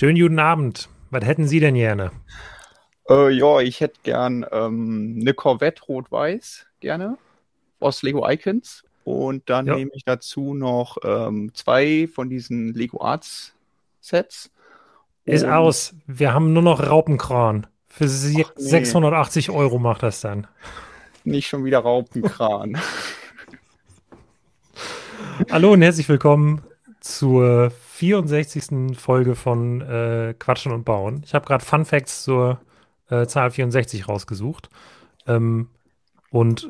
Schönen guten Abend. Was hätten Sie denn gerne? Äh, ja, ich hätte gern ähm, eine Corvette rot-weiß, gerne, aus Lego Icons. Und dann Ja. nehme ich dazu noch ähm, zwei von diesen Lego Arts Sets. Ist Und aus. Wir haben nur noch Raupenkran. Für nee. 680 Euro macht das dann. Nicht schon wieder Raupenkran. Hallo und herzlich willkommen zur 64. Folge von äh, Quatschen und Bauen. Ich habe gerade Fun Facts zur äh, Zahl 64 rausgesucht. Ähm, und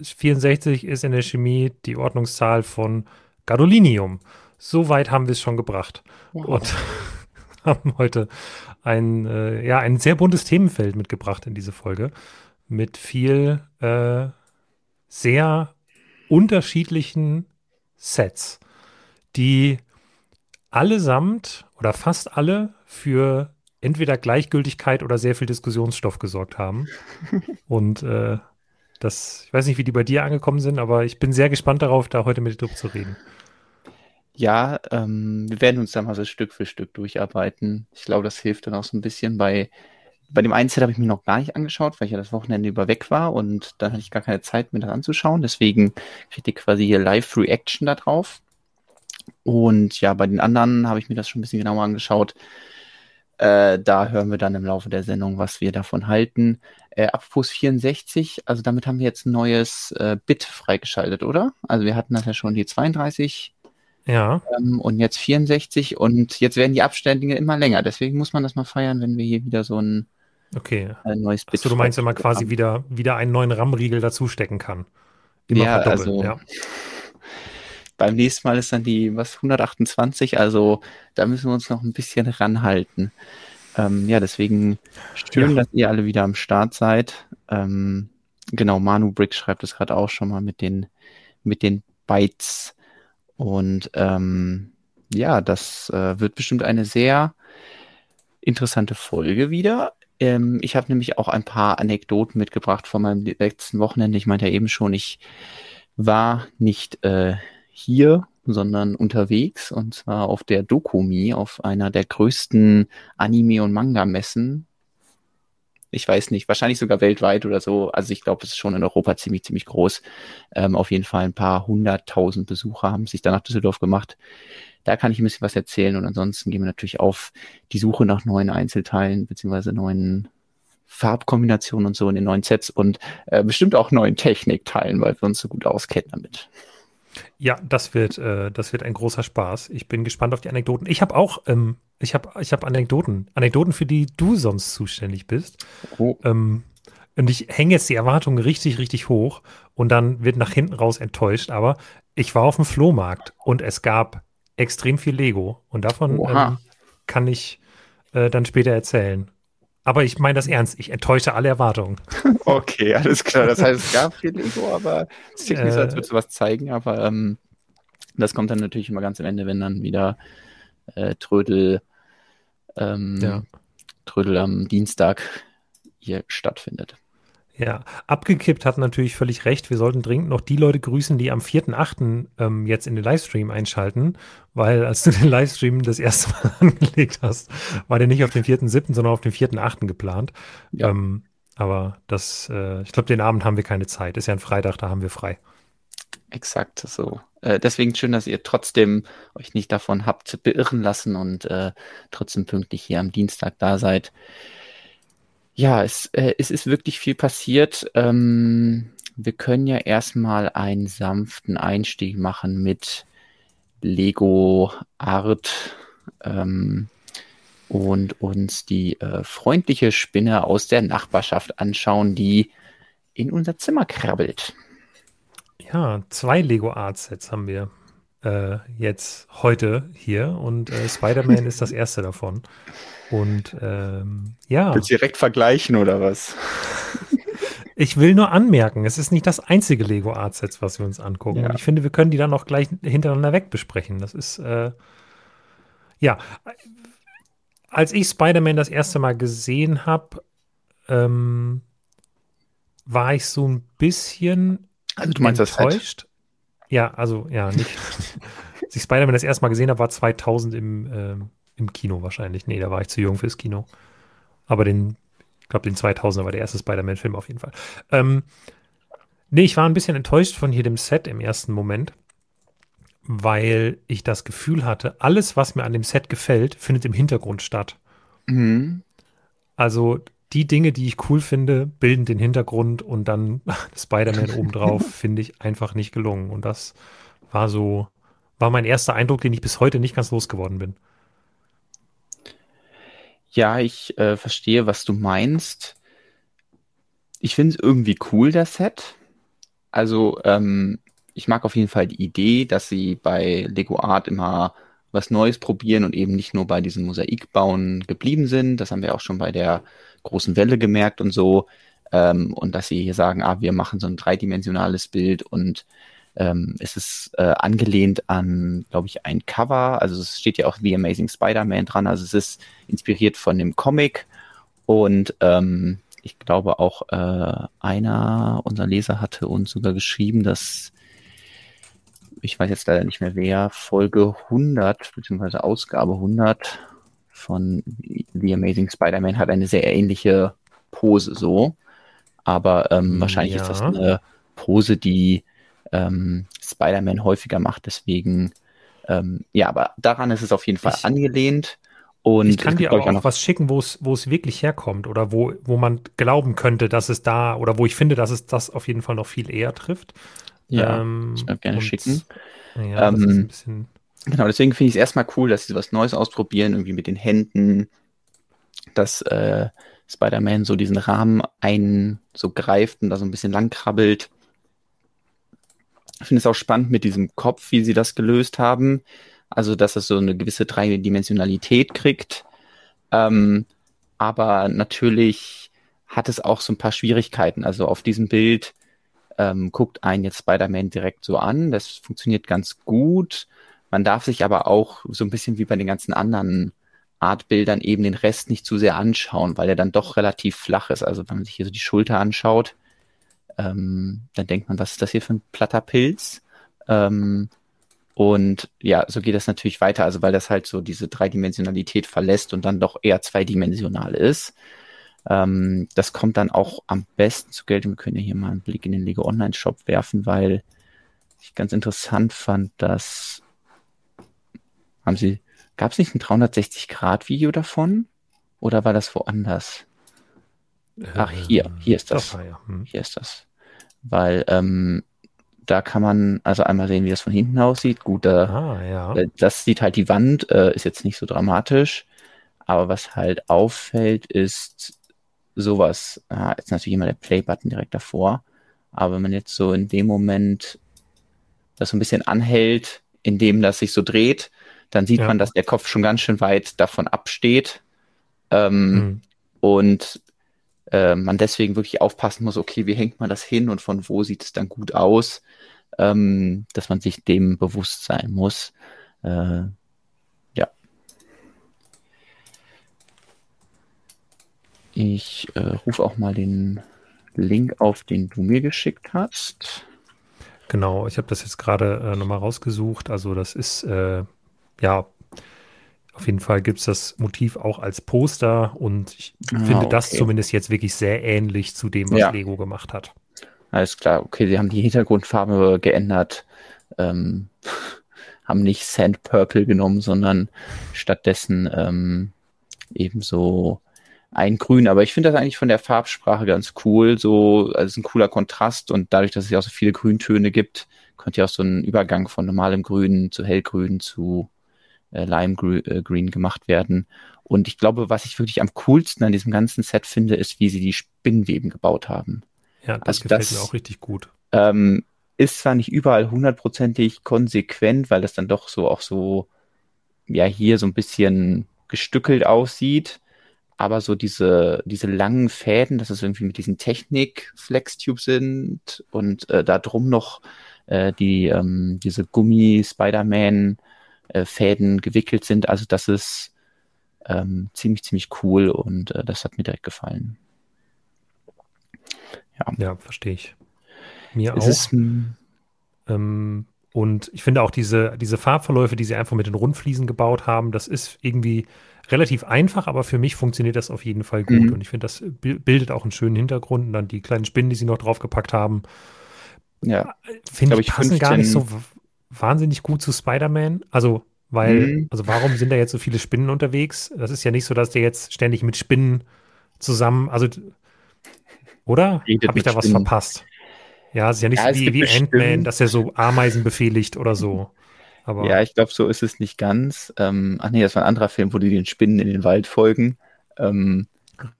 äh, 64 ist in der Chemie die Ordnungszahl von Gadolinium. So weit haben wir es schon gebracht. und haben heute ein, äh, ja, ein sehr buntes Themenfeld mitgebracht in diese Folge. Mit viel äh, sehr unterschiedlichen Sets, die allesamt oder fast alle für entweder Gleichgültigkeit oder sehr viel Diskussionsstoff gesorgt haben. Und äh, das, ich weiß nicht, wie die bei dir angekommen sind, aber ich bin sehr gespannt darauf, da heute mit dir drüber zu reden. Ja, ähm, wir werden uns da mal so Stück für Stück durcharbeiten. Ich glaube, das hilft dann auch so ein bisschen bei, bei dem einen Set habe ich mir noch gar nicht angeschaut, weil ich ja das Wochenende über weg war und dann hatte ich gar keine Zeit, mir das anzuschauen. Deswegen kriegt ihr quasi hier Live-Reaction da drauf. Und ja, bei den anderen habe ich mir das schon ein bisschen genauer angeschaut. Äh, da hören wir dann im Laufe der Sendung, was wir davon halten. Äh, Apropos 64, also damit haben wir jetzt ein neues äh, Bit freigeschaltet, oder? Also wir hatten das ja schon die 32 Ja, ähm, und jetzt 64 und jetzt werden die Abstände immer länger. Deswegen muss man das mal feiern, wenn wir hier wieder so ein, okay. ein neues Bit Achso, du meinst, wenn man quasi wieder, wieder einen neuen RAM-Riegel dazustecken kann. Immer Ja, verdoppeln, also ja. Beim nächsten Mal ist dann die, was, 128, also da müssen wir uns noch ein bisschen ranhalten. Ähm, ja, deswegen schön, Ja. dass ihr alle wieder am Start seid. Ähm, genau, Manu Brick schreibt es gerade auch schon mal mit den, mit den Bytes. Und ähm, ja, das äh, wird bestimmt eine sehr interessante Folge wieder. Ähm, ich habe nämlich auch ein paar Anekdoten mitgebracht von meinem letzten Wochenende. Ich meinte ja eben schon, ich war nicht äh, hier, sondern unterwegs und zwar auf der Dokumi, auf einer der größten Anime- und Manga-Messen. Ich weiß nicht, wahrscheinlich sogar weltweit oder so. Also ich glaube, es ist schon in Europa ziemlich, ziemlich groß. Ähm, auf jeden Fall ein paar hunderttausend Besucher haben sich da nach Düsseldorf gemacht. Da kann ich ein bisschen was erzählen und ansonsten gehen wir natürlich auf die Suche nach neuen Einzelteilen beziehungsweise neuen Farbkombinationen und so in den neuen Sets und äh, bestimmt auch neuen Technikteilen, weil wir uns so gut auskennen damit. Ja, das wird, äh, das wird ein großer Spaß. Ich bin gespannt auf die Anekdoten. Ich habe auch, ähm, ich habe, ich habe Anekdoten, Anekdoten, für die du sonst zuständig bist. Oh. Ähm, und ich hänge jetzt die Erwartungen richtig, richtig hoch und dann wird nach hinten raus enttäuscht. Aber ich war auf dem Flohmarkt und es gab extrem viel Lego und davon ähm, kann ich äh, dann später erzählen. Aber ich meine das ernst. Ich enttäusche alle Erwartungen. Okay, alles klar. Das heißt, es gab viel Lego, aber es sieht nicht so, als würdest du was zeigen, aber ähm, das kommt dann natürlich immer ganz am Ende, wenn dann wieder äh, Trödel, ähm, Ja. Trödel am Dienstag hier stattfindet. Ja, abgekippt hat natürlich völlig recht. Wir sollten dringend noch die Leute grüßen, die am 4.8. Ähm, jetzt in den Livestream einschalten, weil als du den Livestream das erste Mal angelegt hast, war der nicht auf den 4.7., sondern auf den 4.8. geplant. Ja. Ähm, aber das, äh, ich glaube, den Abend haben wir keine Zeit. Ist ja ein Freitag, da haben wir frei. Exakt so. Äh, deswegen schön, dass ihr trotzdem euch nicht davon habt beirren lassen und äh, trotzdem pünktlich hier am Dienstag da seid. Ja, es, äh, es ist wirklich viel passiert. Ähm, wir können ja erstmal einen sanften Einstieg machen mit Lego Art ähm, und uns die äh, freundliche Spinne aus der Nachbarschaft anschauen, die in unser Zimmer krabbelt. Ja, zwei Lego Art Sets haben wir äh, jetzt heute hier und äh, Spider-Man ist das erste davon. Und ähm, ja. Willst du direkt vergleichen oder was? Ich will nur anmerken, es ist nicht das einzige Lego Art Sets, was wir uns angucken. Ja. Und ich finde, wir können die dann auch gleich hintereinander weg besprechen. Das ist, äh, ja, als ich Spider-Man das erste Mal gesehen habe, ähm, war ich so ein bisschen Also du meinst enttäuscht. Ja, also, ja, nicht. als ich Spider-Man das erste Mal gesehen habe, war 2000 im, ähm, im Kino wahrscheinlich. Nee, da war ich zu jung fürs Kino. Aber den, ich glaube, den 2000er war der erste Spider-Man-Film auf jeden Fall. Ähm, nee, ich war ein bisschen enttäuscht von jedem Set im ersten Moment, weil ich das Gefühl hatte, alles, was mir an dem Set gefällt, findet im Hintergrund statt. Mhm. Also die Dinge, die ich cool finde, bilden den Hintergrund und dann Spider-Man obendrauf, finde ich einfach nicht gelungen. Und das war so, war mein erster Eindruck, den ich bis heute nicht ganz losgeworden bin. Ja, ich äh, verstehe, was du meinst. Ich finde es irgendwie cool, das Set. Also, ähm, ich mag auf jeden Fall die Idee, dass sie bei Lego Art immer was Neues probieren und eben nicht nur bei diesem Mosaikbauen geblieben sind. Das haben wir auch schon bei der großen Welle gemerkt und so. Ähm, und dass sie hier sagen, ah, wir machen so ein dreidimensionales Bild und ähm, es ist äh, angelehnt an, glaube ich, ein Cover. Also es steht ja auch The Amazing Spider-Man dran. Also es ist inspiriert von dem Comic. Und ähm, ich glaube auch äh, einer unserer Leser hatte uns sogar geschrieben, dass ich weiß jetzt leider nicht mehr wer, Folge 100 beziehungsweise Ausgabe 100 von The Amazing Spider-Man hat eine sehr ähnliche Pose so. Aber ähm, wahrscheinlich ja. ist das eine Pose, die ähm, Spider-Man häufiger macht. Deswegen, ähm, ja, aber daran ist es auf jeden Fall ich, angelehnt. Und ich kann dir auch, auch was schicken, wo es, wo es wirklich herkommt oder wo, wo man glauben könnte, dass es da oder wo ich finde, dass es das auf jeden Fall noch viel eher trifft. Ja, ähm, ich gerne und, schicken. Ja, ähm, das ist ein bisschen Genau, deswegen finde ich es erstmal cool, dass sie was Neues ausprobieren, irgendwie mit den Händen, dass äh, Spider-Man so diesen Rahmen ein so greift und da so ein bisschen lang krabbelt. Ich finde es auch spannend mit diesem Kopf, wie sie das gelöst haben. Also, dass es so eine gewisse Dreidimensionalität kriegt. Ähm, aber natürlich hat es auch so ein paar Schwierigkeiten. Also auf diesem Bild ähm, guckt einen jetzt Spider-Man direkt so an. Das funktioniert ganz gut. Man darf sich aber auch so ein bisschen wie bei den ganzen anderen Artbildern eben den Rest nicht zu sehr anschauen, weil er dann doch relativ flach ist. Also wenn man sich hier so die Schulter anschaut, ähm, dann denkt man, was ist das hier für ein platter Pilz? Ähm, und ja, so geht das natürlich weiter, also weil das halt so diese Dreidimensionalität verlässt und dann doch eher zweidimensional ist. Ähm, das kommt dann auch am besten zu Geltung. Wir können ja hier mal einen Blick in den Lego Online Shop werfen, weil ich ganz interessant fand, dass haben Sie, gab es nicht ein 360-Grad-Video davon? Oder war das woanders? Ach, hier, hier ist das. Hm. Hier ist das. Weil ähm, da kann man also einmal sehen, wie das von hinten aussieht. Gut, äh, ah, ja. Äh, das sieht halt die Wand, äh, ist jetzt nicht so dramatisch. Aber was halt auffällt, ist sowas. Ah, jetzt natürlich immer der Play-Button direkt davor. Aber wenn man jetzt so in dem Moment das so ein bisschen anhält, indem das sich so dreht, dann sieht ja. man, dass der Kopf schon ganz schön weit davon absteht. Ähm, mhm. Und äh, man deswegen wirklich aufpassen muss, okay, wie hängt man das hin und von wo sieht es dann gut aus, ähm, dass man sich dem bewusst sein muss. Äh, ja. Ich äh, rufe auch mal den Link auf, den du mir geschickt hast. Genau, ich habe das jetzt gerade äh, nochmal rausgesucht. Also das ist äh, ja auf jeden Fall gibt es das Motiv auch als Poster und ich ah, finde okay. das zumindest jetzt wirklich sehr ähnlich zu dem, was ja. Lego gemacht hat. Alles klar, okay, sie haben die Hintergrundfarbe geändert, ähm, haben nicht Sand Purple genommen, sondern stattdessen ähm, ebenso ein Grün. Aber ich finde das eigentlich von der Farbsprache ganz cool, so, also es ist ein cooler Kontrast und dadurch, dass es ja auch so viele Grüntöne gibt, könnte ja auch so ein Übergang von normalem Grün zu hellgrün zu äh, Lime äh, Green gemacht werden. Und ich glaube, was ich wirklich am coolsten an diesem ganzen Set finde, ist, wie sie die Spinnweben gebaut haben. Ja, das also gefällt das, mir auch richtig gut. Ähm, ist zwar nicht überall hundertprozentig konsequent, weil das dann doch so auch so, ja, hier so ein bisschen gestückelt aussieht, aber so diese, diese langen Fäden, dass es irgendwie mit diesen Technik-Flex-Tube sind und äh, da drum noch äh, die, ähm, diese Gummi-Spider-Man- äh, Fäden gewickelt sind. Also das ist ähm, ziemlich, ziemlich cool und äh, das hat mir direkt gefallen. Ja, ja verstehe ich. Mir es auch. Ist, ähm, Und ich finde auch diese, diese Farbverläufe, die sie einfach mit den Rundfliesen gebaut haben, das ist irgendwie relativ einfach, aber für mich funktioniert das auf jeden Fall gut. Mhm. Und ich finde, das bildet auch einen schönen Hintergrund. Und dann die kleinen Spinnen, die sie noch draufgepackt haben, ja. finde ich, passen 15... gar nicht so wahnsinnig gut zu Spider-Man. Also, weil, mhm. also warum sind da jetzt so viele Spinnen unterwegs? Das ist ja nicht so, dass der jetzt ständig mit Spinnen zusammen, also, oder? Habe ich da was Spinnen. verpasst? Ja, es ist ja nicht ja, so wie, wie Ant-Man, dass er so Ameisen befehligt oder so. Aber ja, ich glaube, so ist es nicht ganz. Ähm, ach nee, das war ein anderer Film, wo die den Spinnen in den Wald folgen. Ähm,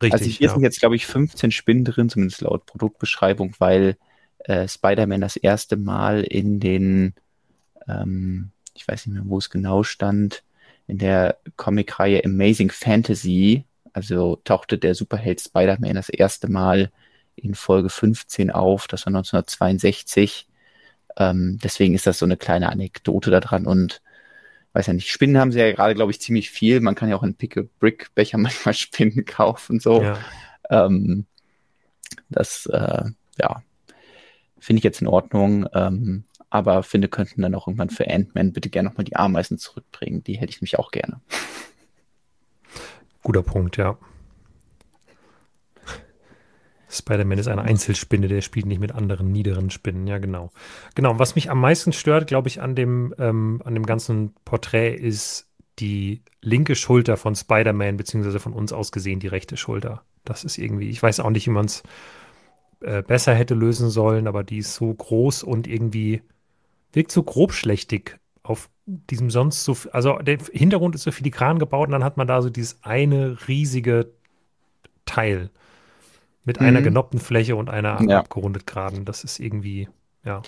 Richtig. Also hier ja. sind jetzt, glaube ich, 15 Spinnen drin, zumindest laut Produktbeschreibung, weil äh, Spider-Man das erste Mal in den, ähm, ich weiß nicht mehr, wo es genau stand, in der Comicreihe Amazing Fantasy, also tauchte der Superheld Spider-Man das erste Mal in Folge 15 auf, das war 1962. Ähm, deswegen ist das so eine kleine Anekdote daran und weiß ja nicht, Spinnen haben sie ja gerade, glaube ich, ziemlich viel. Man kann ja auch in Pick-a-Brick-Becher manchmal Spinnen kaufen, so. Ja. Ähm, das, äh, ja, finde ich jetzt in Ordnung. Ähm, aber finde, könnten dann auch irgendwann für Ant-Man bitte gerne nochmal die Ameisen zurückbringen. Die hätte ich nämlich auch gerne. Guter Punkt, ja. Spider-Man ist eine Einzelspinne, der spielt nicht mit anderen niederen Spinnen, ja genau. Genau, was mich am meisten stört, glaube ich, an dem, ähm, an dem ganzen Porträt ist die linke Schulter von Spider-Man, beziehungsweise von uns aus gesehen die rechte Schulter. Das ist irgendwie, ich weiß auch nicht, wie man es äh, besser hätte lösen sollen, aber die ist so groß und irgendwie wirkt so grobschlächtig auf diesem sonst so, also der Hintergrund ist so filigran gebaut und dann hat man da so dieses eine riesige Teil mit mhm. einer genoppten Fläche und einer ja. abgerundet geraden. Das ist irgendwie, ja.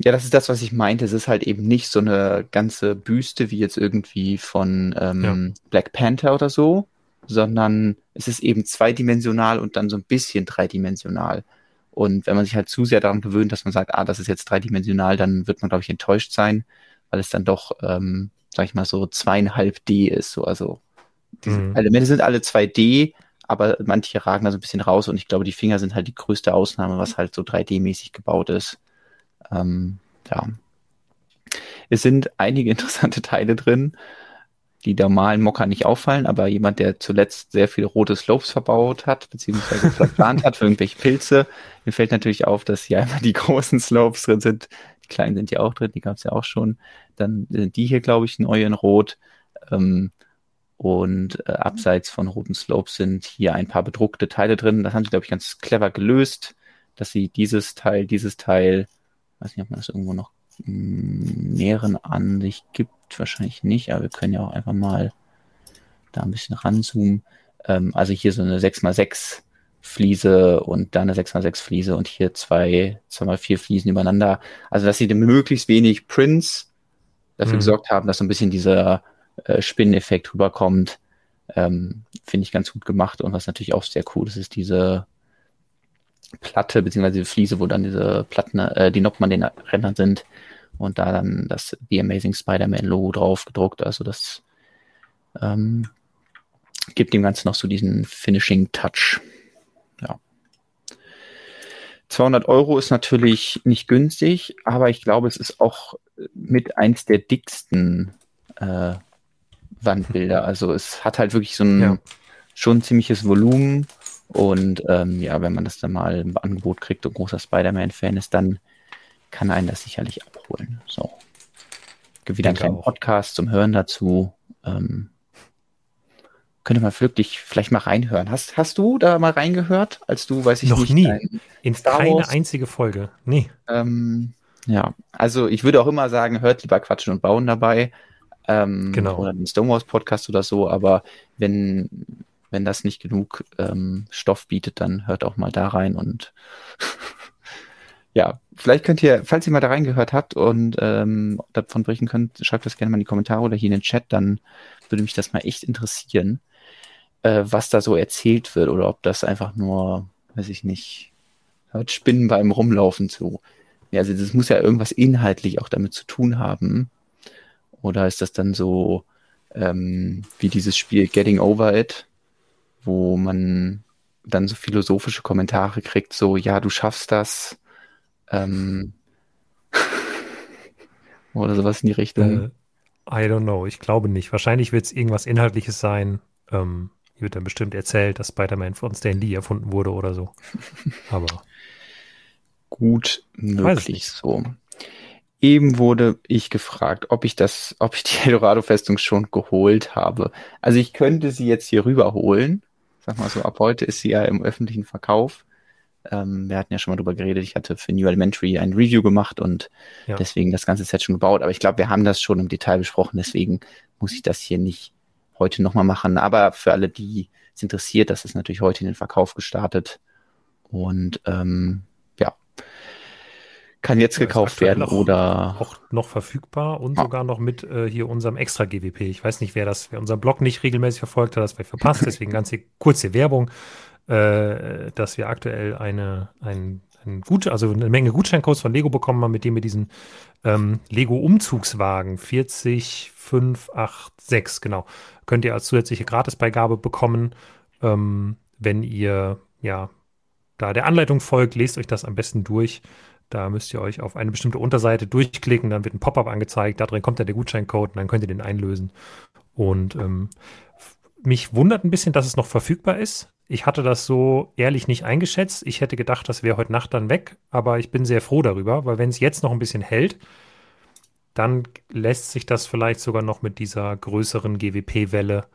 Ja, das ist das, was ich meinte. Es ist halt eben nicht so eine ganze Büste wie jetzt irgendwie von ähm, ja. Black Panther oder so, sondern es ist eben zweidimensional und dann so ein bisschen dreidimensional. Und wenn man sich halt zu sehr daran gewöhnt, dass man sagt, ah, das ist jetzt dreidimensional, dann wird man, glaube ich, enttäuscht sein, weil es dann doch, ähm, sag ich mal, so zweieinhalb D ist. So, also diese mhm. Elemente sind alle 2D, aber manche ragen da so ein bisschen raus und ich glaube, die Finger sind halt die größte Ausnahme, was halt so 3D-mäßig gebaut ist. Ähm, ja. Es sind einige interessante Teile drin, die normalen Mocker nicht auffallen, aber jemand, der zuletzt sehr viele rote Slopes verbaut hat, beziehungsweise verplant hat für irgendwelche Pilze, mir fällt natürlich auf, dass hier einmal die großen Slopes drin sind. Die kleinen sind ja auch drin, die gab es ja auch schon. Dann sind die hier, glaube ich, neu in Rot. Ähm, und äh, abseits von roten Slopes sind hier ein paar bedruckte Teile drin. Das haben sie, glaube ich, ganz clever gelöst, dass sie dieses Teil, dieses Teil, weiß nicht, ob man das irgendwo noch näheren Ansicht gibt, wahrscheinlich nicht, aber wir können ja auch einfach mal da ein bisschen ranzoomen. Ähm, also hier so eine 6x6 Fliese und da eine 6x6 Fliese und hier zwei, 2x4 Fliesen übereinander. Also, dass sie möglichst wenig Prints dafür mhm. gesorgt haben, dass so ein bisschen dieser äh, Spinneneffekt rüberkommt. Ähm, Finde ich ganz gut gemacht. Und was natürlich auch sehr cool ist, ist diese Platte, beziehungsweise die Fliese, wo dann diese Platten, äh, die Noppen an den Rändern sind und da dann das The Amazing Spider-Man Logo drauf gedruckt. Also das ähm, gibt dem Ganzen noch so diesen Finishing Touch. Ja. 200 Euro ist natürlich nicht günstig, aber ich glaube, es ist auch mit eins der dicksten äh, Wandbilder. Also es hat halt wirklich so ein ja. schon ziemliches Volumen. Und ähm, ja, wenn man das dann mal im Angebot kriegt und großer Spider-Man-Fan ist, dann kann einen das sicherlich abholen. So. Gibt wieder einen kleinen auch. Podcast zum Hören dazu. Ähm, könnte man wirklich vielleicht mal reinhören. Hast, hast du da mal reingehört, als du, weiß ich Noch nicht, nie. In Star keine Wars? einzige Folge. Nee. Ähm, ja, also ich würde auch immer sagen, hört lieber Quatschen und Bauen dabei ähm, genau. oder den Stonewalls Podcast oder so, aber wenn, wenn das nicht genug ähm, Stoff bietet, dann hört auch mal da rein und ja, vielleicht könnt ihr, falls ihr mal da reingehört habt und ähm, davon berichten könnt, schreibt das gerne mal in die Kommentare oder hier in den Chat, dann würde mich das mal echt interessieren, äh, was da so erzählt wird oder ob das einfach nur, weiß ich nicht, hört Spinnen beim Rumlaufen zu. Ja, also das muss ja irgendwas inhaltlich auch damit zu tun haben. Oder ist das dann so ähm, wie dieses Spiel Getting Over It, wo man dann so philosophische Kommentare kriegt, so, ja, du schaffst das. Ähm, Oder sowas in die Richtung. Äh, I don't know. Ich glaube nicht. Wahrscheinlich wird es irgendwas Inhaltliches sein. Ähm, hier wird dann bestimmt erzählt, dass Spider-Man von Stan Lee erfunden wurde oder so. Aber. Gut möglich so. Eben wurde ich gefragt, ob ich das, ob ich die Eldorado-Festung schon geholt habe. Also ich könnte sie jetzt hier rüberholen. Sag mal so, ab heute ist sie ja im öffentlichen Verkauf. Ähm, wir hatten ja schon mal drüber geredet. Ich hatte für New Elementary ein Review gemacht und ja. deswegen das ganze Set schon gebaut. Aber ich glaube, wir haben das schon im Detail besprochen. Deswegen muss ich das hier nicht heute nochmal machen. Aber für alle, die es interessiert, das ist natürlich heute in den Verkauf gestartet. Und ähm, kann jetzt ja, gekauft werden oder auch noch verfügbar und ja. sogar noch mit äh, hier unserem extra GWP. Ich weiß nicht, wer das, wer unseren Blog nicht regelmäßig verfolgt hat, das wäre verpasst. Deswegen ganz kurze Werbung, äh, dass wir aktuell eine, ein, ein gut, also eine Menge Gutscheincodes von Lego bekommen haben, mit dem wir diesen ähm, Lego Umzugswagen 40586 genau könnt ihr als zusätzliche Gratisbeigabe bekommen, ähm, wenn ihr ja da der Anleitung folgt. Lest euch das am besten durch da müsst ihr euch auf eine bestimmte Unterseite durchklicken, dann wird ein Pop-up angezeigt, da drin kommt dann der Gutscheincode und dann könnt ihr den einlösen. Und ähm, mich wundert ein bisschen, dass es noch verfügbar ist. Ich hatte das so ehrlich nicht eingeschätzt. Ich hätte gedacht, das wäre heute Nacht dann weg, aber ich bin sehr froh darüber, weil wenn es jetzt noch ein bisschen hält, dann lässt sich das vielleicht sogar noch mit dieser größeren GWP-Welle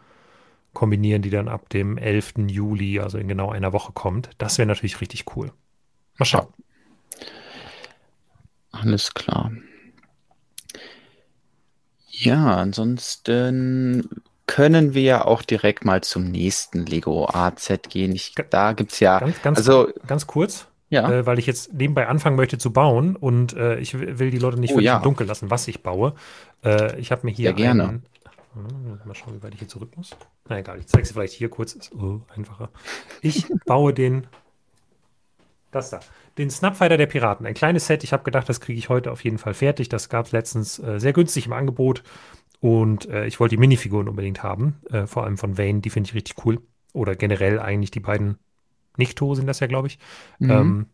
kombinieren, die dann ab dem 11. Juli, also in genau einer Woche kommt. Das wäre natürlich richtig cool. Mal schauen. Alles klar. Ja, ansonsten können wir ja auch direkt mal zum nächsten Lego Set gehen. Ich, da gibt's ja, ganz, ganz, also ganz kurz, ja. Äh, weil ich jetzt nebenbei anfangen möchte zu bauen und äh, ich will die Leute nicht oh, ja. dunkel lassen, was ich baue. Äh, ich habe mir hier ja, gerne. Einen, hm, mal schauen, wie weit ich hier zurück muss. Na egal, ich zeige es vielleicht hier kurz, ist oh, einfacher. Ich baue den, das da, den Snapfighter der Piraten. Ein kleines Set. Ich habe gedacht, das kriege ich heute auf jeden Fall fertig. Das gab es letztens äh, sehr günstig im Angebot. Und äh, ich wollte die Minifiguren unbedingt haben. Äh, vor allem von Vane. Die finde ich richtig cool. Oder generell eigentlich die beiden Nikto sind das ja, glaube ich. Mhm. Ähm,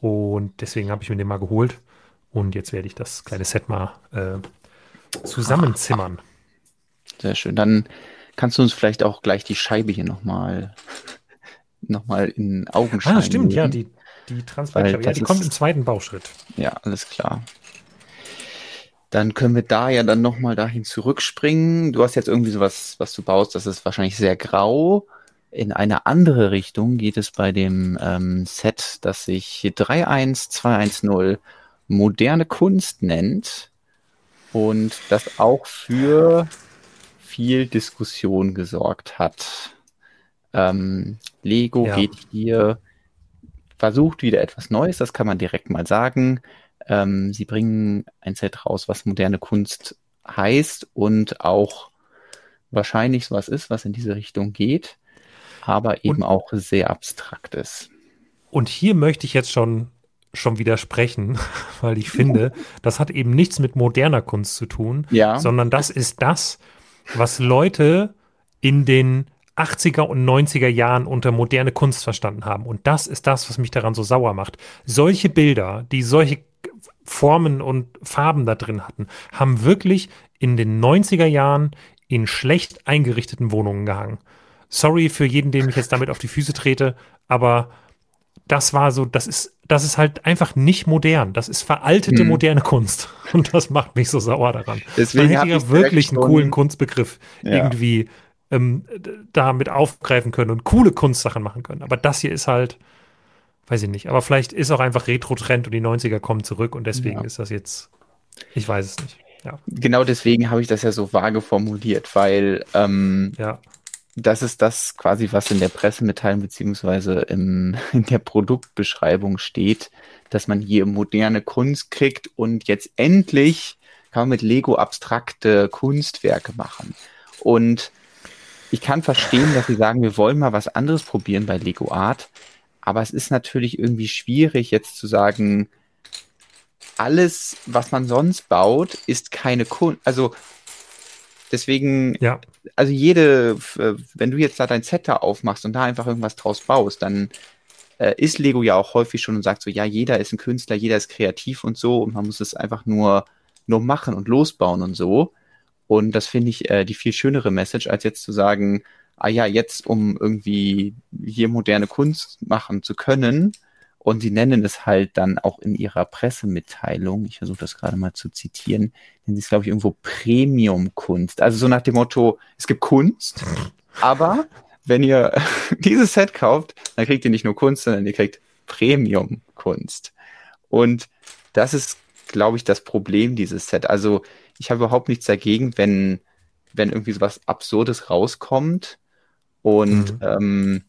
und deswegen habe ich mir den mal geholt. Und jetzt werde ich das kleine Set mal äh, zusammenzimmern. Sehr schön. Dann kannst du uns vielleicht auch gleich die Scheibe hier nochmal noch mal in Augenschein Ah, stimmt, legen. ja, die, die Transparent, ja, die kommt im zweiten Bauschritt. Ja, alles klar. Dann können wir da ja dann nochmal dahin zurückspringen. Du hast jetzt irgendwie sowas, was du baust, das ist wahrscheinlich sehr grau. In eine andere Richtung geht es bei dem ähm, Set, das sich 31210 moderne Kunst nennt und das auch für viel Diskussion gesorgt hat. Ähm, Lego ja. geht hier versucht wieder etwas Neues, das kann man direkt mal sagen. Ähm, sie bringen ein Set raus, was moderne Kunst heißt und auch wahrscheinlich sowas ist, was in diese Richtung geht, aber eben und, auch sehr abstrakt ist. Und hier möchte ich jetzt schon schon widersprechen, weil ich finde, das hat eben nichts mit moderner Kunst zu tun, ja. sondern das ist das, was Leute in den 80er und 90er Jahren unter moderne Kunst verstanden haben. Und das ist das, was mich daran so sauer macht. Solche Bilder, die solche Formen und Farben da drin hatten, haben wirklich in den 90er Jahren in schlecht eingerichteten Wohnungen gehangen. Sorry für jeden, den ich jetzt damit auf die Füße trete, aber das war so, das ist, das ist halt einfach nicht modern. Das ist veraltete hm. moderne Kunst. Und das macht mich so sauer daran. Deswegen Man hätte ja wirklich einen coolen Kunstbegriff ja. irgendwie ähm, damit aufgreifen können und coole Kunstsachen machen können. Aber das hier ist halt, weiß ich nicht. Aber vielleicht ist auch einfach Retro-Trend und die 90er kommen zurück und deswegen ja. ist das jetzt, ich weiß es nicht. Ja. Genau deswegen habe ich das ja so vage formuliert, weil ähm, ja. das ist das quasi, was in der Pressemitteilung beziehungsweise im, in der Produktbeschreibung steht, dass man hier moderne Kunst kriegt und jetzt endlich kann man mit Lego abstrakte Kunstwerke machen. Und ich kann verstehen, dass sie sagen, wir wollen mal was anderes probieren bei Lego Art. Aber es ist natürlich irgendwie schwierig, jetzt zu sagen, alles, was man sonst baut, ist keine Kunst. Also deswegen, ja. also jede, wenn du jetzt da dein Set da aufmachst und da einfach irgendwas draus baust, dann äh, ist Lego ja auch häufig schon und sagt so, ja, jeder ist ein Künstler, jeder ist kreativ und so und man muss es einfach nur nur machen und losbauen und so. Und das finde ich äh, die viel schönere Message, als jetzt zu sagen, ah ja, jetzt um irgendwie hier moderne Kunst machen zu können. Und sie nennen es halt dann auch in ihrer Pressemitteilung, ich versuche das gerade mal zu zitieren, nennen sie es, glaube ich, irgendwo Premium-Kunst. Also so nach dem Motto, es gibt Kunst, aber wenn ihr dieses Set kauft, dann kriegt ihr nicht nur Kunst, sondern ihr kriegt Premium-Kunst. Und das ist, glaube ich, das Problem dieses Set. Also ich habe überhaupt nichts dagegen, wenn, wenn irgendwie sowas Absurdes rauskommt und mhm. ähm,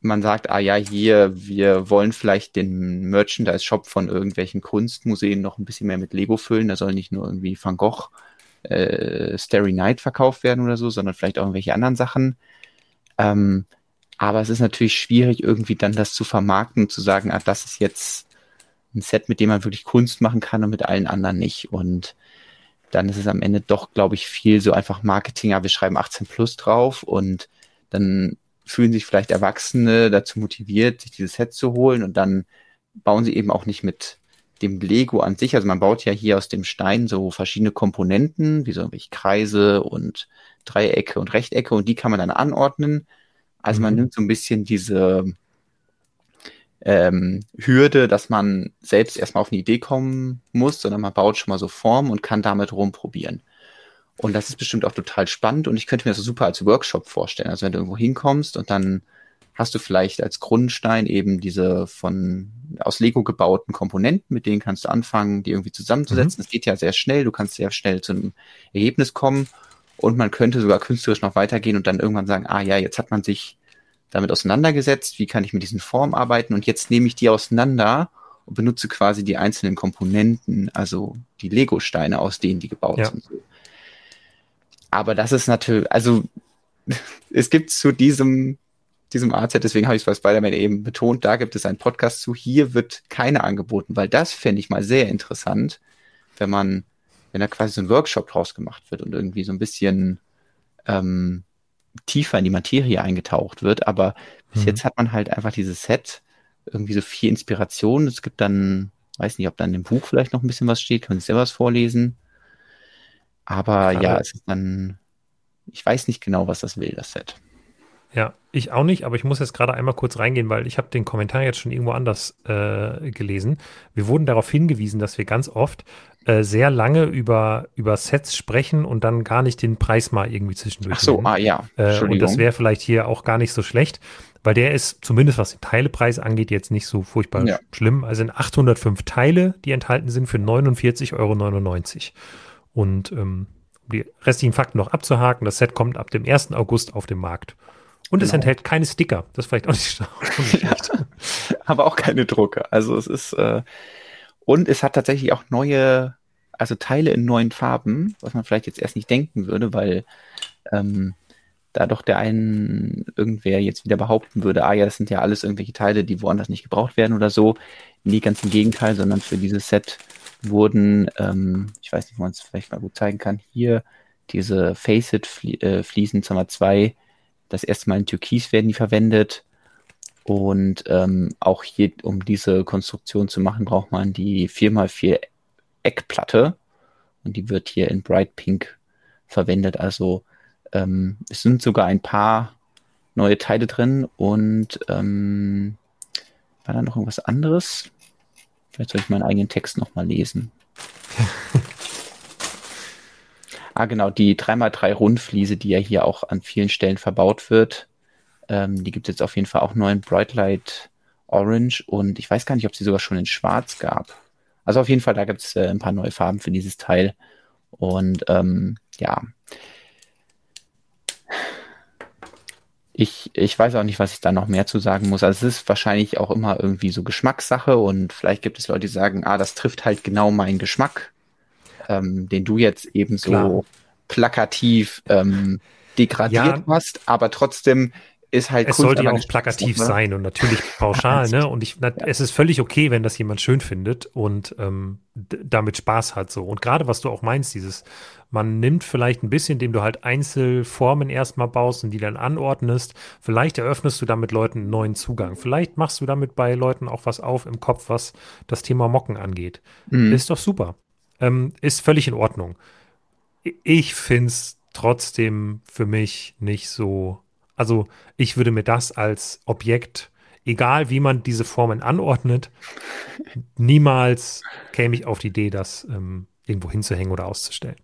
man sagt, ah ja, hier, wir wollen vielleicht den Merchandise-Shop von irgendwelchen Kunstmuseen noch ein bisschen mehr mit Lego füllen. Da soll nicht nur irgendwie Van Gogh, äh, Starry Night verkauft werden oder so, sondern vielleicht auch irgendwelche anderen Sachen. Ähm, aber es ist natürlich schwierig, irgendwie dann das zu vermarkten und zu sagen, ah, das ist jetzt ein Set, mit dem man wirklich Kunst machen kann und mit allen anderen nicht. Und dann ist es am Ende doch, glaube ich, viel so einfach Marketing, ja, wir schreiben 18 plus drauf und dann fühlen sich vielleicht Erwachsene dazu motiviert, sich dieses Set zu holen und dann bauen sie eben auch nicht mit dem Lego an sich. Also man baut ja hier aus dem Stein so verschiedene Komponenten, wie so irgendwelche Kreise und Dreiecke und Rechtecke und die kann man dann anordnen. Also man mhm. nimmt so ein bisschen diese ähm, Hürde, dass man selbst erstmal auf eine Idee kommen muss, sondern man baut schon mal so Formen und kann damit rumprobieren. Und das ist bestimmt auch total spannend und ich könnte mir das super als Workshop vorstellen. Also wenn du irgendwo hinkommst und dann hast du vielleicht als Grundstein eben diese von aus Lego gebauten Komponenten, mit denen kannst du anfangen, die irgendwie zusammenzusetzen. Es mhm. geht ja sehr schnell, du kannst sehr schnell zu einem Ergebnis kommen und man könnte sogar künstlerisch noch weitergehen und dann irgendwann sagen, ah ja, jetzt hat man sich damit auseinandergesetzt, wie kann ich mit diesen Formen arbeiten und jetzt nehme ich die auseinander und benutze quasi die einzelnen Komponenten, also die Lego-Steine, aus denen die gebaut ja. sind. Aber das ist natürlich, also es gibt zu diesem diesem AZ, deswegen habe ich es bei Spider-Man eben betont, da gibt es einen Podcast zu, hier wird keine angeboten, weil das fände ich mal sehr interessant, wenn man, wenn da quasi so ein Workshop draus gemacht wird und irgendwie so ein bisschen ähm, tiefer in die Materie eingetaucht wird. Aber bis mhm. jetzt hat man halt einfach dieses Set, irgendwie so viel Inspiration. Es gibt dann, weiß nicht, ob dann im Buch vielleicht noch ein bisschen was steht, können Sie selber was vorlesen. Aber ja, ja, es ist dann, ich weiß nicht genau, was das will, das Set. Ja, ich auch nicht, aber ich muss jetzt gerade einmal kurz reingehen, weil ich habe den Kommentar jetzt schon irgendwo anders äh, gelesen. Wir wurden darauf hingewiesen, dass wir ganz oft äh, sehr lange über, über Sets sprechen und dann gar nicht den Preis mal irgendwie zwischendurch. Ach so, nehmen. ah ja. Äh, und das wäre vielleicht hier auch gar nicht so schlecht, weil der ist zumindest was den Teilepreis angeht jetzt nicht so furchtbar ja. schlimm. Also sind 805 Teile, die enthalten sind für 49,99 Euro. Und ähm, um die restlichen Fakten noch abzuhaken, das Set kommt ab dem 1. August auf den Markt. Und genau. es enthält keine Sticker. Das ist vielleicht auch nicht, schlecht. Ja, aber auch keine Drucke. Also es ist, äh, und es hat tatsächlich auch neue, also Teile in neuen Farben, was man vielleicht jetzt erst nicht denken würde, weil ähm, da doch der einen irgendwer jetzt wieder behaupten würde, ah ja, das sind ja alles irgendwelche Teile, die woanders nicht gebraucht werden oder so. Nie ganz im Gegenteil, sondern für dieses Set wurden, ähm, ich weiß nicht, ob man es vielleicht mal gut zeigen kann, hier diese Facet-Fliesen äh, Nummer 2 das erste Mal in Türkis werden die verwendet. Und ähm, auch hier, um diese Konstruktion zu machen, braucht man die 4x4 Eckplatte. Und die wird hier in Bright Pink verwendet. Also ähm, es sind sogar ein paar neue Teile drin. Und ähm, war da noch irgendwas anderes? Vielleicht soll ich meinen eigenen Text nochmal lesen. Ah, genau, die 3x3 Rundfliese, die ja hier auch an vielen Stellen verbaut wird. Ähm, die gibt es jetzt auf jeden Fall auch neu in Bright Light Orange und ich weiß gar nicht, ob sie sogar schon in Schwarz gab. Also auf jeden Fall, da gibt es äh, ein paar neue Farben für dieses Teil. Und ähm, ja. Ich, ich weiß auch nicht, was ich da noch mehr zu sagen muss. Also es ist wahrscheinlich auch immer irgendwie so Geschmackssache und vielleicht gibt es Leute, die sagen, ah, das trifft halt genau meinen Geschmack ähm, den du jetzt eben so Klar. plakativ ähm, degradiert ja. hast, aber trotzdem ist halt es Kunst sollte ja auch plakativ ne? sein und natürlich pauschal, ne? Und ich, na, ja. es ist völlig okay, wenn das jemand schön findet und ähm, damit Spaß hat so. Und gerade was du auch meinst, dieses, man nimmt vielleicht ein bisschen, indem du halt Einzelformen erstmal baust und die dann anordnest. Vielleicht eröffnest du damit Leuten einen neuen Zugang. Vielleicht machst du damit bei Leuten auch was auf im Kopf, was das Thema Mocken angeht. Mhm. Ist doch super. Ähm, ist völlig in Ordnung. Ich finde es trotzdem für mich nicht so. Also, ich würde mir das als Objekt, egal wie man diese Formen anordnet, niemals käme ich auf die Idee, das ähm, irgendwo hinzuhängen oder auszustellen.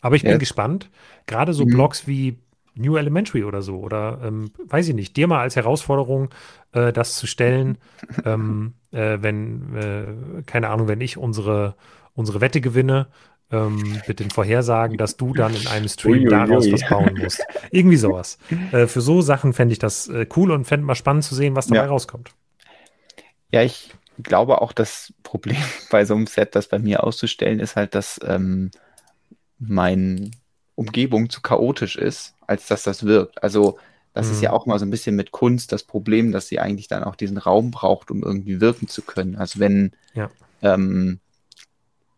Aber ich bin Ja. gespannt. Gerade so Mhm. Blogs wie New Elementary oder so, oder ähm, weiß ich nicht, dir mal als Herausforderung, äh, das zu stellen, ähm, äh, wenn, äh, keine Ahnung, wenn ich unsere, unsere Wette gewinne, ähm, mit den Vorhersagen, dass du dann in einem Stream daraus was bauen musst. Irgendwie sowas. Äh, für so Sachen fände ich das äh, cool und fände mal spannend zu sehen, was dabei Ja. rauskommt. Ja, ich glaube auch, das Problem bei so einem Set, das bei mir auszustellen, ist halt, dass ähm, meine Umgebung zu chaotisch ist, als dass das wirkt. Also das ist Mhm. ja auch mal so ein bisschen mit Kunst das Problem, dass sie eigentlich dann auch diesen Raum braucht, um irgendwie wirken zu können. Also wenn, Ja. ähm,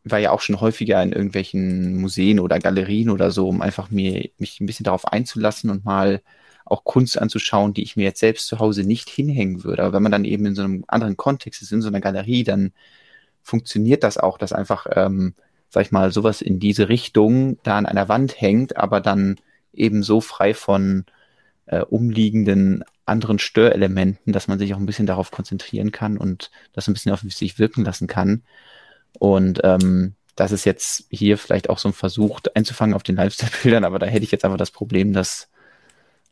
war ja auch schon häufiger in irgendwelchen Museen oder Galerien oder so, um einfach mir, mich ein bisschen darauf einzulassen und mal auch Kunst anzuschauen, die ich mir jetzt selbst zu Hause nicht hinhängen würde. Aber wenn man dann eben in so einem anderen Kontext ist, in so einer Galerie, dann funktioniert das auch, dass einfach, ähm, sag ich mal, sowas in diese Richtung da an einer Wand hängt, aber dann eben so frei von äh, umliegenden anderen Störelementen, dass man sich auch ein bisschen darauf konzentrieren kann und das ein bisschen auf sich wirken lassen kann. Und ähm, das ist jetzt hier vielleicht auch so ein Versuch einzufangen auf den Lifestyle-Bildern, aber da hätte ich jetzt einfach das Problem, dass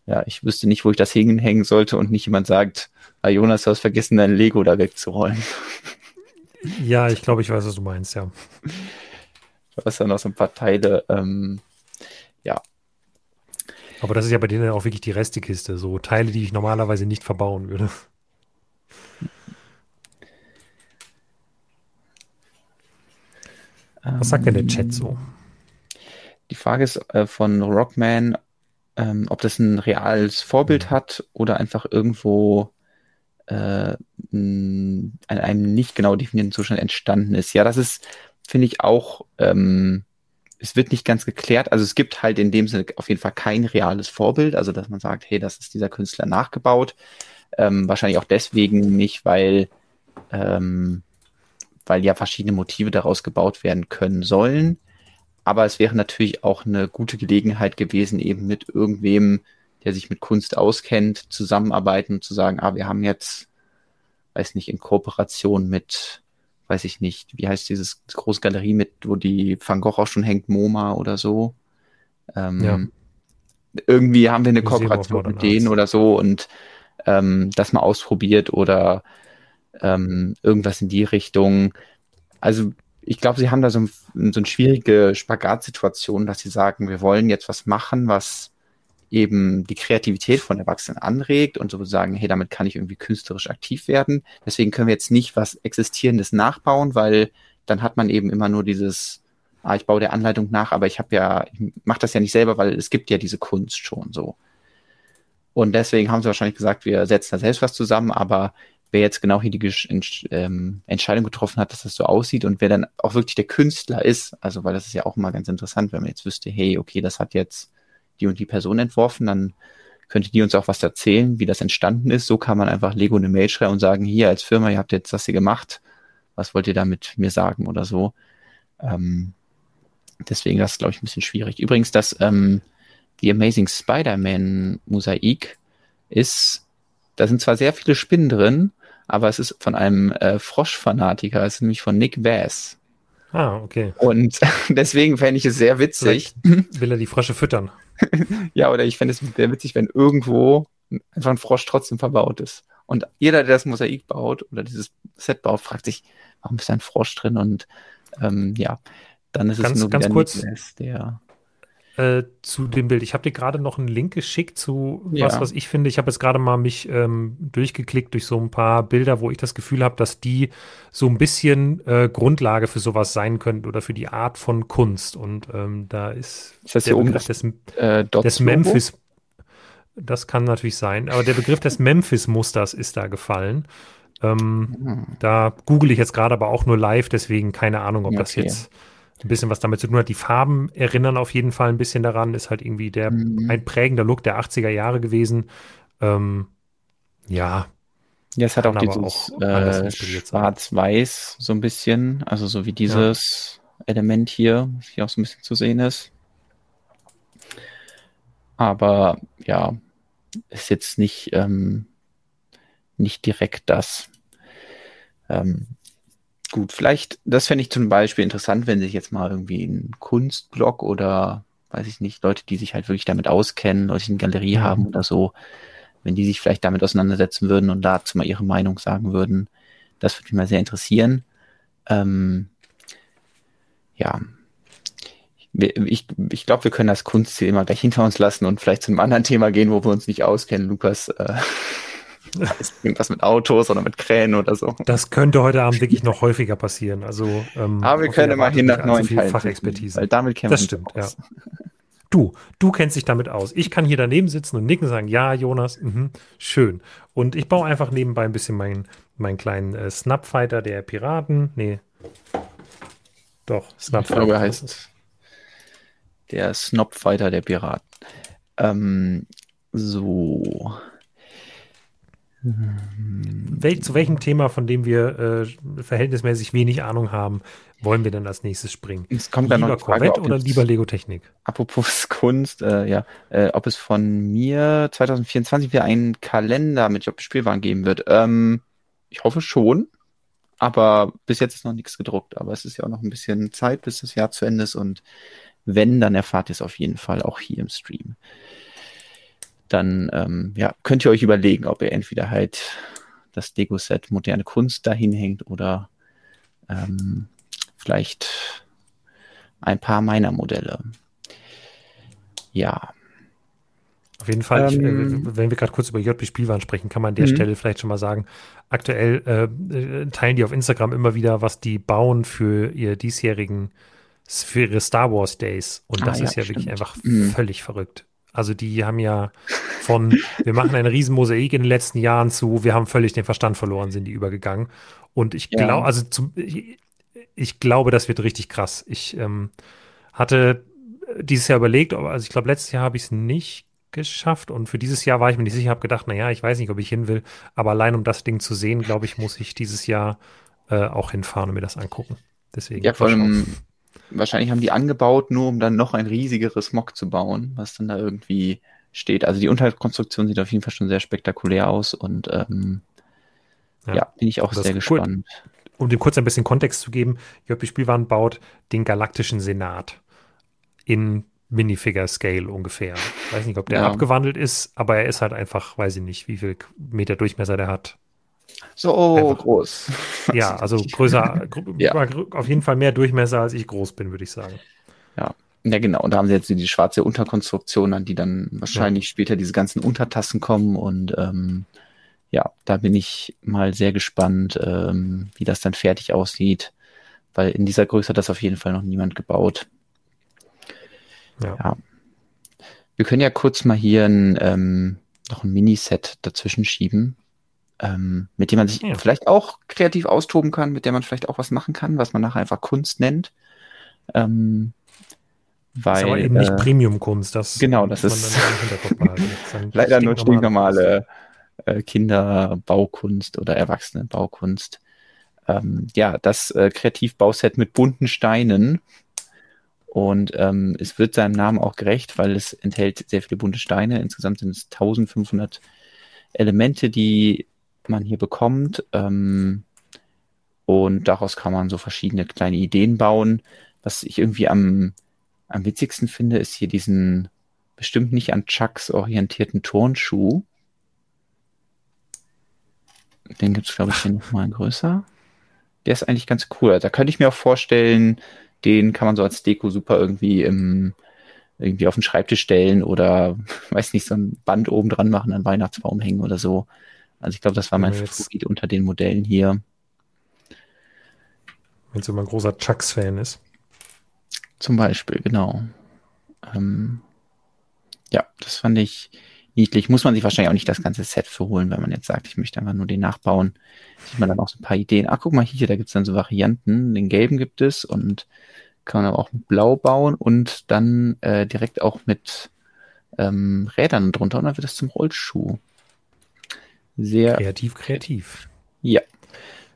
ja, ich wüsste nicht, wo ich das hinhängen sollte und nicht jemand sagt, ah, Jonas, du hast vergessen, dein Lego da wegzurollen. Ja, ich glaube, ich weiß, was du meinst, ja. Da ist dann noch so ein paar Teile, ähm, Aber das ist ja bei denen auch wirklich die Restekiste, so Teile, die ich normalerweise nicht verbauen würde. Was sagt denn der Chat so? Die Frage ist äh, von Rockman, ähm, ob das ein reales Vorbild hat oder einfach irgendwo äh, in einem nicht genau definierten Zustand entstanden ist. Ja, das ist, finde ich auch, ähm, es wird nicht ganz geklärt. Also es gibt halt in dem Sinne auf jeden Fall kein reales Vorbild, also dass man sagt, hey, das ist dieser Künstler nachgebaut. Ähm, wahrscheinlich auch deswegen nicht, weil ähm, weil ja verschiedene Motive daraus gebaut werden können sollen. Aber es wäre natürlich auch eine gute Gelegenheit gewesen, eben mit irgendwem, der sich mit Kunst auskennt, zusammenarbeiten und zu sagen, ah, wir haben jetzt, weiß nicht, in Kooperation mit, weiß ich nicht, wie heißt dieses große Galerie mit, wo die Van Gogh auch schon hängt, MoMA oder so. Ähm, Ja. Irgendwie haben wir eine Kooperation mit denen oder so und ähm, das mal ausprobiert oder ähm, irgendwas in die Richtung. Also ich glaube, sie haben da so, ein, so eine schwierige Spagatsituation, dass sie sagen, wir wollen jetzt was machen, was eben die Kreativität von Erwachsenen anregt und so sagen, hey, damit kann ich irgendwie künstlerisch aktiv werden. Deswegen können wir jetzt nicht was Existierendes nachbauen, weil dann hat man eben immer nur dieses, ah, ich baue der Anleitung nach, aber ich habe ja, ich mache das ja nicht selber, weil es gibt ja diese Kunst schon so. Und deswegen haben sie wahrscheinlich gesagt, wir setzen da selbst was zusammen, aber wer jetzt genau hier die Entsch- ähm, Entscheidung getroffen hat, dass das so aussieht und wer dann auch wirklich der Künstler ist, also weil das ist ja auch immer ganz interessant, wenn man jetzt wüsste, hey, okay, das hat jetzt die und die Person entworfen, dann könnte die uns auch was erzählen, wie das entstanden ist. So kann man einfach Lego eine Mail schreiben und sagen, hier als Firma, ihr habt jetzt das hier gemacht, was wollt ihr damit mir sagen oder so. Ähm, deswegen das ist, glaube ich, ein bisschen schwierig. Übrigens, das ähm, die Amazing Spider-Man Mosaik ist, da sind zwar sehr viele Spinnen drin, aber es ist von einem äh, Frosch-Fanatiker, es ist nämlich von Nick Vass. Ah, okay. Und deswegen fände ich es sehr witzig. Vielleicht will er die Frösche füttern. Ja, oder ich fände es sehr witzig, wenn irgendwo einfach ein Frosch trotzdem verbaut ist. Und jeder, der das Mosaik baut oder dieses Set baut, fragt sich, warum ist da ein Frosch drin? Und ähm, ja, dann ist Ganz- es nur ganz kurz. Nick Vass, der Äh, zu dem Bild. Ich habe dir gerade noch einen Link geschickt zu Ja. was, was ich finde. Ich habe jetzt gerade mal mich ähm, durchgeklickt durch so ein paar Bilder, wo ich das Gefühl habe, dass die so ein bisschen äh, Grundlage für sowas sein könnten oder für die Art von Kunst. Und ähm, da ist, Ist das der hier oben Begriff des, äh, des? Memphis. Das kann natürlich sein, aber der Begriff des Memphis-Musters ist da gefallen. Ähm, Hm. da google ich jetzt gerade aber auch nur live, deswegen keine Ahnung, ob das Okay. jetzt ein bisschen was damit zu tun hat. Die Farben erinnern auf jeden Fall ein bisschen daran, ist halt irgendwie der Mhm. ein prägender Look der 80er Jahre gewesen. Ähm, ja, Ja, es hat auch dieses äh. Schwarz-Weiß so ein bisschen, also so wie dieses Element hier, was hier auch so ein bisschen zu sehen ist. Aber ja, ist jetzt nicht, ähm, nicht direkt das. Ähm, gut, vielleicht, das fände ich zum Beispiel interessant, wenn sich jetzt mal irgendwie ein Kunstblog oder weiß ich nicht, Leute, die sich halt wirklich damit auskennen, Leute, die eine Galerie mhm. haben oder so, wenn die sich vielleicht damit auseinandersetzen würden und dazu mal ihre Meinung sagen würden. Das würde mich mal sehr interessieren. Ähm, ja. Ich, ich glaube, wir können das Kunstthema gleich hinter uns lassen und vielleicht zu einem anderen Thema gehen, wo wir uns nicht auskennen. Lukas, äh, irgendwas mit Autos oder mit Kränen oder so. Das könnte heute Abend wirklich noch häufiger passieren. Also, ähm, Aber wir können immerhin nach neuen Teilen Fachexpertise. Weil damit kennen das stimmt, ja. Du, du kennst dich damit aus. Ich kann hier daneben sitzen und nicken und sagen, ja, Jonas, mh, schön. Und ich baue einfach nebenbei ein bisschen meinen mein kleinen äh, Snapfighter der Piraten. Nee. Doch, Snapfighter. Ich glaube, heißt der Snopfighter der Piraten. Ähm, so. Wel zu welchem Thema, von dem wir äh, verhältnismäßig wenig Ahnung haben, wollen wir denn als nächstes springen? Es kommt lieber noch Frage, Corvette oder lieber Lego Technik? Apropos Kunst, äh, ja, äh, ob es von mir 2024 wieder einen Kalender mit Job-Spielwaren geben wird. Ähm, ich hoffe schon, aber bis jetzt ist noch nichts gedruckt. Aber es ist ja auch noch ein bisschen Zeit, bis das Jahr zu Ende ist und wenn, dann erfahrt ihr es auf jeden Fall auch hier im Stream dann ähm, ja, könnt ihr euch überlegen, ob ihr entweder halt das Lego-Set moderne Kunst dahin hängt oder ähm, vielleicht ein paar meiner Modelle. Ja. Auf jeden Fall, ähm, ich, äh, wenn wir gerade kurz über JB-Spielwaren sprechen, kann man an der mhm. Stelle vielleicht schon mal sagen, aktuell äh, äh, teilen die auf Instagram immer wieder, was die bauen für ihr diesjährigen, für ihre Star Wars Days. Und das ah, ist ja, ja wirklich einfach mhm. völlig verrückt. Also die haben ja von, wir machen ein Riesenmosaik in den letzten Jahren zu, wir haben völlig den Verstand verloren, sind die übergegangen. Und ich glaube, ja. also zum, ich, ich, glaube, das wird richtig krass. Ich ähm, hatte dieses Jahr überlegt, also ich glaube, letztes Jahr habe ich es nicht geschafft und für dieses Jahr war ich mir nicht sicher, habe gedacht, naja, ich weiß nicht, ob ich hin will, aber allein um das Ding zu sehen, glaube ich, muss ich dieses Jahr äh, auch hinfahren und mir das angucken. Deswegen. Ja, vor allem, wahrscheinlich haben die angebaut, nur um dann noch ein riesigeres Mock zu bauen, was dann da irgendwie steht. Also die Unterkonstruktion sieht auf jeden Fall schon sehr spektakulär aus und ähm, ja. ja bin ich auch sehr gespannt. Cool. Um dem kurz ein bisschen Kontext zu geben, JP Spielwaren baut den Galaktischen Senat in Minifigure Scale ungefähr. Ich weiß nicht, ob der ja. abgewandelt ist, aber er ist halt einfach, weiß ich nicht, wie viel Meter Durchmesser der hat. So Einfach, groß. Ja, also größer, ja. auf jeden Fall mehr Durchmesser, als ich groß bin, würde ich sagen. Ja. Ja, genau. Und da haben sie jetzt die schwarze Unterkonstruktion, an die dann wahrscheinlich ja. später diese ganzen Untertassen kommen. Und ähm, ja, da bin ich mal sehr gespannt, ähm, wie das dann fertig aussieht. Weil in dieser Größe hat das auf jeden Fall noch niemand gebaut. Ja. ja. Wir können ja kurz mal hier ein, ähm, noch ein Miniset dazwischen schieben ähm, mit dem man sich ja. vielleicht auch kreativ austoben kann, mit der man vielleicht auch was machen kann, was man nachher einfach Kunst nennt. Ähm, weil, das ist aber eben nicht äh, Premium-Kunst, das genau, das ist leider nur stinknormale äh, Kinderbaukunst oder Erwachsenenbaukunst. Ähm, ja, das äh, Kreativbauset mit bunten Steinen. Und ähm, es wird seinem Namen auch gerecht, weil es enthält sehr viele bunte Steine. Insgesamt sind es 1500 Elemente, die man hier bekommt. Ähm, und daraus kann man so verschiedene kleine Ideen bauen. Was ich irgendwie am, am witzigsten finde, ist hier diesen bestimmt nicht an Chucks orientierten Turnschuh. Den gibt es, glaube ich, hier nochmal größer. Der ist eigentlich ganz cool. Da könnte ich mir auch vorstellen, den kann man so als Deko super irgendwie im, irgendwie auf den Schreibtisch stellen oder, weiß nicht, so ein Band oben dran machen, an Weihnachtsbaum hängen oder so. Also ich glaube, das war mein Favorit unter den Modellen hier. Wenn so ein großer Chucks-Fan ist. Zum Beispiel, genau. Ähm, ja, das fand ich niedlich. Muss man sich wahrscheinlich auch nicht das ganze Set für holen, wenn man jetzt sagt, ich möchte einfach nur den nachbauen. Sieht man dann auch so ein paar Ideen. Ach, guck mal hier, da gibt es dann so Varianten. Den gelben gibt es und kann man aber auch mit blau bauen und dann äh, direkt auch mit ähm, Rädern drunter und dann wird das zum Rollschuh. Sehr kreativ, kreativ. Ja,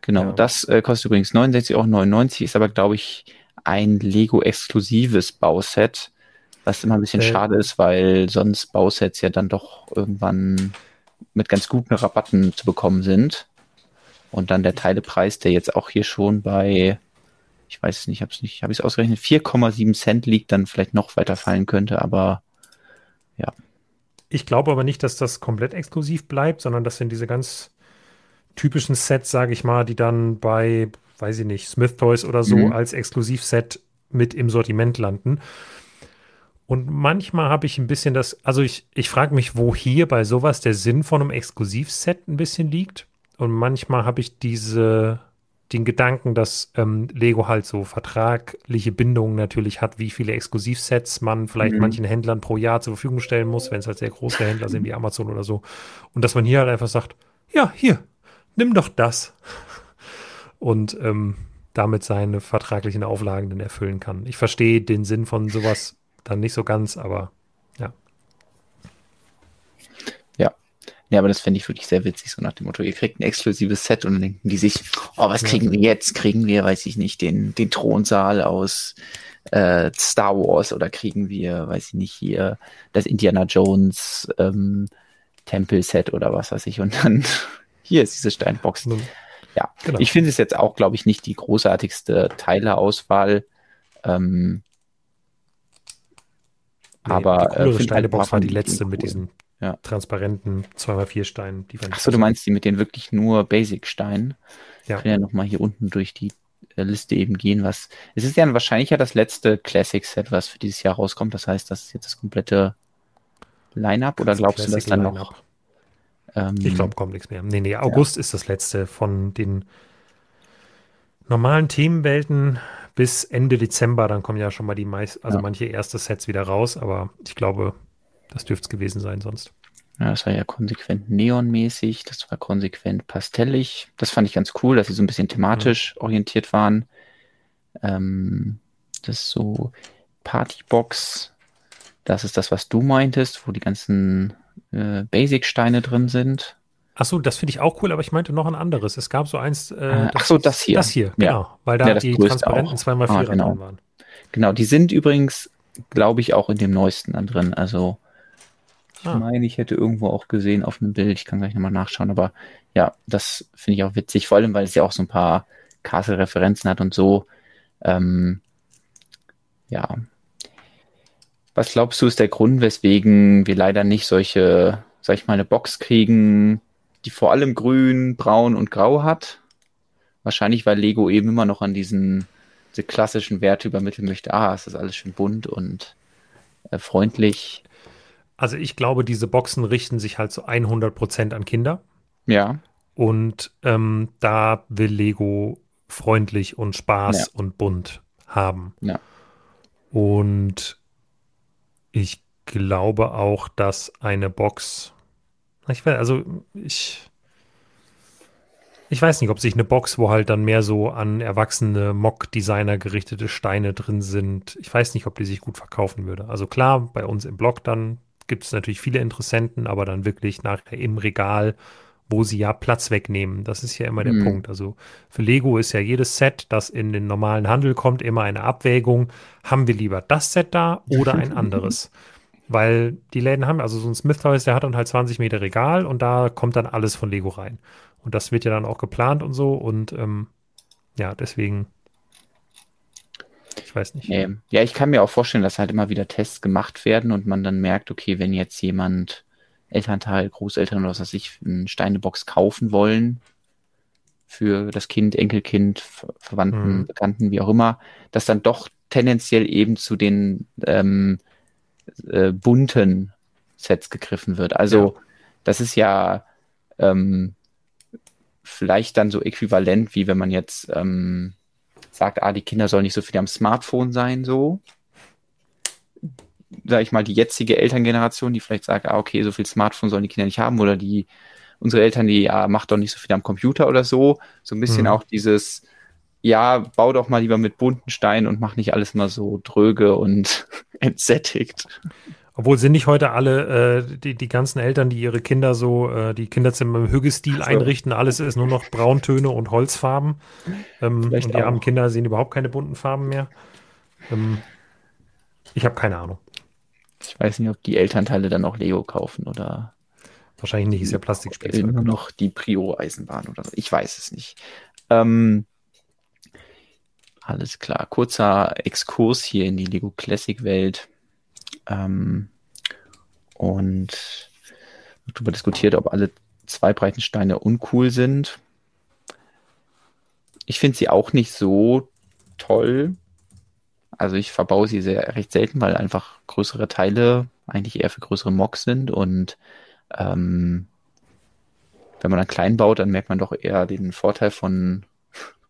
genau. Ja. Das äh, kostet übrigens 69,99 Euro, ist aber, glaube ich, ein Lego-exklusives Bauset, was immer ein bisschen äh, schade ist, weil sonst Bausets ja dann doch irgendwann mit ganz guten Rabatten zu bekommen sind. Und dann der Teilepreis, der jetzt auch hier schon bei, ich weiß es nicht, habe es nicht, habe ich es ausgerechnet, 4,7 Cent liegt, dann vielleicht noch weiter fallen könnte, aber ja. Ich glaube aber nicht, dass das komplett exklusiv bleibt, sondern das sind diese ganz typischen Sets, sage ich mal, die dann bei, weiß ich nicht, Smith Toys oder so mhm. als Exklusivset mit im Sortiment landen. Und manchmal habe ich ein bisschen das, also ich, ich frage mich, wo hier bei sowas der Sinn von einem Exklusivset ein bisschen liegt. Und manchmal habe ich diese, den Gedanken, dass ähm, Lego halt so vertragliche Bindungen natürlich hat, wie viele Exklusivsets man vielleicht mhm. manchen Händlern pro Jahr zur Verfügung stellen muss, wenn es halt sehr große Händler sind wie Amazon oder so. Und dass man hier halt einfach sagt, ja, hier, nimm doch das. Und ähm, damit seine vertraglichen Auflagen dann erfüllen kann. Ich verstehe den Sinn von sowas dann nicht so ganz, aber ja. Ja. Ja, aber das fände ich wirklich sehr witzig, so nach dem Motto, ihr kriegt ein exklusives Set und dann denken die sich, oh, was kriegen wir jetzt? Kriegen wir, weiß ich nicht, den, den Thronsaal aus äh, Star Wars oder kriegen wir, weiß ich nicht, hier das Indiana Jones ähm, Tempel-Set oder was weiß ich. Und dann hier ist diese Steinbox. Ja, genau. ich finde es jetzt auch, glaube ich, nicht die großartigste Teileauswahl. Ähm, Nee, aber die coolere äh, Steinebox war die letzte cool. mit diesen ja. transparenten 2x4 Steinen. Achso, du meinst die mit den wirklich nur Basic-Steinen? Ja. Ich kann ja nochmal hier unten durch die äh, Liste eben gehen, was. Es ist ja wahrscheinlich ja das letzte Classic-Set, was für dieses Jahr rauskommt. Das heißt, das ist jetzt das komplette Line-Up oder glaubst du, dass dann noch. Ähm, ich glaube, kommt nichts mehr. Nee, nee, August ja. ist das letzte von den normalen Themenwelten bis Ende Dezember, dann kommen ja schon mal die meist, also ja. manche erste Sets wieder raus, aber ich glaube, das dürfte es gewesen sein sonst. Ja, das war ja konsequent neonmäßig, das war konsequent pastellig. Das fand ich ganz cool, dass sie so ein bisschen thematisch mhm. orientiert waren. Ähm, das ist so Partybox, das ist das, was du meintest, wo die ganzen äh, Basic-Steine drin sind. Achso, das finde ich auch cool, aber ich meinte noch ein anderes. Es gab so eins. Äh, ah, Ach so, das hier. Das hier, genau. Ja. Weil da ja, die transparenten 2x4 ah, genau. drin waren. Genau, die sind übrigens, glaube ich, auch in dem neuesten dann drin. Also, ich ah. meine, ich hätte irgendwo auch gesehen auf einem Bild. Ich kann gleich nochmal nachschauen, aber ja, das finde ich auch witzig, vor allem, weil es ja auch so ein paar Castle-Referenzen hat und so. Ähm, ja. Was glaubst du, ist der Grund, weswegen wir leider nicht solche, sag ich mal, eine Box kriegen, die vor allem grün, braun und grau hat. Wahrscheinlich, weil Lego eben immer noch an diesen diese klassischen Werte übermitteln möchte. Ah, es ist alles schön bunt und äh, freundlich. Also ich glaube, diese Boxen richten sich halt zu 100 Prozent an Kinder. Ja. Und ähm, da will Lego freundlich und Spaß ja. und bunt haben. Ja. Und ich glaube auch, dass eine Box ich weiß, also ich. Ich weiß nicht, ob sich eine Box, wo halt dann mehr so an erwachsene Mock-Designer gerichtete Steine drin sind, ich weiß nicht, ob die sich gut verkaufen würde. Also klar, bei uns im Blog dann gibt es natürlich viele Interessenten, aber dann wirklich nachher im Regal, wo sie ja Platz wegnehmen. Das ist ja immer der mhm. Punkt. Also für Lego ist ja jedes Set, das in den normalen Handel kommt, immer eine Abwägung. Haben wir lieber das Set da oder ein anderes? Weil die Läden haben, also so ein Smith Toys, der hat dann halt 20 Meter Regal und da kommt dann alles von Lego rein. Und das wird ja dann auch geplant und so und ähm, ja, deswegen. Ich weiß nicht. Nee. Ja, ich kann mir auch vorstellen, dass halt immer wieder Tests gemacht werden und man dann merkt, okay, wenn jetzt jemand Elternteil, Großeltern oder was weiß ich, eine Steinebox kaufen wollen für das Kind, Enkelkind, Verwandten, mhm. Bekannten, wie auch immer, dass dann doch tendenziell eben zu den ähm, äh, bunten Sets gegriffen wird. Also ja. das ist ja ähm, vielleicht dann so äquivalent, wie wenn man jetzt ähm, sagt, ah, die Kinder sollen nicht so viel am Smartphone sein, so. Sag ich mal, die jetzige Elterngeneration, die vielleicht sagt, ah, okay, so viel Smartphone sollen die Kinder nicht haben, oder die, unsere Eltern, die, ja, macht doch nicht so viel am Computer oder so. So ein bisschen mhm. auch dieses, ja, bau doch mal lieber mit bunten Steinen und mach nicht alles mal so dröge und entsättigt. Obwohl sind nicht heute alle, äh, die, die ganzen Eltern, die ihre Kinder so, äh, die Kinderzimmer im Hüggestil so. einrichten, alles ist nur noch Brauntöne und Holzfarben. Ähm, und die armen auch. Kinder sehen überhaupt keine bunten Farben mehr. Ähm, ich habe keine Ahnung. Ich weiß nicht, ob die Elternteile dann auch Lego kaufen oder Wahrscheinlich nicht, ist ja nur Plastikspielzeug. noch die Prio-Eisenbahn oder so. Ich weiß es nicht. Ähm, alles klar. Kurzer Exkurs hier in die Lego Classic Welt. Ähm, und darüber diskutiert, ob alle zwei Breitensteine uncool sind. Ich finde sie auch nicht so toll. Also ich verbaue sie sehr recht selten, weil einfach größere Teile eigentlich eher für größere Mocks sind und ähm, wenn man dann klein baut, dann merkt man doch eher den Vorteil von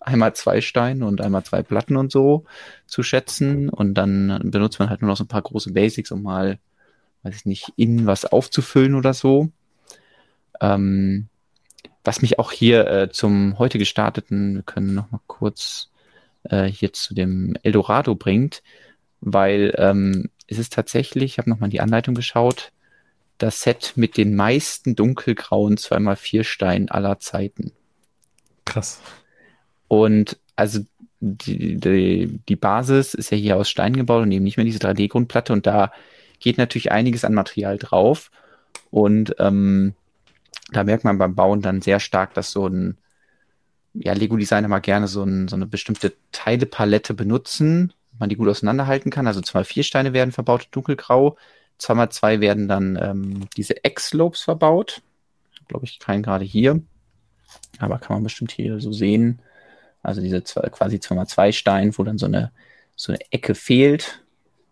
einmal zwei Steinen und einmal zwei Platten und so zu schätzen. Und dann benutzt man halt nur noch so ein paar große Basics, um mal, weiß ich nicht, innen was aufzufüllen oder so. Ähm, was mich auch hier äh, zum heute gestarteten, wir können noch mal kurz äh, hier zu dem Eldorado bringt, weil ähm, es ist tatsächlich, ich habe noch mal in die Anleitung geschaut, das Set mit den meisten dunkelgrauen 2x4 Steinen aller Zeiten. Krass. Und also die, die, die Basis ist ja hier aus Stein gebaut und eben nicht mehr diese 3D-Grundplatte und da geht natürlich einiges an Material drauf. Und ähm, da merkt man beim Bauen dann sehr stark, dass so ein ja, Lego-Designer mal gerne so, ein, so eine bestimmte Teilepalette benutzen, man die gut auseinanderhalten kann. Also zwei vier Steine werden verbaut, dunkelgrau. Zweimal zwei werden dann ähm, diese X-Slopes verbaut. Glaube ich, keinen gerade hier. Aber kann man bestimmt hier so sehen. Also diese zwei, quasi zweimal zwei Stein, wo dann so eine, so eine Ecke fehlt.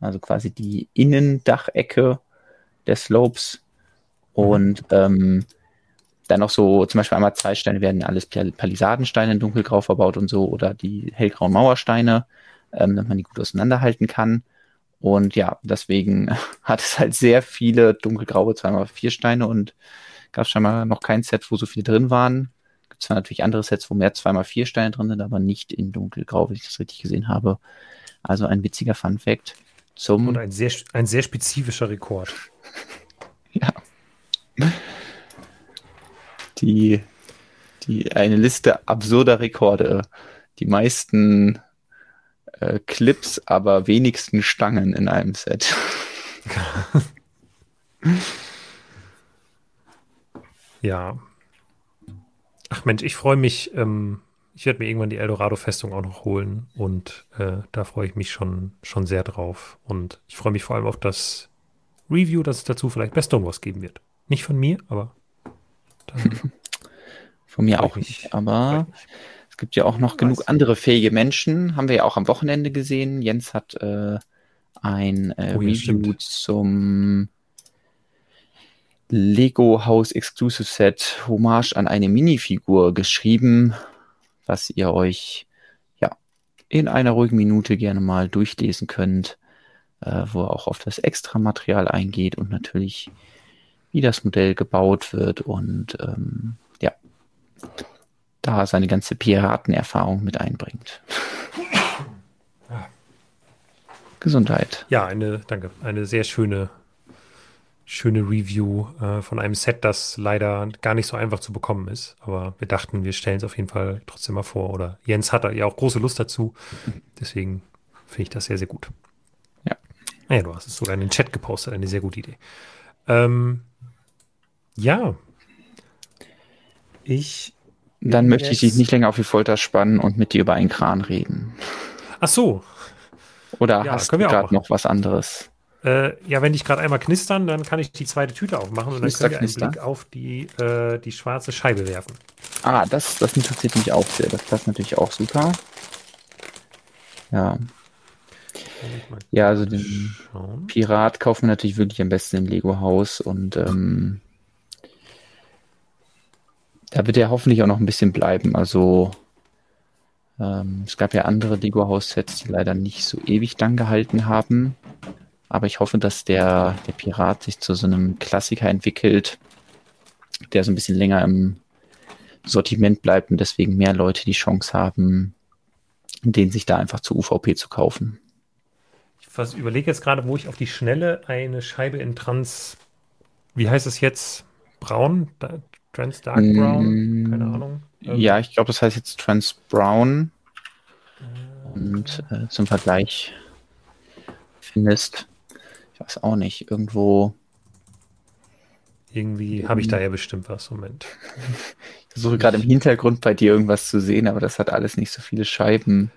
Also quasi die Innendachecke der Slopes. Und ähm, dann noch so, zum Beispiel einmal zwei Steine werden alles Pal- Palisadensteine in dunkelgrau verbaut und so, oder die hellgrauen Mauersteine, ähm, damit man die gut auseinanderhalten kann. Und ja, deswegen hat es halt sehr viele dunkelgraue zweimal vier Steine und gab es scheinbar noch kein Set, wo so viele drin waren. Gibt zwar natürlich andere Sets, wo mehr zweimal vier Steine drin sind, aber nicht in dunkelgrau, wenn ich das richtig gesehen habe. Also ein witziger Fun Fact zum Und ein sehr, ein sehr spezifischer Rekord. Ja. Die, die, eine Liste absurder Rekorde. Die meisten äh, Clips, aber wenigsten Stangen in einem Set. Ja. Ach Mensch, ich freue mich. Ähm, ich werde mir irgendwann die Eldorado-Festung auch noch holen und äh, da freue ich mich schon, schon sehr drauf. Und ich freue mich vor allem auf das Review, das es dazu vielleicht bei Stonewalls geben wird. Nicht von mir, aber Von mir auch nicht, aber es gibt ja auch noch genug weiß. andere fähige Menschen. Haben wir ja auch am Wochenende gesehen. Jens hat äh, ein äh, Oh Review stimmt. zum Lego House Exclusive Set Hommage an eine Minifigur geschrieben, was ihr euch ja in einer ruhigen Minute gerne mal durchlesen könnt, äh, wo er auch auf das Extramaterial eingeht und natürlich wie das Modell gebaut wird und ähm, ja, da seine ganze Piratenerfahrung mit einbringt. Gesundheit. Ja, eine, danke, eine sehr schöne, schöne Review äh, von einem Set, das leider gar nicht so einfach zu bekommen ist. Aber wir dachten, wir stellen es auf jeden Fall trotzdem mal vor. Oder Jens hat da ja auch große Lust dazu. Deswegen finde ich das sehr, sehr gut. Ja. Ah ja, du hast es sogar in den Chat gepostet, eine sehr gute Idee. Ähm, ja. Ich. Dann möchte ich dich nicht länger auf die Folter spannen und mit dir über einen Kran reden. Ach so. Oder Ja, hast du gerade noch was anderes? Äh, ja, wenn die gerade einmal knistern, dann kann ich die zweite Tüte aufmachen und dann können wir einen. Blick auf die, äh, die schwarze Scheibe werfen. Ah, das, das interessiert mich auch sehr. Das passt natürlich auch super. Ja, Ja, also den- Schauen. Pirat kaufen wir natürlich wirklich am besten im Lego-Haus und ähm, da wird er hoffentlich auch noch ein bisschen bleiben. Also ähm, es gab ja andere Lego-Haus-Sets, die leider nicht so ewig lang gehalten haben. Aber ich hoffe, dass der, der Pirat sich zu so einem Klassiker entwickelt, der so ein bisschen länger im Sortiment bleibt und deswegen mehr Leute die Chance haben, den sich da einfach zu UVP zu kaufen. Ich überlege jetzt gerade, wo ich auf die Schnelle eine Scheibe in Trans, wie heißt es jetzt? Braun? Trans Dark Brown? Keine Mm, Ahnung. Ja, ich glaube, das heißt jetzt Trans Brown. Und äh, zum Vergleich findest, ich weiß auch nicht, irgendwo, Irgendwie habe ich da ja bestimmt was. Moment. ich versuche gerade im Hintergrund bei dir irgendwas zu sehen, aber das hat alles nicht so viele Scheiben.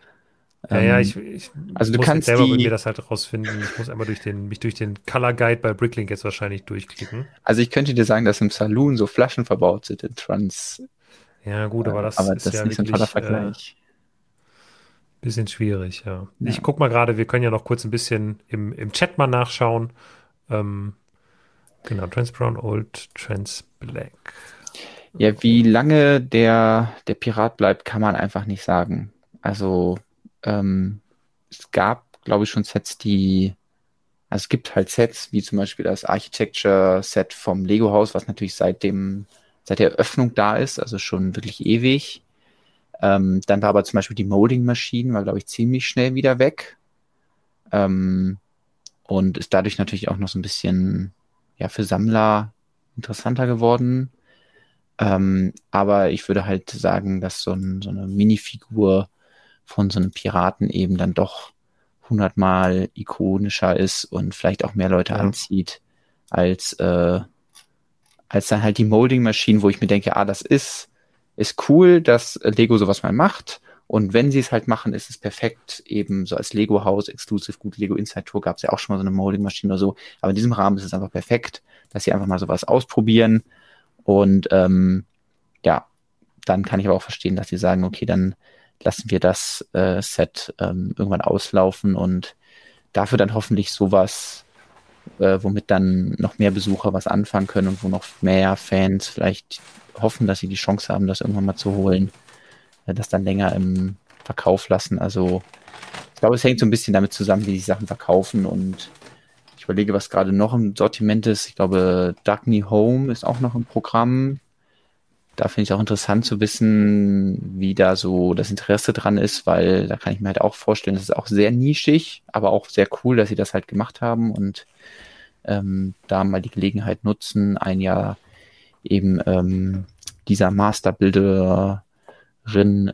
Ja, ja, Ähm, ich, ich also du muss kannst selber die- mir das halt rausfinden. Ich muss einmal durch den, mich durch den Color Guide bei Bricklink jetzt wahrscheinlich durchklicken. Also ich könnte dir sagen, dass im Saloon so Flaschen verbaut sind in Trans. Ja, gut, aber das aber ist das ist ja nicht so ein toller wirklich äh, Vergleich. Bisschen schwierig, ja. Ja. Ich guck mal gerade, wir können ja noch kurz ein bisschen im, im Chat mal nachschauen. Ähm, genau, Trans Brown Old, Trans Black. Ja, wie lange der, der Pirat bleibt, kann man einfach nicht sagen. Also ähm, es gab, glaube ich, schon Sets, die, also es gibt halt Sets, wie zum Beispiel das Architecture-Set vom Lego-Haus, was natürlich seit dem, seit der Eröffnung da ist, also schon wirklich ewig. Ähm, dann war aber zum Beispiel die Molding-Maschine, war, glaube ich, ziemlich schnell wieder weg. Ähm, und ist dadurch natürlich auch noch so ein bisschen, ja, für Sammler interessanter geworden. Ähm, aber ich würde halt sagen, dass so, ein, so eine Minifigur von so einem Piraten eben dann doch hundertmal ikonischer ist und vielleicht auch mehr Leute Ja. anzieht als, äh, als dann halt die Molding-Maschinen, wo ich mir denke, ah, das ist, ist cool, dass Lego sowas mal macht. Und wenn sie es halt machen, ist es perfekt, eben so als Lego-Haus, Exclusive, gut, Lego Inside Tour gab es ja auch schon mal so eine Molding-Maschine oder so. Aber in diesem Rahmen ist es einfach perfekt, dass sie einfach mal sowas ausprobieren. Und ähm, ja, dann kann ich aber auch verstehen, dass sie sagen, okay, dann lassen wir das äh, Set ähm, irgendwann auslaufen und dafür dann hoffentlich sowas, äh, womit dann noch mehr Besucher was anfangen können und wo noch mehr Fans vielleicht hoffen, dass sie die Chance haben, das irgendwann mal zu holen, äh, das dann länger im Verkauf lassen. Also ich glaube, es hängt so ein bisschen damit zusammen, wie die Sachen verkaufen und ich überlege, was gerade noch im Sortiment ist. Ich glaube, Dagny Home ist auch noch im Programm. Da finde ich auch interessant zu wissen, wie da so das Interesse dran ist, weil da kann ich mir halt auch vorstellen, das ist auch sehr nischig, aber auch sehr cool, dass sie das halt gemacht haben und ähm, da mal die Gelegenheit nutzen, ein Jahr eben ähm, dieser Masterbilderin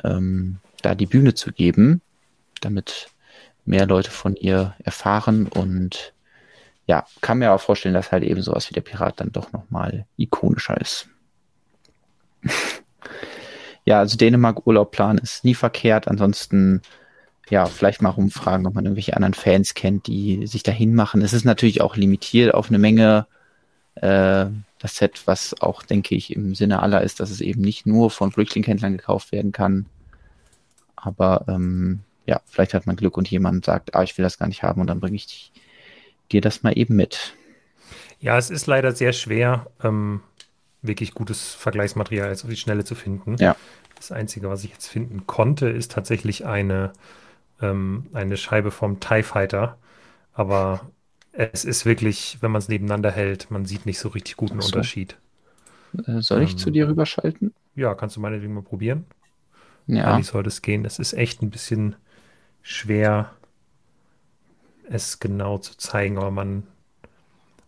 ähm, da die Bühne zu geben, damit mehr Leute von ihr erfahren und ja, kann mir auch vorstellen, dass halt eben sowas wie der Pirat dann doch nochmal ikonischer ist. ja, also Dänemark-Urlaubplan ist nie verkehrt. Ansonsten, ja, vielleicht mal rumfragen, ob man irgendwelche anderen Fans kennt, die sich dahin machen. Es ist natürlich auch limitiert auf eine Menge. Äh, das Set, was auch, denke ich, im Sinne aller ist, dass es eben nicht nur von Bricklink-Händlern gekauft werden kann. Aber ähm, ja, vielleicht hat man Glück und jemand sagt, ah, ich will das gar nicht haben und dann bringe ich dir das mal eben mit. Ja, es ist leider sehr schwer, ähm, wirklich gutes Vergleichsmaterial jetzt auf die Schnelle zu finden. Ja. Das Einzige, was ich jetzt finden konnte, ist tatsächlich eine, ähm, eine Scheibe vom TIE Fighter. Aber es ist wirklich, wenn man es nebeneinander hält, man sieht nicht so richtig guten so. Unterschied. Äh, soll ich Ähm, zu dir rüberschalten? Ja, kannst du meinetwegen mal probieren. Ja. Wie soll das gehen? Es ist echt ein bisschen schwer, es genau zu zeigen, aber man,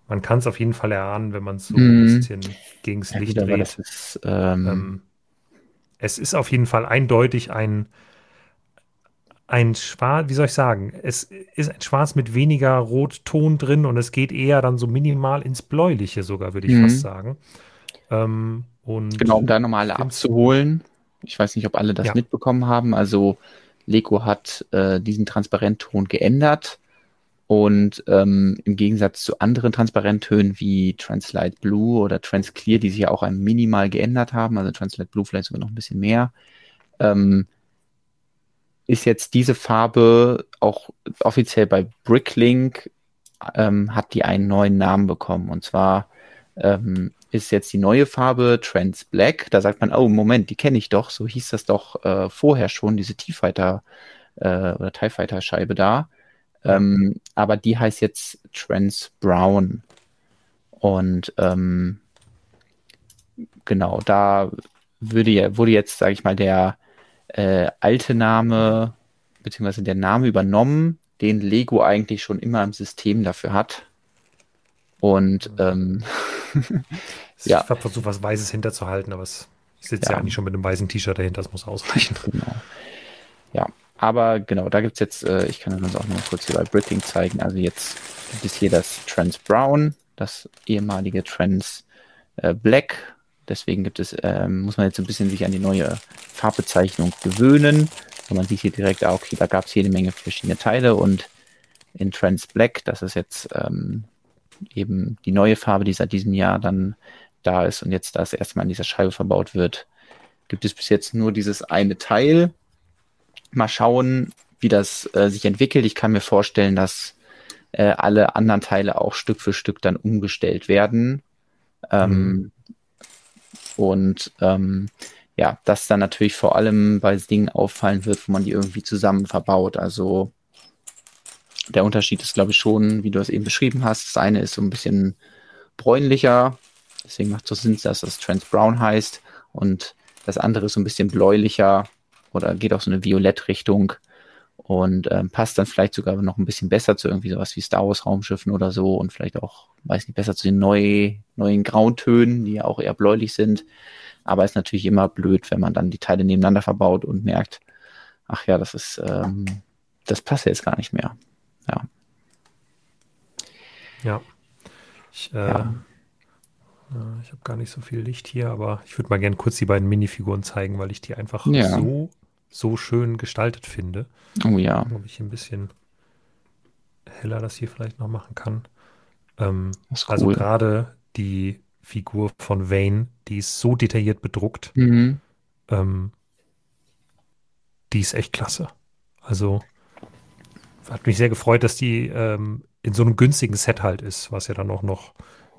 man kann es auf jeden Fall erahnen, wenn man es so ein Mhm. bisschen gegens Ja, Licht dreht. das ist, ähm, Ähm, es ist auf jeden Fall eindeutig ein, ein Schwarz, wie soll ich sagen? Es ist ein Schwarz mit weniger Rotton drin und es geht eher dann so minimal ins Bläuliche sogar, würde ich Mhm. fast sagen. Ähm, und Genau, um da nochmal abzuholen. Ich weiß nicht, ob alle das Ja. mitbekommen haben. Also Lego hat äh, diesen Transparentton geändert und ähm, im Gegensatz zu anderen Transparenttönen wie Translite Blue oder Transclear, die sich ja auch ein minimal geändert haben, also Translite Blue vielleicht sogar noch ein bisschen mehr, ähm, ist jetzt diese Farbe auch offiziell bei Bricklink ähm, hat die einen neuen Namen bekommen und zwar ähm, ist jetzt die neue Farbe Trans Black. Da sagt man, oh Moment, die kenne ich doch. So hieß das doch äh, vorher schon, diese T-Fighter äh, oder TIE Fighter Scheibe da. Ähm, aber die heißt jetzt Trans Brown. Und ähm, genau, da würde wurde jetzt, sage ich mal, der äh, alte Name beziehungsweise der Name übernommen den Lego eigentlich schon immer im System dafür hat. Und ähm, ja. Ich habe versucht, was Weißes hinterzuhalten, aber es, ich sitze ja. ja eigentlich schon mit einem weißen T-Shirt dahinter, das muss ausreichen. Genau. Ja, aber genau, da gibt es jetzt, äh, ich kann das auch noch kurz hier bei Bricking zeigen. Also jetzt gibt es hier das Trans Brown, das ehemalige Trans äh, Black. Deswegen gibt es, äh, muss man jetzt ein bisschen sich an die neue Farbbezeichnung gewöhnen. Und man sieht hier direkt, ah, okay, da gab es jede Menge verschiedene Teile und in Trans Black, das ist jetzt ähm, eben die neue Farbe, die seit diesem Jahr dann da ist und jetzt das erstmal in dieser Scheibe verbaut wird, gibt es bis jetzt nur dieses eine Teil. Mal schauen, wie das äh, sich entwickelt. Ich kann mir vorstellen, dass äh, alle anderen Teile auch Stück für Stück dann umgestellt werden. Ähm, mhm. Und ähm, ja, das dann natürlich vor allem bei Dingen auffallen wird, wo man die irgendwie zusammen verbaut. Also der Unterschied ist, glaube ich, schon, wie du es eben beschrieben hast. Das eine ist so ein bisschen bräunlicher, deswegen macht es so Sinn, dass das Trans Brown heißt. Und das andere ist so ein bisschen bläulicher oder geht auch so eine Violett-Richtung und ähm, passt dann vielleicht sogar noch ein bisschen besser zu irgendwie sowas wie Star Wars Raumschiffen oder so und vielleicht auch, weiß nicht, besser zu den neu, neuen Grautönen, die ja auch eher bläulich sind. Aber ist natürlich immer blöd, wenn man dann die Teile nebeneinander verbaut und merkt, ach ja, das ist, ähm, das passt ja jetzt gar nicht mehr. Ja. Ja. Ich, äh, ja. ich habe gar nicht so viel Licht hier, aber ich würde mal gerne kurz die beiden Minifiguren zeigen, weil ich die einfach ja. so, so schön gestaltet finde. Oh ja. Ob ich ein bisschen heller das hier vielleicht noch machen kann. Ähm, also cool. Gerade die Figur von Wayne, die ist so detailliert bedruckt. Mhm. Ähm, die ist echt klasse. Also hat mich sehr gefreut, dass die ähm, in so einem günstigen Set halt ist, was ja dann auch noch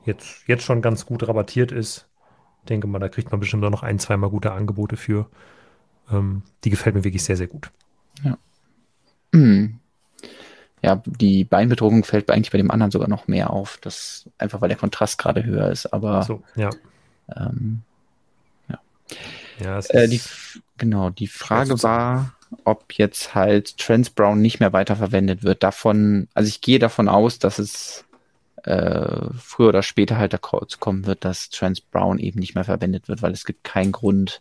jetzt, jetzt schon ganz gut rabattiert ist. Ich denke mal, da kriegt man bestimmt auch noch ein, zweimal gute Angebote für. Ähm, die gefällt mir wirklich sehr, sehr gut. Ja. Mhm. Ja, die Beinbedruckung fällt eigentlich bei dem anderen sogar noch mehr auf. Das einfach weil der Kontrast gerade höher ist, aber so, ja. Ähm, ja. ja äh, die, genau, die Frage war, ob jetzt halt Trans Brown nicht mehr weiterverwendet wird. Davon, also ich gehe davon aus, dass es äh, früher oder später halt dazu kommen wird, dass Trans Brown eben nicht mehr verwendet wird, weil es gibt keinen Grund,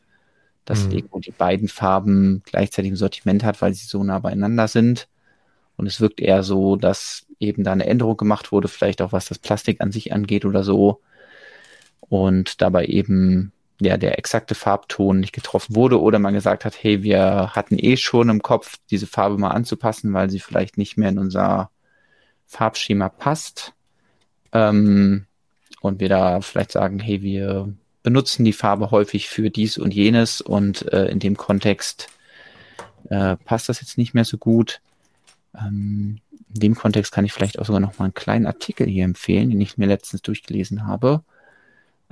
dass mhm. Lego die beiden Farben gleichzeitig im Sortiment hat, weil sie so nah beieinander sind. Und es wirkt eher so, dass eben da eine Änderung gemacht wurde, vielleicht auch was das Plastik an sich angeht oder so. Und dabei eben ja, der exakte Farbton nicht getroffen wurde oder man gesagt hat, hey, wir hatten eh schon im Kopf, diese Farbe mal anzupassen, weil sie vielleicht nicht mehr in unser Farbschema passt. Ähm, und wir da vielleicht sagen, hey, wir benutzen die Farbe häufig für dies und jenes und äh, in dem Kontext äh, passt das jetzt nicht mehr so gut. Ähm, in dem Kontext kann ich vielleicht auch sogar noch mal einen kleinen Artikel hier empfehlen, den ich mir letztens durchgelesen habe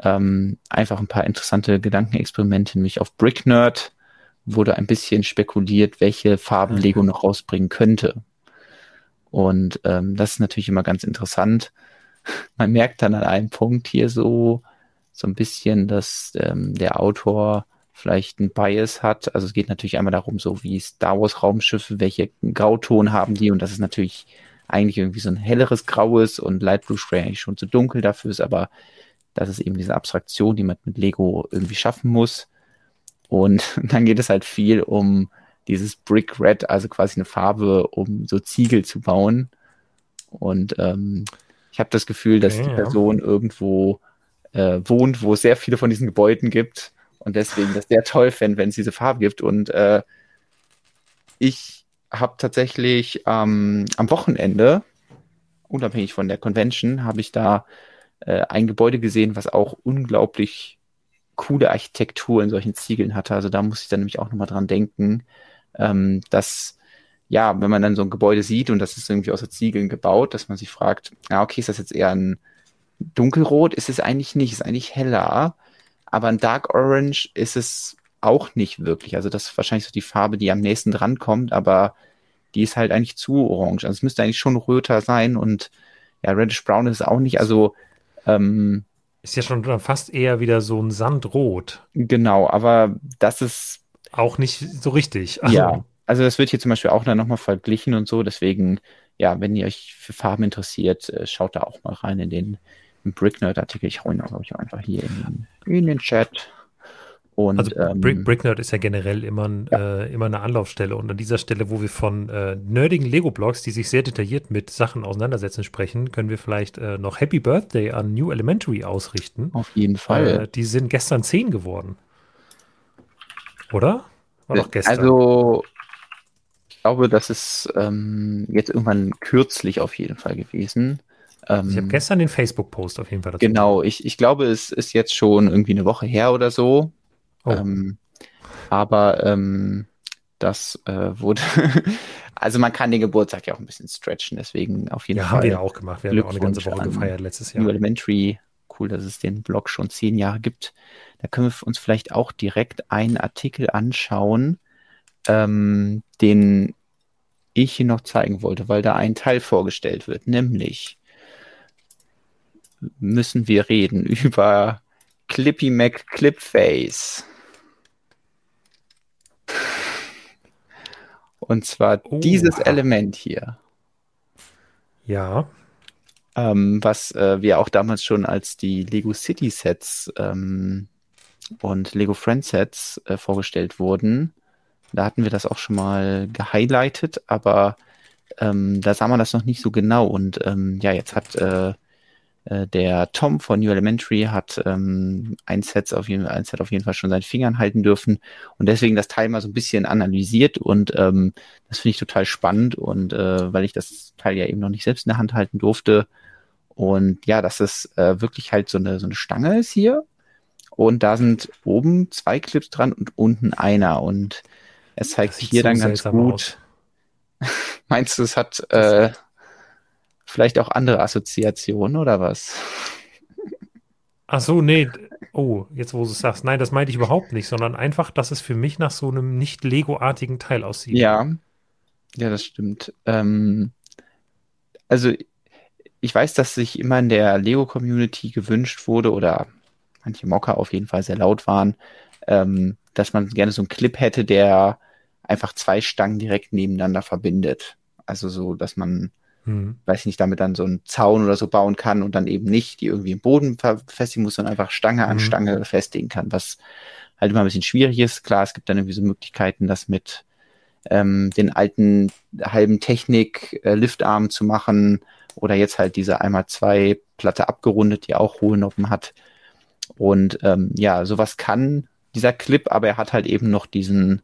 ähm, einfach ein paar interessante Gedankenexperimente, nämlich auf Brick Nerd wurde ein bisschen spekuliert, welche Farben Lego noch rausbringen könnte. Und ähm, das ist natürlich immer ganz interessant. Man merkt dann an einem Punkt hier so, so ein bisschen, dass ähm, der Autor vielleicht ein Bias hat. Also es geht natürlich einmal darum, so wie Star Wars Raumschiffe, welche Grauton haben die und das ist natürlich eigentlich irgendwie so ein helleres Graues und Light Blue Spray eigentlich schon zu dunkel dafür ist, aber das ist eben diese Abstraktion, die man mit Lego irgendwie schaffen muss. Und dann geht es halt viel um dieses Brick Red, also quasi eine Farbe, um so Ziegel zu bauen. Und ähm, ich habe das Gefühl, dass okay, die Person ja. irgendwo äh, wohnt, wo es sehr viele von diesen Gebäuden gibt und deswegen das sehr toll fände, wenn es diese Farbe gibt. Und äh, ich habe tatsächlich ähm, am Wochenende, unabhängig von der Convention, habe ich da äh, ein Gebäude gesehen, was auch unglaublich coole Architektur in solchen Ziegeln hatte. Also da muss ich dann nämlich auch nochmal dran denken, ähm, dass ja, wenn man dann so ein Gebäude sieht und das ist irgendwie aus Ziegeln gebaut, dass man sich fragt, ja, okay, ist das jetzt eher ein dunkelrot? Ist es eigentlich nicht, ist eigentlich heller, aber ein Dark Orange ist es auch nicht wirklich. Also das ist wahrscheinlich so die Farbe, die am nächsten dran kommt, aber die ist halt eigentlich zu orange. Also es müsste eigentlich schon röter sein und ja, Reddish Brown ist es auch nicht. Also ähm, ist ja schon fast eher wieder so ein Sandrot. Genau, aber das ist auch nicht so richtig. Also, ja, also das wird hier zum Beispiel auch dann nochmal verglichen und so. Deswegen, ja, wenn ihr euch für Farben interessiert, äh, schaut da auch mal rein in den Bricknerd-Artikel. Ich hau ihn, glaube ich, einfach hier in, in den Chat. Und, also ähm, Brick, Bricknerd ist ja generell immer, Ja. äh, immer eine Anlaufstelle. Und an dieser Stelle, wo wir von äh, nerdigen Lego-Blogs, die sich sehr detailliert mit Sachen auseinandersetzen, sprechen, können wir vielleicht äh, noch Happy Birthday an New Elementary ausrichten. auf jeden Fall. Äh, die sind gestern 10 geworden. Oder? War doch gestern. Also, ich glaube, das ist ähm, jetzt irgendwann kürzlich auf jeden Fall gewesen. Ähm, ich habe gestern den Facebook-Post auf jeden Fall dazu. Genau, ich, ich glaube, es ist jetzt schon irgendwie eine Woche her oder so. Oh. Ähm, aber ähm, das äh, wurde, also man kann den Geburtstag ja auch ein bisschen stretchen, deswegen auf jeden Ja, Fall. haben wir ja auch gemacht. Wir haben ja auch eine ganze Woche gefeiert letztes New Jahr. Elementary, cool, dass es den Blog schon zehn Jahre gibt. Da können wir uns vielleicht auch direkt einen Artikel anschauen, ähm, den ich hier noch zeigen wollte, weil da ein Teil vorgestellt wird, nämlich müssen wir reden über Clippy Mac Clipface. Und zwar Oha. dieses Element hier. Ja, ähm, was äh, wir auch damals schon als die Lego City Sets ähm, und Lego Friends Sets äh, vorgestellt wurden. Da hatten wir das auch schon mal gehighlightet, aber ähm, da sah man das noch nicht so genau. Und ähm, ja, jetzt hat äh, äh, der Tom von New Elementary hat ähm, ein, Set auf jeden, ein Set auf jeden Fall schon seinen Fingern halten dürfen und deswegen das Teil mal so ein bisschen analysiert und ähm, das finde ich total spannend und äh, weil ich das Teil ja eben noch nicht selbst in der Hand halten durfte und ja, dass es äh, wirklich halt so eine, so eine Stange ist hier und da sind oben zwei Clips dran und unten einer und es zeigt sieht hier dann ganz gut. Meinst du, es hat äh, vielleicht auch andere Assoziationen oder was? Ach so, nee. Oh, jetzt wo du es sagst. Nein, das meinte ich überhaupt nicht, sondern einfach, dass es für mich nach so einem nicht Lego-artigen Teil aussieht. Ja, ja, das stimmt. Ähm, also ich weiß, dass sich immer in der Lego-Community gewünscht wurde oder manche Mocker auf jeden Fall sehr laut waren, ähm, dass man gerne so einen Clip hätte, der einfach zwei Stangen direkt nebeneinander verbindet. Also so, dass man, Hm. weiß ich nicht, damit dann so einen Zaun oder so bauen kann und dann eben nicht die irgendwie im Boden befestigen muss, sondern einfach Stange an Mhm. Stange befestigen kann, was halt immer ein bisschen schwierig ist. Klar, es gibt dann irgendwie so Möglichkeiten, das mit ähm, den alten halben Technik-Liftarm zu machen oder jetzt halt diese einmal zwei Platte abgerundet, die auch hohe Noppen hat. Und ähm, ja, sowas kann dieser Clip, aber er hat halt eben noch diesen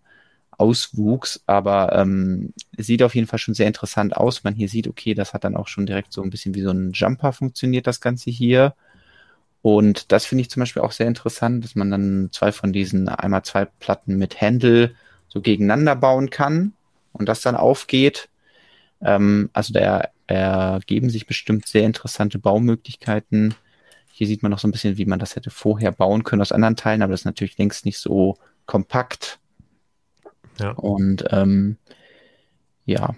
Auswuchs, aber ähm, sieht auf jeden Fall schon sehr interessant aus. Man hier sieht, okay, das hat dann auch schon direkt so ein bisschen wie so ein Jumper funktioniert, das Ganze hier. Und das finde ich zum Beispiel auch sehr interessant, dass man dann zwei von diesen einmal zwei Platten mit Handle so gegeneinander bauen kann und das dann aufgeht. Ähm, also da ergeben sich bestimmt sehr interessante Baumöglichkeiten. Hier sieht man noch so ein bisschen, wie man das hätte vorher bauen können aus anderen Teilen, aber das ist natürlich längst nicht so kompakt. Ja. Und ähm, ja,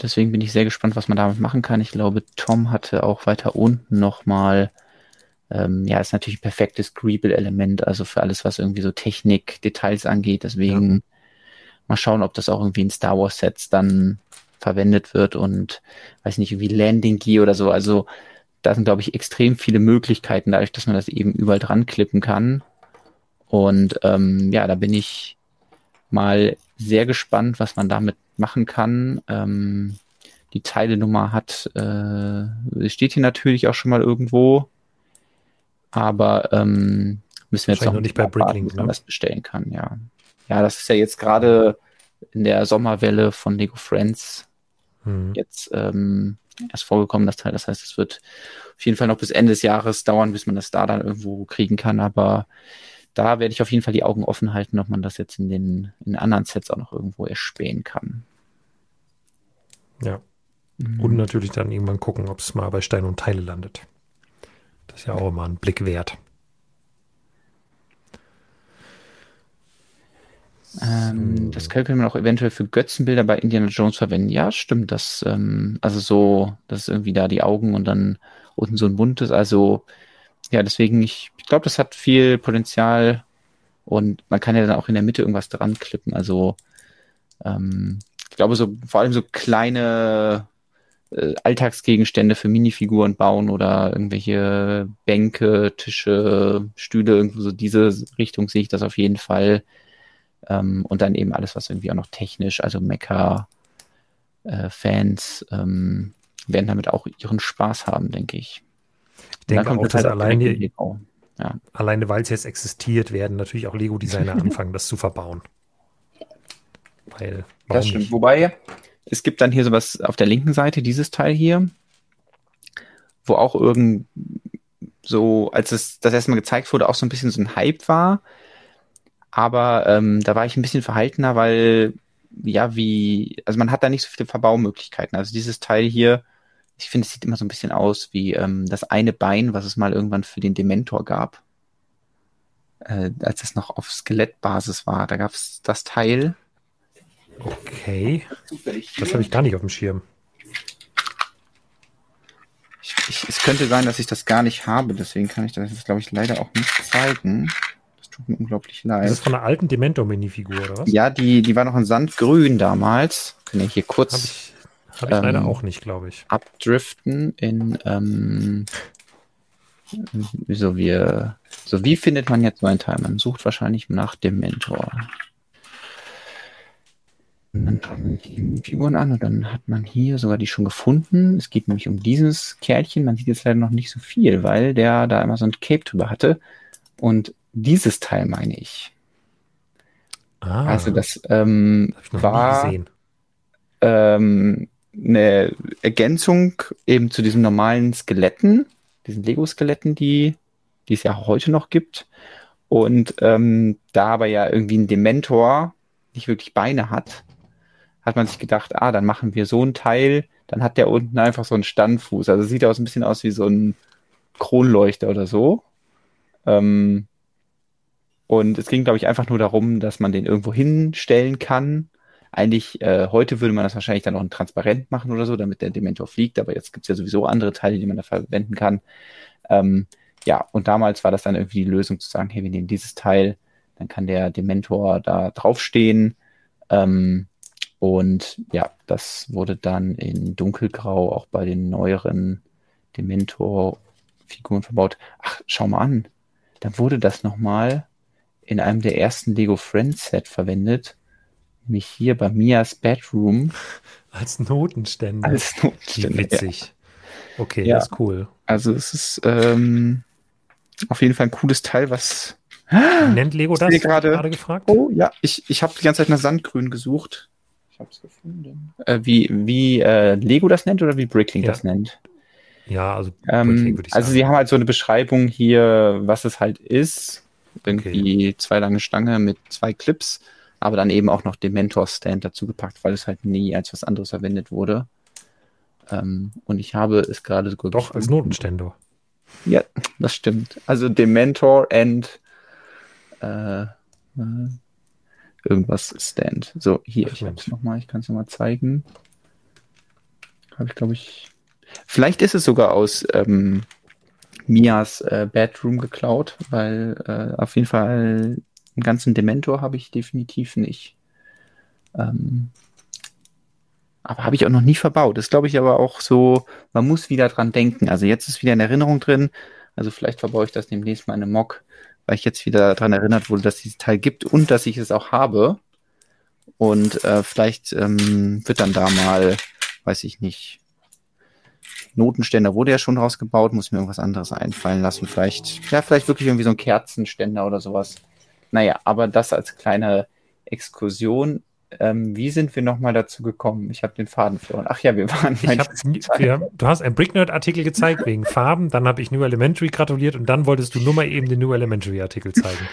deswegen bin ich sehr gespannt, was man damit machen kann. Ich glaube, Tom hatte auch weiter unten nochmal, ähm, ja, ist natürlich ein perfektes Greeble-Element, also für alles, was irgendwie so Technik, Details angeht. Deswegen mal schauen, ob das auch irgendwie in Star Wars Sets dann verwendet wird und weiß nicht, irgendwie Landing Gear oder so. Also da sind, glaube ich, extrem viele Möglichkeiten, dadurch, dass man das eben überall dran klippen kann. Und ähm, ja, da bin ich mal sehr gespannt, was man damit machen kann. Ähm, die Teilenummer hat, äh, steht hier natürlich auch schon mal irgendwo, aber ähm, müssen wir jetzt noch noch nicht bei Bricklink, ne? das bestellen kann, ja. Ja, das ist ja jetzt gerade in der Sommerwelle von Lego Friends Hm. jetzt ähm, erst vorgekommen, das Teil. Das heißt, es wird auf jeden Fall noch bis Ende des Jahres dauern, bis man das da dann irgendwo kriegen kann. Aber da werde ich auf jeden Fall die Augen offen halten, ob man das jetzt in den in anderen Sets auch noch irgendwo erspähen kann. Ja. Mhm. Und natürlich dann irgendwann gucken, ob es mal bei Stein und Teile landet. Das ist ja auch immer ein Blick wert. Ähm, So. das könnte man auch eventuell für Götzenbilder bei Indiana Jones verwenden. Ja, stimmt. Das, ähm, also so, das ist irgendwie da die Augen und dann unten so ein buntes. Also, ja, deswegen, ich, ich glaube, das hat viel Potenzial und man kann ja dann auch in der Mitte irgendwas dran klippen. Also, Ähm, ich glaube, so vor allem so kleine äh, Alltagsgegenstände für Minifiguren bauen oder irgendwelche Bänke, Tische, Stühle, irgendwo so diese Richtung sehe ich das auf jeden Fall. Ähm, und dann eben alles, was irgendwie auch noch technisch, also Mecha-Fans äh, ähm, werden damit auch ihren Spaß haben, denke ich. Ich denke auch, dass halt alleine, ja. alleine weil es jetzt existiert, werden natürlich auch Lego-Designer anfangen, das zu verbauen. Weil, das stimmt. Nicht? Wobei, es gibt dann hier sowas auf der linken Seite, dieses Teil hier, wo auch irgend so, als es das erstmal gezeigt wurde, auch so ein bisschen so ein Hype war. Aber ähm, da war ich ein bisschen verhaltener, weil ja, wie, also man hat da nicht so viele Verbaumöglichkeiten. Also dieses Teil hier, ich finde, es sieht immer so ein bisschen aus wie ähm, das eine Bein, was es mal irgendwann für den Dementor gab. Äh, als es noch auf Skelettbasis war. Da gab es das Teil Okay. Das habe ich gar nicht auf dem Schirm. Ich, ich, es könnte sein, dass ich das gar nicht habe, deswegen kann ich das, glaube ich, leider auch nicht zeigen. Das tut mir unglaublich leid. Das ist von einer alten Dementor-Minifigur, oder was? Ja, die, die war noch in Sandgrün damals. Kann ich hier kurz. Habe ich, ich ähm, leider auch nicht, glaube ich. Abdriften in. Ähm, so wie, so wie findet man jetzt so ein Teil? Man sucht wahrscheinlich nach Dementor. Und dann schaut man die Figuren an und dann hat man hier sogar die schon gefunden. Es geht nämlich um dieses Kerlchen. Man sieht jetzt leider noch nicht so viel, weil der da immer so ein Cape drüber hatte. Und dieses Teil meine ich. Ah, also das ähm, war ähm, eine Ergänzung eben zu diesen normalen Skeletten, diesen Lego-Skeletten, die, die es ja heute noch gibt. Und ähm, da aber ja irgendwie ein Dementor nicht wirklich Beine hat, hat man sich gedacht, ah, dann machen wir so ein Teil, dann hat der unten einfach so einen Standfuß. Also sieht aus ein bisschen aus wie so ein Kronleuchter oder so. Ähm, und es ging, glaube ich, einfach nur darum, dass man den irgendwo hinstellen kann. Eigentlich, äh, heute würde man das wahrscheinlich dann auch transparent machen oder so, damit der Dementor fliegt, aber jetzt gibt es ja sowieso andere Teile, die man da verwenden kann. Ähm, ja, und damals war das dann irgendwie die Lösung zu sagen, hey, wir nehmen dieses Teil, dann kann der Dementor da draufstehen. Ähm, und ja, das wurde dann in dunkelgrau auch bei den neueren Dementor-Figuren verbaut. Ach, schau mal an. Dann wurde das nochmal in einem der ersten Lego Friends Set verwendet. Nämlich hier bei Mias Bedroom. Als Notenständer. Als Notenständer. Witzig. Ja. Okay, ja. das ist cool. Also es ist ähm, auf jeden Fall ein cooles Teil, was Nennt Lego das? Gerade gefragt. Oh ja, ich, ich habe die ganze Zeit nach Sandgrün gesucht habe es gefunden. Äh, wie wie äh, Lego das nennt oder wie Bricklink ja. das nennt? Ja, also ähm, würde ich Also sie haben halt so eine Beschreibung hier, was es halt ist. Irgendwie okay. zwei lange Stange mit zwei Clips, aber dann eben auch noch den Mentor-Stand dazu gepackt, weil es halt nie als was anderes verwendet wurde. Ähm, und ich habe es gerade sogar. Doch, als Notenständer. Ja, das stimmt. Also Dementor and äh, äh irgendwas Stand. So, hier, Ach, ich habe es nochmal, ich kann es nochmal zeigen. Habe ich, glaube ich. Vielleicht ist es sogar aus ähm, Mias äh, Bedroom geklaut, weil äh, auf jeden Fall einen ganzen Dementor habe ich definitiv nicht. Ähm, aber habe ich auch noch nie verbaut. Das glaube ich aber auch so, man muss wieder dran denken. Also jetzt ist wieder in Erinnerung drin. Also vielleicht verbaue ich das demnächst mal in einem Mock weil ich jetzt wieder daran erinnert wurde, dass es dieses Teil gibt und dass ich es auch habe. Und äh, vielleicht ähm, wird dann da mal, weiß ich nicht, Notenständer wurde ja schon rausgebaut, muss mir irgendwas anderes einfallen lassen. Vielleicht, ja, vielleicht wirklich irgendwie so ein Kerzenständer oder sowas. Naja, aber das als kleine Exkursion ähm, wie sind wir nochmal dazu gekommen? Ich habe den Faden verloren. Ach ja, wir waren. Ich hab, wir, du hast einen Bricknerd-Artikel gezeigt wegen Farben, dann habe ich New Elementary gratuliert und dann wolltest du nur mal eben den New Elementary-Artikel zeigen.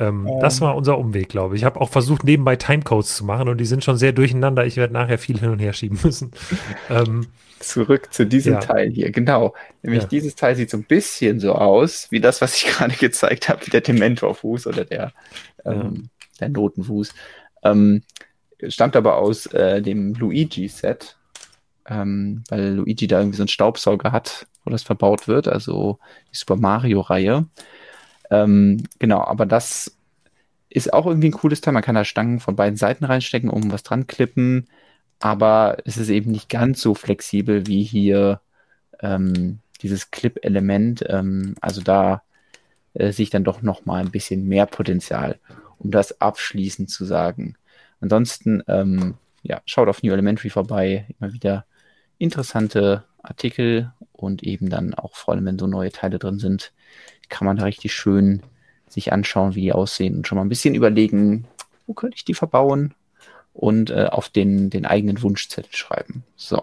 Ähm, ähm, das war unser Umweg, glaube ich. Ich habe auch versucht, nebenbei Timecodes zu machen und die sind schon sehr durcheinander. Ich werde nachher viel hin und her schieben müssen. Ähm, Zurück zu diesem ja. Teil hier, genau. Nämlich ja. dieses Teil sieht so ein bisschen so aus, wie das, was ich gerade gezeigt habe, wie der Dementor-Fuß oder der, ähm, der Notenfuß. Ähm, stammt aber aus äh, dem Luigi-Set, ähm, weil Luigi da irgendwie so einen Staubsauger hat, wo das verbaut wird, also die Super Mario-Reihe. Ähm, genau, aber das ist auch irgendwie ein cooles Teil. Man kann da Stangen von beiden Seiten reinstecken, um was dran klippen. Aber es ist eben nicht ganz so flexibel wie hier ähm, dieses Clip-Element. Ähm, also da äh, sehe ich dann doch noch mal ein bisschen mehr Potenzial, um das abschließend zu sagen. Ansonsten, ähm, ja, schaut auf New Elementary vorbei. Immer wieder interessante Artikel und eben dann auch vor allem, wenn so neue Teile drin sind, kann man da richtig schön sich anschauen, wie die aussehen und schon mal ein bisschen überlegen, wo könnte ich die verbauen und äh, auf den, den eigenen Wunschzettel schreiben. So.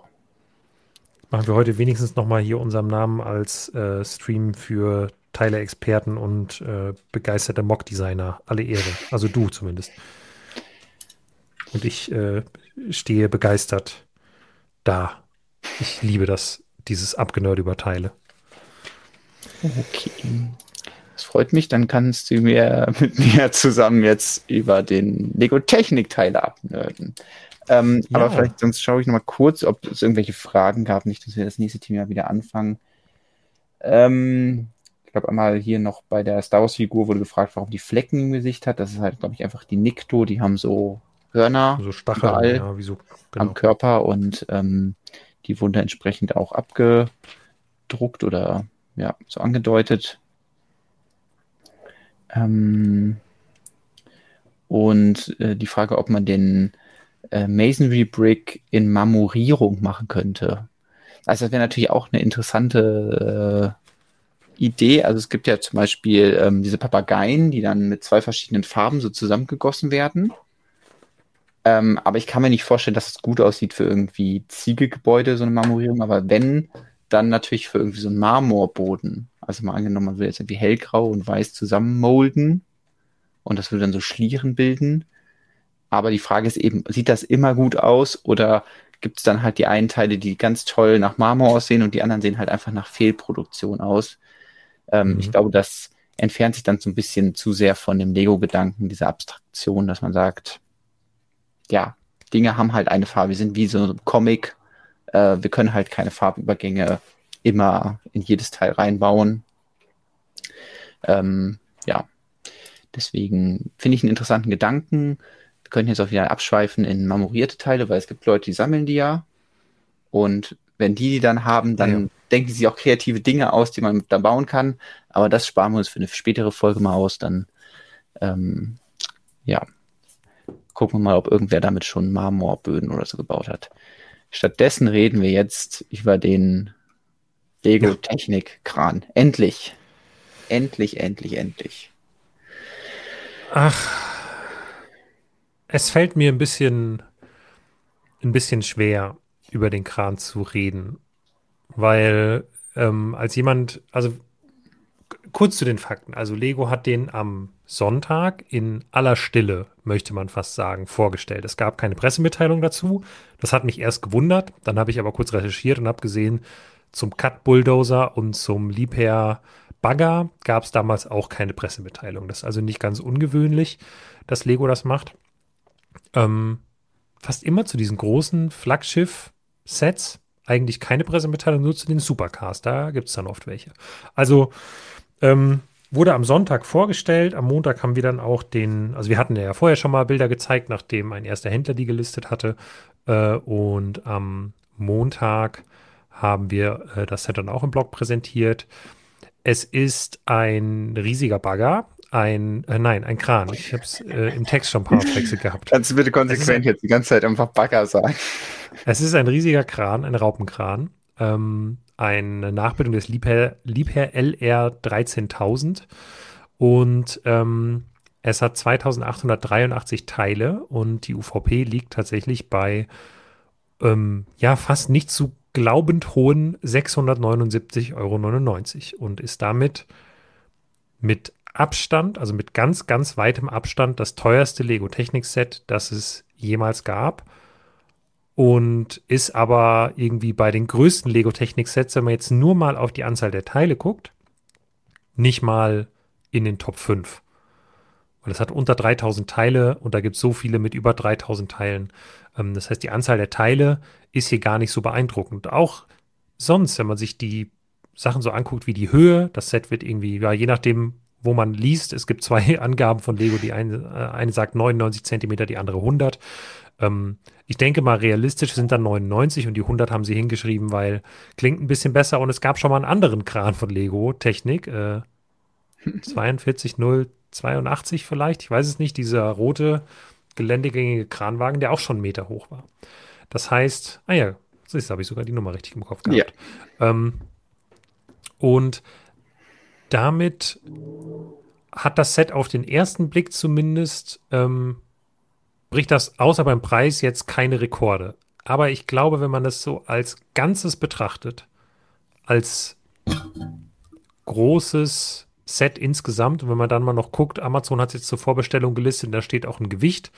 Machen wir heute wenigstens nochmal hier unserem Namen als äh, Stream für Teile-Experten und äh, begeisterte Mock-Designer alle Ehre. Also du zumindest. Und ich äh, stehe begeistert da. Ich liebe das, dieses Abgenörd über Teile. Okay. Das freut mich, dann kannst du mir mit mir zusammen jetzt über den Lego-Technik-Teile abnörden. Ähm, ja. Aber vielleicht sonst schaue ich noch mal kurz, ob es irgendwelche Fragen gab, nicht, dass wir das nächste Thema wieder anfangen. Ähm, ich glaube einmal hier noch bei der Star Wars-Figur wurde gefragt, warum die Flecken im Gesicht hat. Das ist halt, glaube ich, einfach die Nikto. Die haben so Hörner so Stacheln ja, wieso, genau. am Körper und ähm, die wurden entsprechend auch abgedruckt oder ja, so angedeutet. Ähm, und äh, die Frage, ob man den äh, Masonry Brick in Marmorierung machen könnte. Also das wäre natürlich auch eine interessante äh, Idee. Also es gibt ja zum Beispiel ähm, diese Papageien, die dann mit zwei verschiedenen Farben so zusammengegossen werden. Ähm, aber ich kann mir nicht vorstellen, dass es gut aussieht für irgendwie Ziegelgebäude, so eine Marmorierung. Aber wenn, dann natürlich für irgendwie so einen Marmorboden. Also mal angenommen, man will jetzt irgendwie hellgrau und weiß zusammenmolden und das würde dann so Schlieren bilden. Aber die Frage ist eben, sieht das immer gut aus oder gibt es dann halt die einen Teile, die ganz toll nach Marmor aussehen und die anderen sehen halt einfach nach Fehlproduktion aus? Ähm, mhm. Ich glaube, das entfernt sich dann so ein bisschen zu sehr von dem Lego-Gedanken, dieser Abstraktion, dass man sagt, ja, Dinge haben halt eine Farbe, wir sind wie so ein Comic, äh, wir können halt keine Farbübergänge immer in jedes Teil reinbauen. Ähm, ja, deswegen finde ich einen interessanten Gedanken. Wir können jetzt auch wieder abschweifen in marmorierte Teile, weil es gibt Leute, die sammeln die ja. Und wenn die die dann haben, dann ja. denken sie auch kreative Dinge aus, die man da bauen kann. Aber das sparen wir uns für eine spätere Folge mal aus. Dann, ähm, ja, gucken wir mal, ob irgendwer damit schon Marmorböden oder so gebaut hat. Stattdessen reden wir jetzt über den Lego Technik Kran. Endlich. Endlich, endlich, endlich. Ach. Es fällt mir ein bisschen, ein bisschen schwer, über den Kran zu reden. Weil ähm, als jemand, also kurz zu den Fakten. Also Lego hat den am Sonntag in aller Stille, möchte man fast sagen, vorgestellt. Es gab keine Pressemitteilung dazu. Das hat mich erst gewundert. Dann habe ich aber kurz recherchiert und habe gesehen, zum Cut Bulldozer und zum Liebherr Bagger gab es damals auch keine Pressemitteilung. Das ist also nicht ganz ungewöhnlich, dass Lego das macht. Ähm, fast immer zu diesen großen Flaggschiff-Sets eigentlich keine Pressemitteilung, nur zu den Supercars. Da gibt es dann oft welche. Also ähm, wurde am Sonntag vorgestellt. Am Montag haben wir dann auch den, also wir hatten ja vorher schon mal Bilder gezeigt, nachdem ein erster Händler die gelistet hatte. Äh, und am Montag haben wir äh, das Set dann auch im Blog präsentiert. Es ist ein riesiger Bagger, ein, äh, nein, ein Kran. Ich habe es äh, im Text schon ein paar Wechsel gehabt. Kannst du bitte konsequent jetzt die ganze Zeit einfach Bagger sagen? Es ist ein riesiger Kran, ein Raupenkran. Ähm, eine Nachbildung des Liebherr, Liebherr LR 13000 und ähm, es hat 2883 Teile und die UVP liegt tatsächlich bei ähm, ja fast nicht zu glaubend hohen 679,99 Euro und ist damit mit Abstand, also mit ganz, ganz weitem Abstand, das teuerste Lego Technik Set, das es jemals gab und ist aber irgendwie bei den größten Lego-Technik-Sets, wenn man jetzt nur mal auf die Anzahl der Teile guckt, nicht mal in den Top 5. Weil es hat unter 3000 Teile und da gibt es so viele mit über 3000 Teilen. Ähm, das heißt, die Anzahl der Teile ist hier gar nicht so beeindruckend. Auch sonst, wenn man sich die Sachen so anguckt wie die Höhe, das Set wird irgendwie, ja, je nachdem, wo man liest, es gibt zwei Angaben von Lego, die eine, äh, eine sagt 99 Zentimeter, die andere 100. Ähm, ich denke mal, realistisch sind dann 99 und die 100 haben sie hingeschrieben, weil klingt ein bisschen besser und es gab schon mal einen anderen Kran von Lego Technik, äh, 42082 vielleicht, ich weiß es nicht, dieser rote geländegängige Kranwagen, der auch schon einen Meter hoch war. Das heißt, ah ja, das habe ich sogar die Nummer richtig im Kopf gehabt. Ja. Ähm, und damit hat das Set auf den ersten Blick zumindest, ähm, bricht das außer beim Preis jetzt keine Rekorde. Aber ich glaube, wenn man das so als Ganzes betrachtet, als großes Set insgesamt, und wenn man dann mal noch guckt, Amazon hat es jetzt zur Vorbestellung gelistet, da steht auch ein Gewicht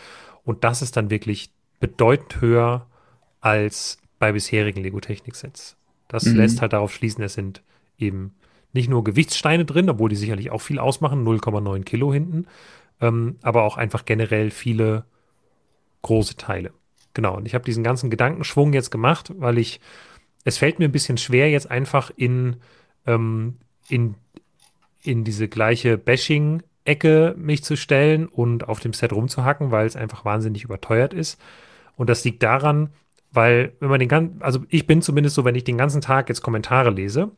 und das ist dann wirklich bedeutend höher als bei bisherigen Lego-Technik-Sets. Das mhm. lässt halt darauf schließen, es sind eben nicht nur Gewichtssteine drin, obwohl die sicherlich auch viel ausmachen, 0,9 Kilo hinten, ähm, aber auch einfach generell viele große Teile. Genau, und ich habe diesen ganzen Gedankenschwung jetzt gemacht, weil ich, es fällt mir ein bisschen schwer, jetzt einfach in, ähm, in, in diese gleiche Bashing-Ecke mich zu stellen und auf dem Set rumzuhacken, weil es einfach wahnsinnig überteuert ist. Und das liegt daran, weil, wenn man den ganzen, also ich bin zumindest so, wenn ich den ganzen Tag jetzt Kommentare lese,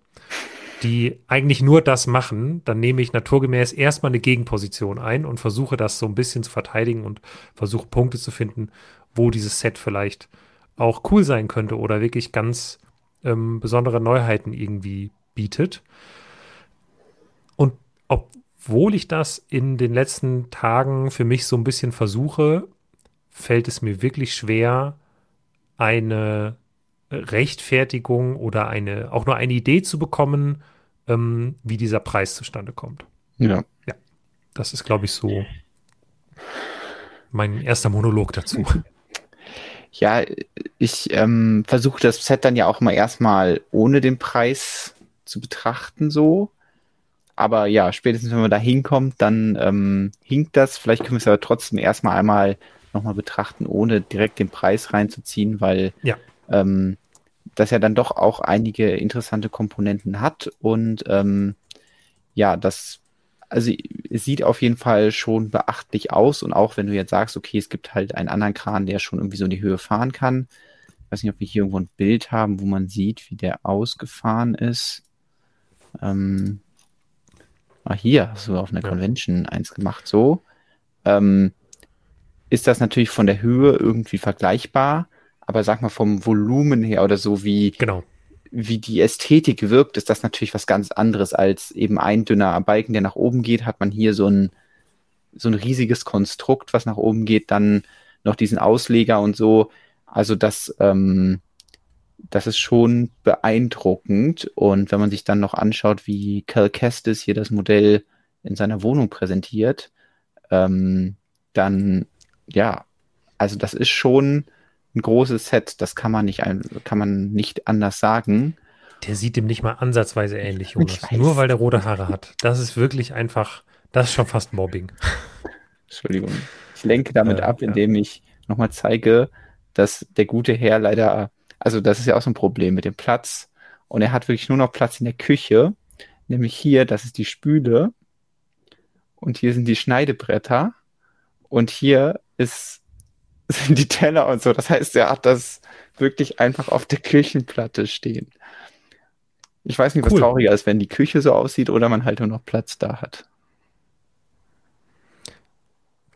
die eigentlich nur das machen, dann nehme ich naturgemäß erstmal eine Gegenposition ein und versuche das so ein bisschen zu verteidigen und versuche Punkte zu finden, wo dieses Set vielleicht auch cool sein könnte oder wirklich ganz ähm, besondere Neuheiten irgendwie bietet. Und obwohl ich das in den letzten Tagen für mich so ein bisschen versuche, fällt es mir wirklich schwer, eine Rechtfertigung oder eine, auch nur eine Idee zu bekommen, ähm, wie dieser Preis zustande kommt. Ja. Ja. Das ist, glaube ich, so mein erster Monolog dazu. Ja, ich ähm, versuche das Set dann ja auch mal erstmal ohne den Preis zu betrachten, so. Aber ja, spätestens wenn man da hinkommt, dann ähm, hinkt das. Vielleicht können wir es aber trotzdem erstmal einmal nochmal betrachten, ohne direkt den Preis reinzuziehen, weil ja. ähm, das ja dann doch auch einige interessante Komponenten hat und ähm, ja, das also es sieht auf jeden Fall schon beachtlich aus und auch wenn du jetzt sagst, okay, es gibt halt einen anderen Kran, der schon irgendwie so in die Höhe fahren kann. Ich weiß nicht, ob wir hier irgendwo ein Bild haben, wo man sieht, wie der ausgefahren ist. Ähm, ah, hier hast du auf einer ja. Convention eins gemacht, so. Ähm, ist das natürlich von der Höhe irgendwie vergleichbar aber sag mal vom Volumen her oder so wie, genau. wie die Ästhetik wirkt, ist das natürlich was ganz anderes als eben ein dünner Balken, der nach oben geht, hat man hier so ein, so ein riesiges Konstrukt, was nach oben geht, dann noch diesen Ausleger und so. Also das, ähm, das ist schon beeindruckend. Und wenn man sich dann noch anschaut, wie Cal Kestis hier das Modell in seiner Wohnung präsentiert, ähm, dann ja, also das ist schon ein großes Set, das kann man nicht, kann man nicht anders sagen. Der sieht dem nicht mal ansatzweise ähnlich, Jonas. Nur weil der rote Haare hat. Das ist wirklich einfach, das ist schon fast Mobbing. Entschuldigung. Ich lenke damit äh, ab, indem ja. ich nochmal zeige, dass der gute Herr leider, also das ist ja auch so ein Problem mit dem Platz. Und er hat wirklich nur noch Platz in der Küche. Nämlich hier, das ist die Spüle. Und hier sind die Schneidebretter. Und hier ist sind die Teller und so. Das heißt, er hat das wirklich einfach auf der Küchenplatte stehen. Ich weiß nicht, was cool. trauriger ist, wenn die Küche so aussieht oder man halt nur noch Platz da hat.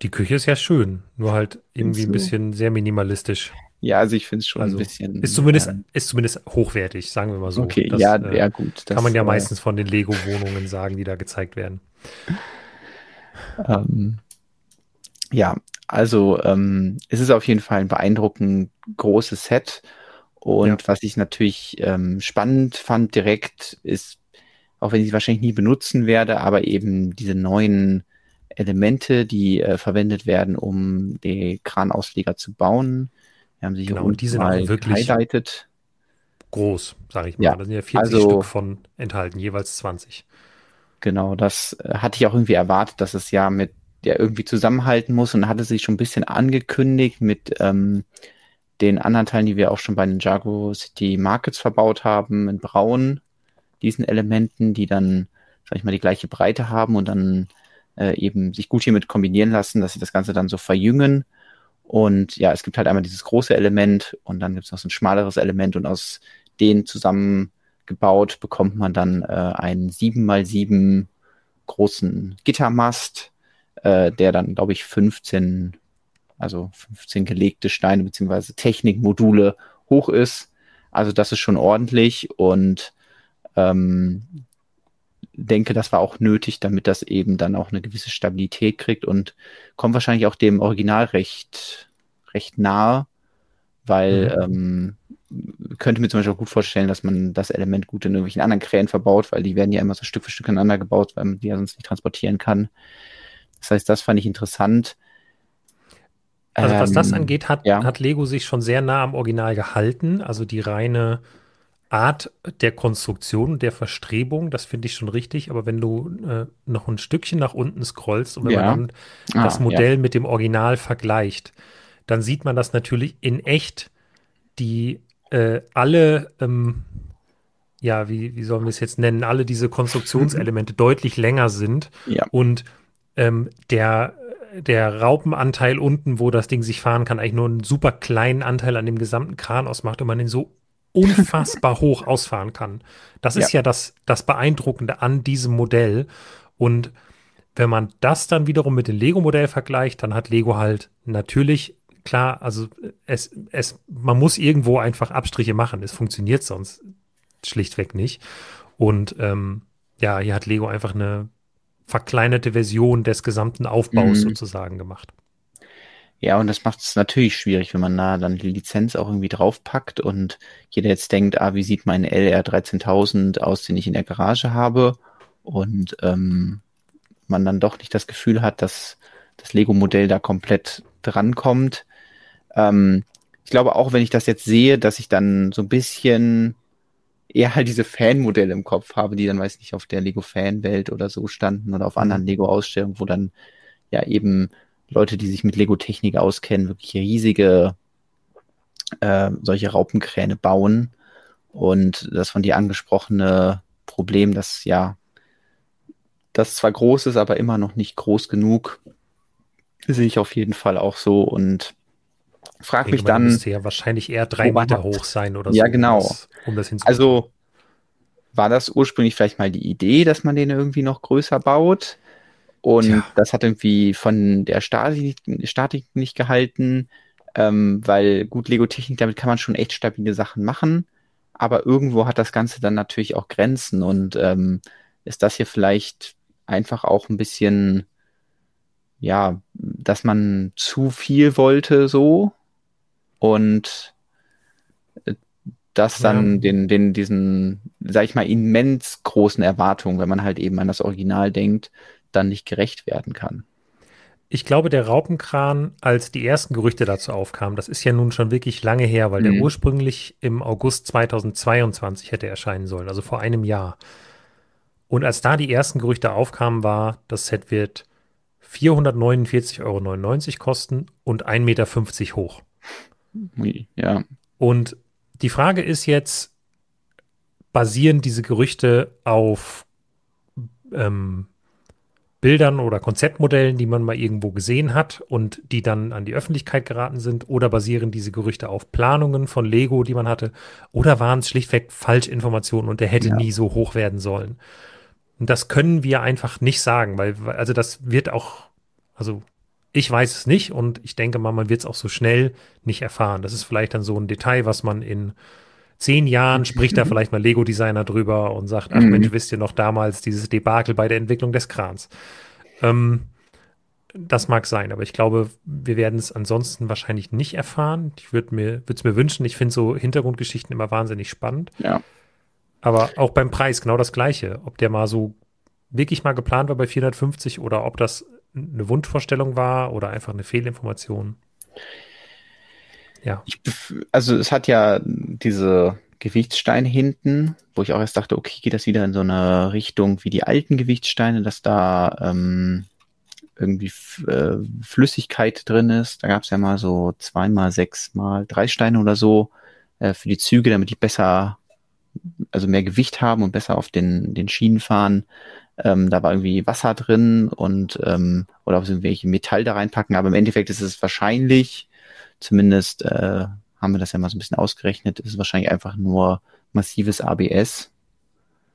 Die Küche ist ja schön, nur halt irgendwie ein bisschen sehr minimalistisch. Ja, also ich finde es schon also ein bisschen. Ist zumindest, äh, ist zumindest hochwertig, sagen wir mal so. Okay, das, ja, äh, ja, gut. Das, kann man ja äh, meistens von den Lego-Wohnungen sagen, die da gezeigt werden. Ähm, ja, also ähm, es ist auf jeden Fall ein beeindruckend großes Set. Und ja. was ich natürlich ähm, spannend fand direkt ist, auch wenn ich es wahrscheinlich nie benutzen werde, aber eben diese neuen Elemente, die äh, verwendet werden, um die Kranausleger zu bauen. Wir haben sie genau, hier und die sind mal wirklich highlighted. groß, sage ich mal. Ja, da sind ja 40 also, Stück von enthalten, jeweils 20. Genau, das äh, hatte ich auch irgendwie erwartet, dass es ja mit der irgendwie zusammenhalten muss und hatte sich schon ein bisschen angekündigt mit ähm, den anderen Teilen, die wir auch schon bei den Jago City Markets verbaut haben, in Braun, diesen Elementen, die dann sag ich mal, die gleiche Breite haben und dann äh, eben sich gut hiermit kombinieren lassen, dass sie das Ganze dann so verjüngen. Und ja, es gibt halt einmal dieses große Element und dann gibt es noch so ein schmaleres Element und aus denen zusammengebaut bekommt man dann äh, einen 7x7 großen Gittermast, äh, der dann, glaube ich, 15, also 15 gelegte Steine beziehungsweise Technikmodule hoch ist. Also das ist schon ordentlich und ähm, denke, das war auch nötig, damit das eben dann auch eine gewisse Stabilität kriegt und kommt wahrscheinlich auch dem Original recht, recht nahe, weil mhm. ähm, könnte mir zum Beispiel auch gut vorstellen, dass man das Element gut in irgendwelchen anderen Krähen verbaut, weil die werden ja immer so Stück für Stück aneinander gebaut, weil man die ja sonst nicht transportieren kann. Das heißt, das fand ich interessant. Also was das ähm, angeht, hat, ja. hat Lego sich schon sehr nah am Original gehalten. Also die reine Art der Konstruktion, der Verstrebung, das finde ich schon richtig. Aber wenn du äh, noch ein Stückchen nach unten scrollst und wenn ja. man dann ah, das Modell ja. mit dem Original vergleicht, dann sieht man das natürlich in echt, die äh, alle, ähm, ja, wie, wie sollen wir es jetzt nennen, alle diese Konstruktionselemente deutlich länger sind ja. und ähm, der der Raupenanteil unten, wo das Ding sich fahren kann, eigentlich nur einen super kleinen Anteil an dem gesamten Kran ausmacht und man ihn so unfassbar hoch ausfahren kann. Das ist ja, ja das, das Beeindruckende an diesem Modell. Und wenn man das dann wiederum mit dem Lego-Modell vergleicht, dann hat Lego halt natürlich, klar, also es, es, man muss irgendwo einfach Abstriche machen. Es funktioniert sonst schlichtweg nicht. Und ähm, ja, hier hat Lego einfach eine verkleinerte Version des gesamten Aufbaus mhm. sozusagen gemacht. Ja, und das macht es natürlich schwierig, wenn man da dann die Lizenz auch irgendwie draufpackt und jeder jetzt denkt, ah, wie sieht mein LR 13000 aus, den ich in der Garage habe und ähm, man dann doch nicht das Gefühl hat, dass das Lego-Modell da komplett drankommt. Ähm, ich glaube auch, wenn ich das jetzt sehe, dass ich dann so ein bisschen eher halt diese Fanmodelle im Kopf habe, die dann, weiß nicht, auf der Lego-Fan-Welt oder so standen oder auf anderen mhm. Lego-Ausstellungen, wo dann ja eben Leute, die sich mit Lego-Technik auskennen, wirklich riesige äh, solche Raupenkräne bauen. Und das von dir angesprochene Problem, dass ja das zwar groß ist, aber immer noch nicht groß genug, sehe ich auf jeden Fall auch so und frag mich dann. Müsste ja wahrscheinlich eher drei Meter hoch sein oder so. Ja, genau. Um das, um das also war das ursprünglich vielleicht mal die Idee, dass man den irgendwie noch größer baut? Und Tja. das hat irgendwie von der Statik, Statik nicht gehalten, ähm, weil gut, Lego-Technik, damit kann man schon echt stabile Sachen machen. Aber irgendwo hat das Ganze dann natürlich auch Grenzen und ähm, ist das hier vielleicht einfach auch ein bisschen, ja, dass man zu viel wollte so und äh, das dann ja. den, den, diesen, sag ich mal, immens großen Erwartungen, wenn man halt eben an das Original denkt, dann nicht gerecht werden kann. Ich glaube, der Raupenkran, als die ersten Gerüchte dazu aufkamen, das ist ja nun schon wirklich lange her, weil mhm. der ursprünglich im August 2022 hätte erscheinen sollen, also vor einem Jahr. Und als da die ersten Gerüchte aufkamen, war, das Set wird 449,99 Euro kosten und 1,50 Meter hoch. Ja. Und die Frage ist jetzt, basieren diese Gerüchte auf ähm, Bildern oder Konzeptmodellen, die man mal irgendwo gesehen hat und die dann an die Öffentlichkeit geraten sind? Oder basieren diese Gerüchte auf Planungen von Lego, die man hatte? Oder waren es schlichtweg Falschinformationen und der hätte ja. nie so hoch werden sollen? Und das können wir einfach nicht sagen, weil, also das wird auch, also ich weiß es nicht und ich denke mal, man wird es auch so schnell nicht erfahren. Das ist vielleicht dann so ein Detail, was man in zehn Jahren spricht da vielleicht mal Lego-Designer drüber und sagt, ach mhm. Mensch, wisst ihr noch damals dieses Debakel bei der Entwicklung des Krans. Ähm, das mag sein, aber ich glaube, wir werden es ansonsten wahrscheinlich nicht erfahren. Ich würde mir, würde es mir wünschen. Ich finde so Hintergrundgeschichten immer wahnsinnig spannend. Ja. Aber auch beim Preis genau das Gleiche. Ob der mal so wirklich mal geplant war bei 450 oder ob das eine Wunschvorstellung war oder einfach eine Fehlinformation. Ja. Ich, also es hat ja diese Gewichtssteine hinten, wo ich auch erst dachte, okay, geht das wieder in so eine Richtung wie die alten Gewichtssteine, dass da ähm, irgendwie äh, Flüssigkeit drin ist. Da gab es ja mal so zweimal, sechsmal drei Steine oder so äh, für die Züge, damit die besser, also mehr Gewicht haben und besser auf den, den Schienen fahren. Ähm, da war irgendwie Wasser drin und ähm, oder ob sie irgendwelche Metall da reinpacken, aber im Endeffekt ist es wahrscheinlich, zumindest äh, haben wir das ja mal so ein bisschen ausgerechnet, ist es wahrscheinlich einfach nur massives ABS.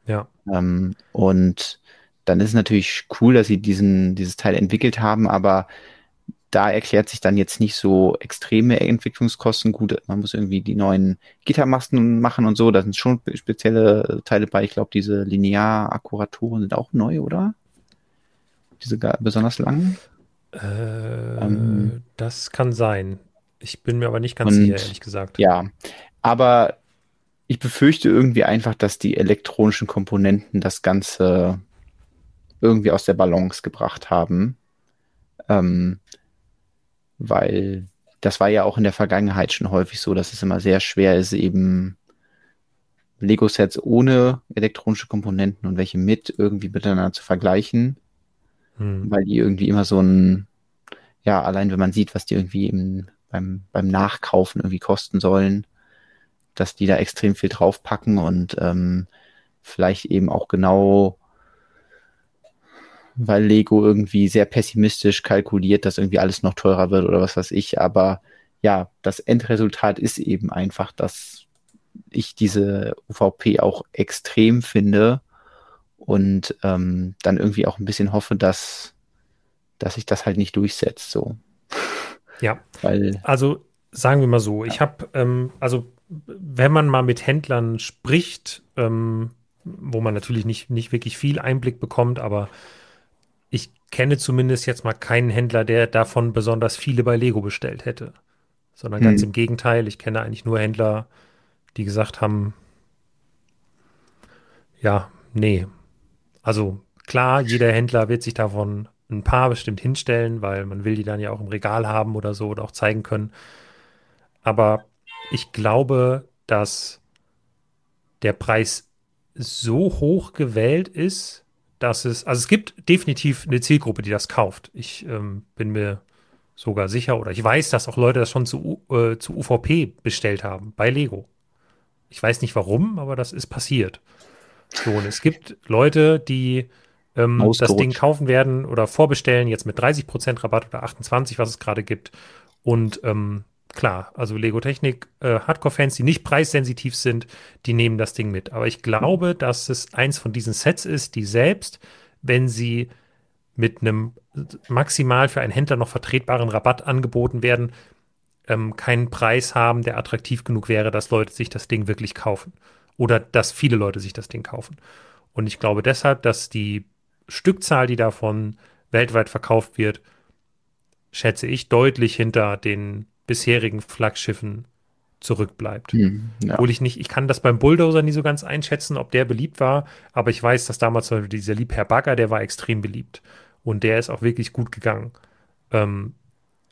Ja. Ähm, und dann ist es natürlich cool, dass sie diesen, dieses Teil entwickelt haben, aber da erklärt sich dann jetzt nicht so extreme Entwicklungskosten. Gut, man muss irgendwie die neuen Gittermasten machen und so. Da sind schon spezielle Teile bei. Ich glaube, diese Linear-Akkuratoren sind auch neu, oder? Diese besonders langen? Äh, ähm, das kann sein. Ich bin mir aber nicht ganz und, sicher, ehrlich gesagt. Ja, aber ich befürchte irgendwie einfach, dass die elektronischen Komponenten das Ganze irgendwie aus der Balance gebracht haben. Ähm, weil das war ja auch in der Vergangenheit schon häufig so, dass es immer sehr schwer ist, eben Lego-Sets ohne elektronische Komponenten und welche mit irgendwie miteinander zu vergleichen, hm. weil die irgendwie immer so ein, ja, allein wenn man sieht, was die irgendwie im, beim, beim Nachkaufen irgendwie kosten sollen, dass die da extrem viel draufpacken und ähm, vielleicht eben auch genau weil Lego irgendwie sehr pessimistisch kalkuliert, dass irgendwie alles noch teurer wird oder was weiß ich. Aber ja, das Endresultat ist eben einfach, dass ich diese UVP auch extrem finde und ähm, dann irgendwie auch ein bisschen hoffe, dass, dass sich das halt nicht durchsetzt. So. Ja. Weil, also sagen wir mal so, ich habe, ähm, also wenn man mal mit Händlern spricht, ähm, wo man natürlich nicht, nicht wirklich viel Einblick bekommt, aber kenne zumindest jetzt mal keinen Händler, der davon besonders viele bei Lego bestellt hätte. Sondern ganz hm. im Gegenteil, ich kenne eigentlich nur Händler, die gesagt haben, ja, nee. Also klar, jeder Händler wird sich davon ein paar bestimmt hinstellen, weil man will die dann ja auch im Regal haben oder so oder auch zeigen können. Aber ich glaube, dass der Preis so hoch gewählt ist, dass es, also es gibt definitiv eine Zielgruppe, die das kauft. Ich ähm, bin mir sogar sicher oder ich weiß, dass auch Leute das schon zu, äh, zu UVP bestellt haben bei Lego. Ich weiß nicht warum, aber das ist passiert. So, und es gibt Leute, die ähm, das Ding kaufen werden oder vorbestellen, jetzt mit 30% Rabatt oder 28, was es gerade gibt. Und ähm, klar, also Lego Technik, äh, Hardcore-Fans, die nicht preissensitiv sind, die nehmen das Ding mit. Aber ich glaube, dass es eins von diesen Sets ist, die selbst, wenn sie mit einem maximal für einen Händler noch vertretbaren Rabatt angeboten werden, ähm, keinen Preis haben, der attraktiv genug wäre, dass Leute sich das Ding wirklich kaufen. Oder dass viele Leute sich das Ding kaufen. Und ich glaube deshalb, dass die Stückzahl, die davon weltweit verkauft wird, schätze ich, deutlich hinter den bisherigen Flaggschiffen zurückbleibt. Hm, ja. Obwohl ich nicht, ich kann das beim Bulldozer nie so ganz einschätzen, ob der beliebt war, aber ich weiß, dass damals zum Beispiel dieser Liebherr Bagger, der war extrem beliebt. Und der ist auch wirklich gut gegangen. Ähm,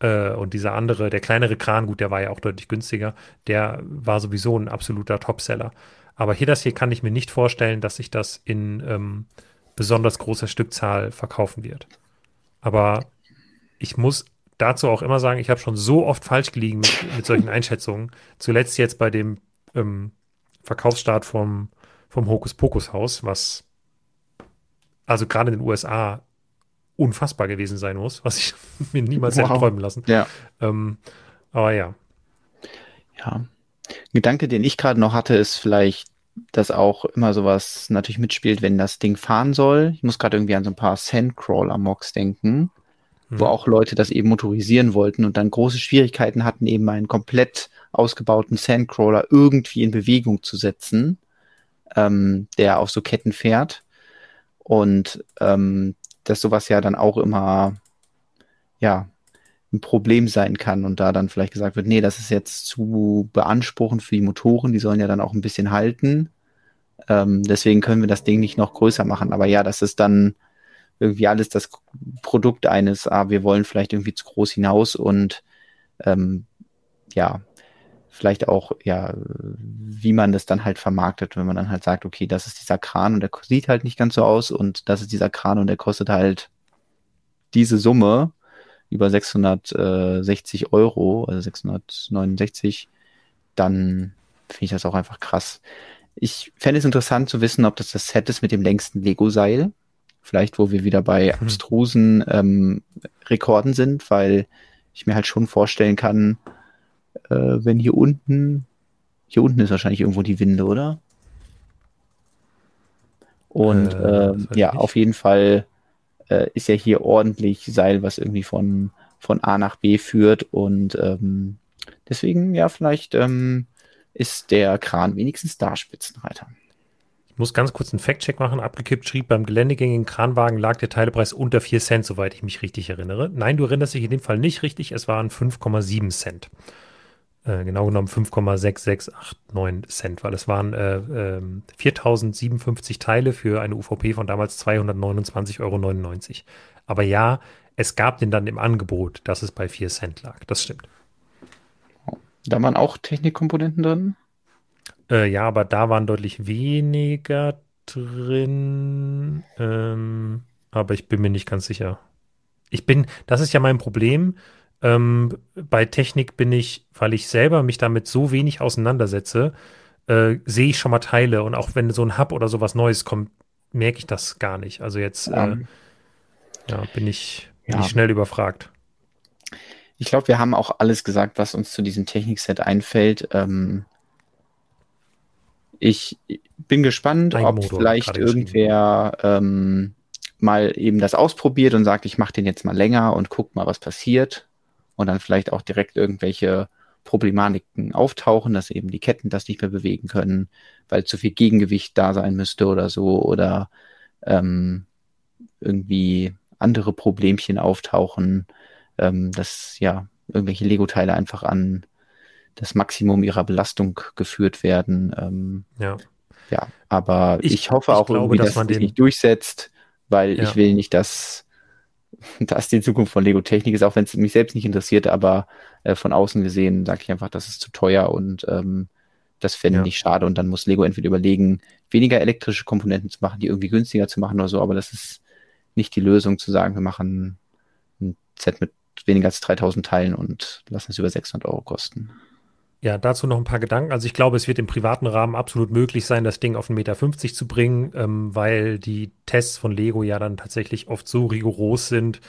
äh, und dieser andere, der kleinere Kran, gut, der war ja auch deutlich günstiger, der war sowieso ein absoluter Topseller. Aber hier das hier kann ich mir nicht vorstellen, dass sich das in ähm, besonders großer Stückzahl verkaufen wird. Aber ich muss dazu auch immer sagen, ich habe schon so oft falsch gelegen mit, mit solchen Einschätzungen. Zuletzt jetzt bei dem ähm, Verkaufsstart vom, vom Hokus Pokus Haus, was also gerade in den USA unfassbar gewesen sein muss, was ich mir niemals wow. hätte träumen lassen. Ja. Ähm, aber ja. Ja. Ein Gedanke, den ich gerade noch hatte, ist vielleicht, dass auch immer sowas natürlich mitspielt, wenn das Ding fahren soll. Ich muss gerade irgendwie an so ein paar Sandcrawler-Mocks denken wo mhm. auch Leute das eben motorisieren wollten und dann große Schwierigkeiten hatten, eben einen komplett ausgebauten Sandcrawler irgendwie in Bewegung zu setzen, ähm, der auf so Ketten fährt. Und ähm, dass sowas ja dann auch immer ja ein Problem sein kann und da dann vielleicht gesagt wird, nee, das ist jetzt zu beanspruchend für die Motoren, die sollen ja dann auch ein bisschen halten. Ähm, deswegen können wir das Ding nicht noch größer machen. Aber ja, das ist dann irgendwie alles das Produkt eines, ah, wir wollen vielleicht irgendwie zu groß hinaus und ähm, ja, vielleicht auch, ja, wie man das dann halt vermarktet, wenn man dann halt sagt, okay, das ist dieser Kran und der sieht halt nicht ganz so aus und das ist dieser Kran und der kostet halt diese Summe über 660 Euro, also 669, dann finde ich das auch einfach krass. Ich fände es interessant zu wissen, ob das das Set ist mit dem längsten Lego-Seil vielleicht wo wir wieder bei Hm. abstrusen ähm, Rekorden sind, weil ich mir halt schon vorstellen kann, äh, wenn hier unten, hier unten ist wahrscheinlich irgendwo die Winde, oder? Und Äh, ähm, ja, auf jeden Fall äh, ist ja hier ordentlich Seil, was irgendwie von, von A nach B führt. Und ähm, deswegen, ja, vielleicht ähm, ist der Kran wenigstens da Spitzenreiter. Muss ganz kurz einen Fact-Check machen. Abgekippt schrieb, beim geländegängigen Kranwagen lag der Teilepreis unter 4 Cent, soweit ich mich richtig erinnere. Nein, du erinnerst dich in dem Fall nicht richtig. Es waren 5,7 Cent. Äh, genau genommen 5,6689 Cent, weil es waren äh, ähm, 4057 Teile für eine UVP von damals 229,99 Euro. Aber ja, es gab den dann im Angebot, dass es bei 4 Cent lag. Das stimmt. Da waren auch Technikkomponenten drin. Äh, ja, aber da waren deutlich weniger drin. Ähm, aber ich bin mir nicht ganz sicher. Ich bin, das ist ja mein Problem. Ähm, bei Technik bin ich, weil ich selber mich damit so wenig auseinandersetze, äh, sehe ich schon mal Teile und auch wenn so ein Hub oder sowas Neues kommt, merke ich das gar nicht. Also jetzt äh, Ähm, ja, bin ich, bin ja. ich schnell überfragt. Ich glaube, wir haben auch alles gesagt, was uns zu diesem Technikset einfällt. Ähm, ich bin gespannt, Ein ob Motor vielleicht irgendwer ähm, mal eben das ausprobiert und sagt, ich mache den jetzt mal länger und guck mal, was passiert. Und dann vielleicht auch direkt irgendwelche Problematiken auftauchen, dass eben die Ketten das nicht mehr bewegen können, weil zu viel Gegengewicht da sein müsste oder so. Oder ähm, irgendwie andere Problemchen auftauchen, ähm, dass ja irgendwelche Lego-Teile einfach an das Maximum ihrer Belastung geführt werden. Ähm, Ja. ja, aber ich, Ich- hoffe ich auch glaube, irgendwie, dass dass man den- nicht durchsetzt, weil Ja. ich will nicht, dass das die Zukunft von Lego Technik ist, auch wenn es mich selbst nicht interessiert, aber äh, von außen gesehen sage ich einfach, das ist zu teuer und ähm, das fände Ja. ich schade und dann muss Lego entweder überlegen, weniger elektrische Komponenten zu machen, die irgendwie günstiger zu machen oder so, aber das ist nicht die Lösung zu sagen, wir machen ein Set mit weniger als 3000 Teilen und lassen es über 600 Euro kosten. Ja, dazu noch ein paar Gedanken. Also ich glaube, es wird im privaten Rahmen absolut möglich sein, das Ding auf 1,50 Meter zu bringen, ähm, weil die Tests von Lego ja dann tatsächlich oft so rigoros sind,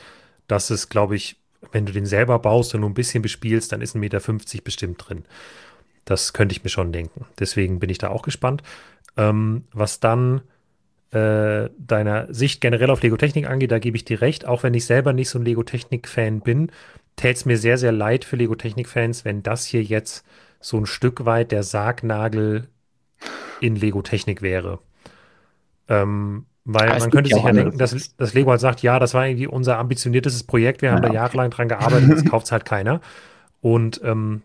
dass es, glaube ich, wenn du den selber baust und nur ein bisschen bespielst, dann ist 1,50 Meter bestimmt drin. Das könnte ich mir schon denken. Deswegen bin ich da auch gespannt. Ähm, was dann äh, deiner Sicht generell auf Lego-Technik angeht, da gebe ich dir recht. Auch wenn ich selber nicht so ein Lego-Technik-Fan bin, täte es mir sehr, sehr leid für Lego-Technik-Fans, wenn das hier jetzt so ein Stück weit der Sargnagel in Lego-Technik wäre. Ähm, weil es man könnte sich ja denken, dass, dass Lego halt sagt, ja, das war irgendwie unser ambitioniertestes Projekt, wir haben Ja, da jahrelang dran gearbeitet, das kauft halt keiner. Und ähm,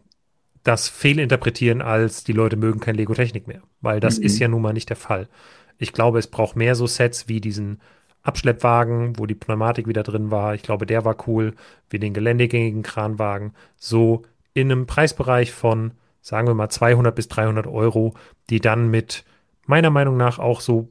das fehlinterpretieren als die Leute mögen kein Lego-Technik mehr, weil das Mhm. ist ja nun mal nicht der Fall. Ich glaube, es braucht mehr so Sets wie diesen Abschleppwagen, wo die Pneumatik wieder drin war. Ich glaube, der war cool, wie den geländegängigen Kranwagen. So in einem Preisbereich von, sagen wir mal, 200 bis 300 Euro, die dann mit meiner Meinung nach auch so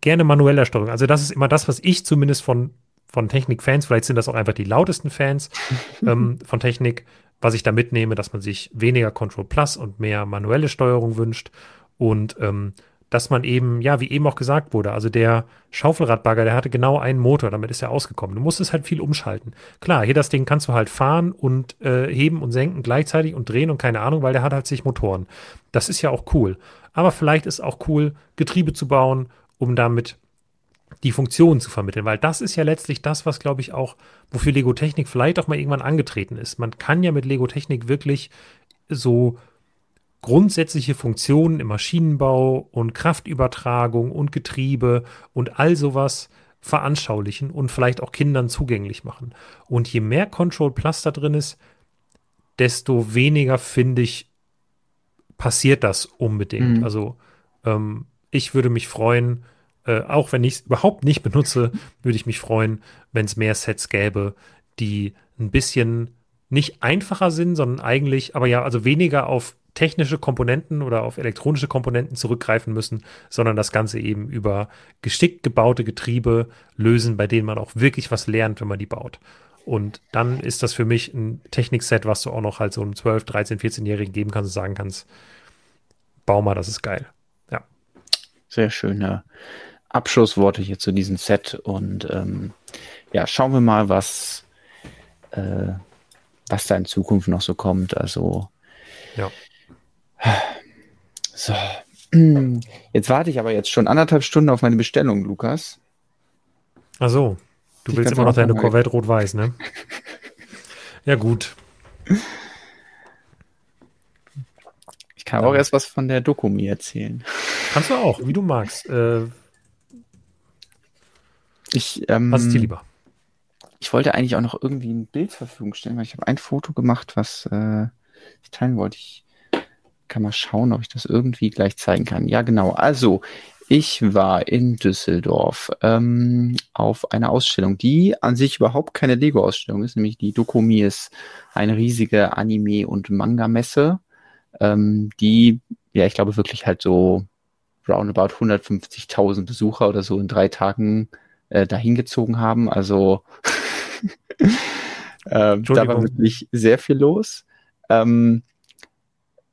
gerne manueller Steuerung. Also das ist immer das, was ich zumindest von, von Technik-Fans, vielleicht sind das auch einfach die lautesten Fans ähm, von Technik, was ich da mitnehme, dass man sich weniger Control Plus und mehr manuelle Steuerung wünscht und ähm, dass man eben, ja, wie eben auch gesagt wurde, also der Schaufelradbagger, der hatte genau einen Motor, damit ist er ausgekommen. Du musstest halt viel umschalten. Klar, hier das Ding kannst du halt fahren und äh, heben und senken gleichzeitig und drehen und keine Ahnung, weil der hat halt sich Motoren. Das ist ja auch cool. Aber vielleicht ist auch cool, Getriebe zu bauen, um damit die Funktionen zu vermitteln, weil das ist ja letztlich das, was glaube ich auch, wofür Lego Technik vielleicht auch mal irgendwann angetreten ist. Man kann ja mit Lego Technik wirklich so grundsätzliche Funktionen im Maschinenbau und Kraftübertragung und Getriebe und all sowas veranschaulichen und vielleicht auch Kindern zugänglich machen. Und je mehr Control Plus da drin ist, desto weniger, finde ich, passiert das unbedingt. Mhm. Also ähm, ich würde mich freuen, äh, auch wenn ich es überhaupt nicht benutze, würde ich mich freuen, wenn es mehr Sets gäbe, die ein bisschen nicht einfacher sind, sondern eigentlich, aber ja, also weniger auf technische Komponenten oder auf elektronische Komponenten zurückgreifen müssen, sondern das Ganze eben über geschickt gebaute Getriebe lösen, bei denen man auch wirklich was lernt, wenn man die baut. Und dann ist das für mich ein Technikset, was du auch noch halt so einem 12, 13, 14-Jährigen geben kannst und sagen kannst, bau mal, das ist geil. Sehr schön, ja. Abschlussworte hier zu diesem Set und ähm, ja, schauen wir mal, was, äh, was da in Zukunft noch so kommt. Also ja. So. Jetzt warte ich aber jetzt schon anderthalb Stunden auf meine Bestellung, Lukas. Ach so. Du ich willst immer noch deine Corvette rot-weiß, ne? ja, gut. Ich kann auch erst was von der Doku mir erzählen. Kannst du auch, wie du magst. Äh, ich, ähm, was ist dir lieber? Ich wollte eigentlich auch noch irgendwie ein Bild zur Verfügung stellen, weil ich habe ein Foto gemacht, was äh, ich teilen wollte. Ich kann mal schauen, ob ich das irgendwie gleich zeigen kann. Ja, genau. Also, ich war in Düsseldorf ähm, auf einer Ausstellung, die an sich überhaupt keine Lego-Ausstellung ist, nämlich die Dokumi ist eine riesige Anime- und Manga-Messe, ähm, die, ja, ich glaube wirklich halt so roundabout 150.000 Besucher oder so in drei Tagen äh, dahin gezogen haben. Also äh, da war wirklich sehr viel los. Ähm,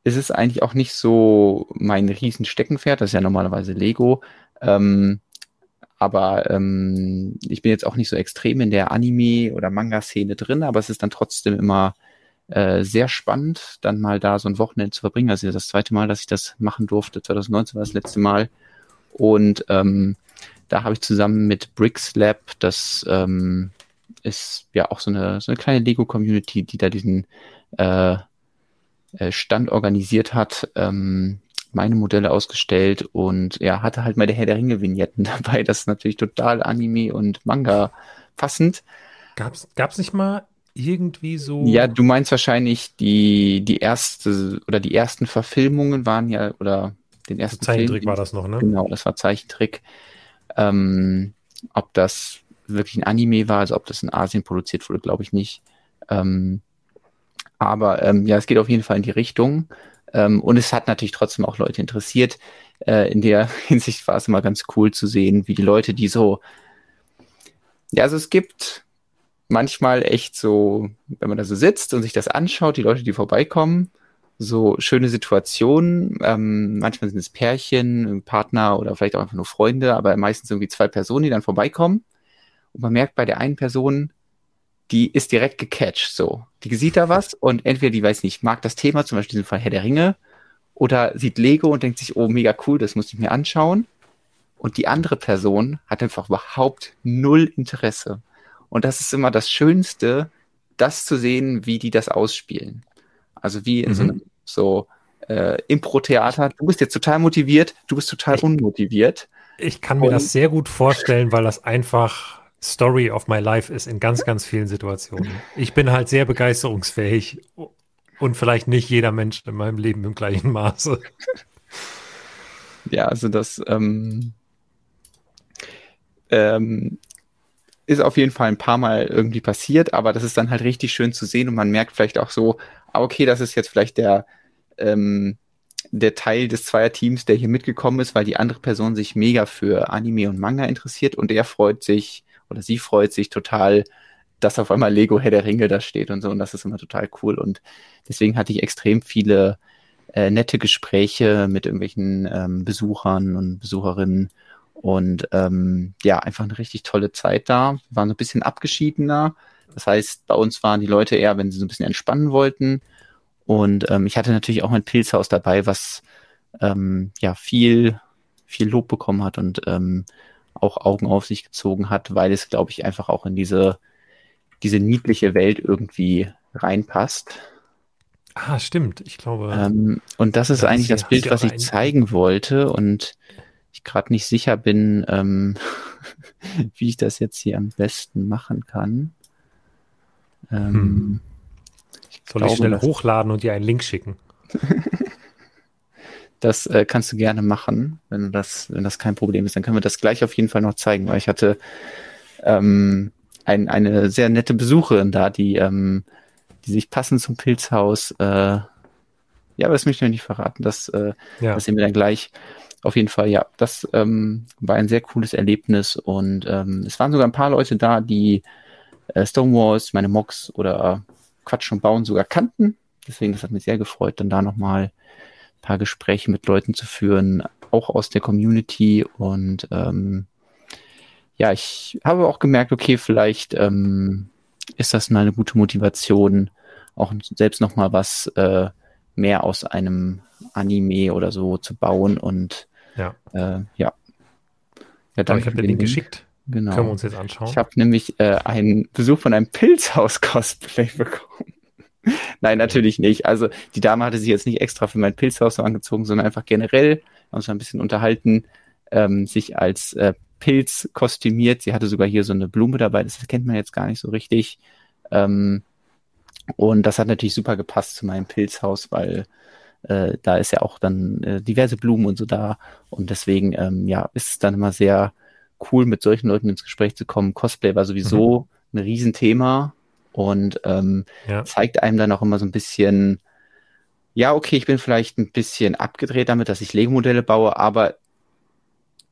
es ist eigentlich auch nicht so mein riesen Steckenpferd, das ist ja normalerweise Lego. Ähm, aber ähm, ich bin jetzt auch nicht so extrem in der Anime- oder Manga-Szene drin, aber es ist dann trotzdem immer äh, sehr spannend, dann mal da so ein Wochenende zu verbringen. Also das zweite Mal, dass ich das machen durfte, 2019 war das letzte Mal. Und ähm, da habe ich zusammen mit Bricks Lab, das ähm, ist ja auch so eine, so eine kleine Lego-Community, die da diesen äh, Stand organisiert hat, ähm, meine Modelle ausgestellt und ja, hatte halt meine Herr der Ringe-Vignetten dabei. Das ist natürlich total Anime und Manga passend. Gab's, gab's nicht mal irgendwie so. Ja, du meinst wahrscheinlich die, die erste oder die ersten Verfilmungen waren ja, oder den ersten Zeichentrick Film, war das noch, ne? Genau, das war Zeichentrick. Ähm, ob das wirklich ein Anime war, also ob das in Asien produziert wurde, glaube ich nicht. Ähm, aber ähm, ja, es geht auf jeden Fall in die Richtung. Ähm, und es hat natürlich trotzdem auch Leute interessiert. Äh, in der Hinsicht war es immer ganz cool zu sehen, wie die Leute, die so, ja, also es gibt manchmal echt so, wenn man da so sitzt und sich das anschaut, die Leute, die vorbeikommen, so schöne Situationen. Ähm, manchmal sind es Pärchen, Partner oder vielleicht auch einfach nur Freunde, aber meistens irgendwie zwei Personen, die dann vorbeikommen. Und man merkt bei der einen Person, die ist direkt gecatcht, so. Die sieht da was und entweder die weiß nicht, mag das Thema, zum Beispiel in diesem Fall Herr der Ringe, oder sieht Lego und denkt sich, oh, mega cool, das muss ich mir anschauen. Und die andere Person hat einfach überhaupt null Interesse. Und das ist immer das Schönste, das zu sehen, wie die das ausspielen. Also wie in mhm. so einem so äh, Impro-Theater. Du bist jetzt total motiviert, du bist total unmotiviert. Ich kann mir und, das sehr gut vorstellen, weil das einfach Story of my life ist in ganz, ganz vielen Situationen. Ich bin halt sehr begeisterungsfähig und vielleicht nicht jeder Mensch in meinem Leben im gleichen Maße. Ja, also das ähm, ähm, ist auf jeden Fall ein paar Mal irgendwie passiert, aber das ist dann halt richtig schön zu sehen und man merkt vielleicht auch so, ah, okay, das ist jetzt vielleicht der, ähm, der Teil des Zweierteams, der hier mitgekommen ist, weil die andere Person sich mega für Anime und Manga interessiert und er freut sich oder sie freut sich total, dass auf einmal Lego Herr der Ringe da steht und so. Und das ist immer total cool. Und deswegen hatte ich extrem viele äh, nette Gespräche mit irgendwelchen ähm, Besuchern und Besucherinnen. Und ähm, ja, einfach eine richtig tolle Zeit da. Wir waren so ein bisschen abgeschiedener. Das heißt, bei uns waren die Leute eher, wenn sie so ein bisschen entspannen wollten. Und ähm, ich hatte natürlich auch mein Pilzhaus dabei, was ähm, ja viel, viel Lob bekommen hat und ähm, auch Augen auf sich gezogen hat, weil es, glaube ich, einfach auch in diese, diese niedliche Welt irgendwie reinpasst. Ah, stimmt, ich glaube. Ähm, und das ist eigentlich das Bild, was ich zeigen wollte und ich gerade nicht sicher bin, ähm, wie ich das jetzt hier am besten machen kann. Ähm, hm. Soll ich, ich schnell hochladen und dir einen Link schicken? Das äh, kannst du gerne machen, wenn das, wenn das kein Problem ist. Dann können wir das gleich auf jeden Fall noch zeigen, weil ich hatte ähm, ein, eine sehr nette Besucherin da, die, ähm, die sich passend zum Pilzhaus, äh, ja, aber das möchte ich nicht verraten. Das, äh, ja. das sehen wir dann gleich. Auf jeden Fall, ja, das ähm, war ein sehr cooles Erlebnis und ähm, es waren sogar ein paar Leute da, die äh, Stonewalls, meine Mocks oder Quatsch und Bauen sogar kannten. Deswegen, das hat mich sehr gefreut, dann da nochmal paar Gespräche mit Leuten zu führen. auch aus der Community und ähm, ja, ich habe auch gemerkt, okay, vielleicht ähm, ist das mal eine gute Motivation, auch selbst noch mal was äh, mehr aus einem Anime oder so zu bauen und Ja. äh, ja. Ja, Aber ich habe den Link. geschickt. Genau. Können wir uns jetzt anschauen. Ich habe nämlich äh, einen Besuch von einem Pilzhaus-Cosplay bekommen. Nein, natürlich nicht. Also die Dame hatte sich jetzt nicht extra für mein Pilzhaus so angezogen, sondern einfach generell, haben uns ein bisschen unterhalten, ähm, sich als äh, Pilz kostümiert. Sie hatte sogar hier so eine Blume dabei, das kennt man jetzt gar nicht so richtig. Ähm, und das hat natürlich super gepasst zu meinem Pilzhaus, weil äh, da ist ja auch dann äh, diverse Blumen und so da. Und deswegen, ähm, ja, ist es dann immer sehr cool, mit solchen Leuten ins Gespräch zu kommen. Cosplay war sowieso ein Riesenthema und ähm, ja. zeigt einem dann auch immer so ein bisschen, ja, okay, ich bin vielleicht ein bisschen abgedreht damit, dass ich Lego-Modelle baue, aber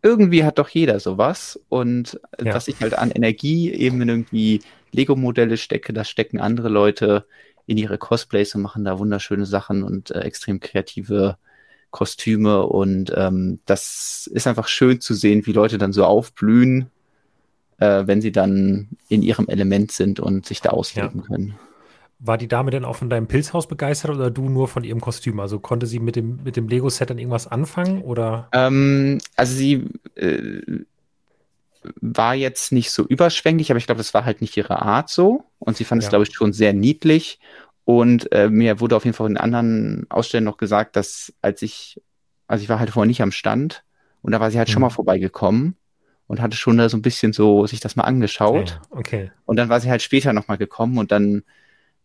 irgendwie hat doch jeder sowas. Und Ja. was ich halt an Energie eben in irgendwie Lego-Modelle stecke, das stecken andere Leute in ihre Cosplays und machen da wunderschöne Sachen und äh, extrem kreative Kostüme. Und ähm, das ist einfach schön zu sehen, wie Leute dann so aufblühen, äh, wenn sie dann in ihrem Element sind und sich da ausleben können. War die Dame denn auch von deinem Pilzhaus begeistert oder du nur von ihrem Kostüm? Also konnte sie mit dem, mit dem Lego-Set dann irgendwas anfangen oder? Ähm, also sie äh, war jetzt nicht so überschwänglich, aber ich glaube, das war halt nicht ihre Art so. Und sie fand es, Ja. glaube ich, schon sehr niedlich. Und äh, mir wurde auf jeden Fall in anderen Ausstellungen noch gesagt, dass als ich, also ich war halt vorher nicht am Stand und da war sie halt schon Mhm. mal vorbeigekommen und hatte schon da so ein bisschen so sich das mal angeschaut. Ja, okay. Und dann war sie halt später nochmal gekommen und dann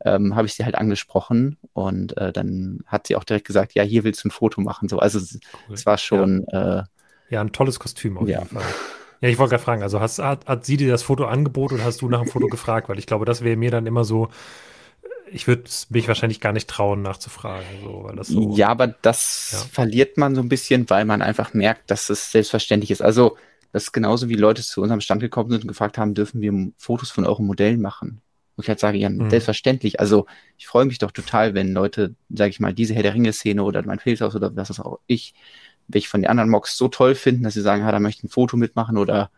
ähm, habe ich sie halt angesprochen und äh, dann hat sie auch direkt gesagt, ja, hier willst du ein Foto machen. So, also es, Cool. es war schon, äh, Ja, ein tolles Kostüm auf Ja. jeden Fall. Ja, ich wollte gerade fragen, also hast, hat, hat sie dir das Foto angeboten oder hast du nach dem Foto gefragt? Weil ich glaube, das wäre mir dann immer so, ich würde mich wahrscheinlich gar nicht trauen, nachzufragen, so, weil das so. Ja, aber das Ja. verliert man so ein bisschen, weil man einfach merkt, dass es selbstverständlich ist. Also, das ist genauso wie Leute zu unserem Stand gekommen sind und gefragt haben, dürfen wir Fotos von euren Modellen machen? Und ich halt sage, ja, Mhm. selbstverständlich. Also, ich freue mich doch total, wenn Leute, sage ich mal, diese Herr der Ringe-Szene oder mein Filzhaus oder was ist auch ich, welche von den anderen Mocks so toll finden, dass sie sagen, ja, da möchte ich ein Foto mitmachen oder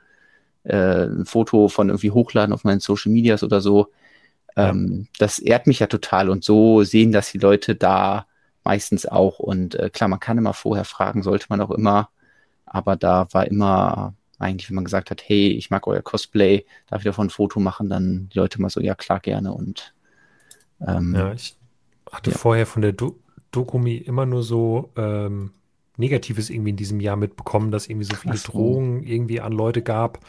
äh, ein Foto von irgendwie hochladen auf meinen Social Medias oder so. Ähm, das ehrt mich ja total und so sehen das die Leute da meistens auch. Und äh, klar, man kann immer vorher fragen, sollte man auch immer. Aber da war immer eigentlich, wenn man gesagt hat, hey, ich mag euer Cosplay, darf ich davon ein Foto machen, dann die Leute mal so, ja klar, gerne. Und ähm, Ja, ich hatte Ja. vorher von der Do Dokumi immer nur so ähm, Negatives irgendwie in diesem Jahr mitbekommen, dass irgendwie so viele so. Drohungen irgendwie an Leute gab,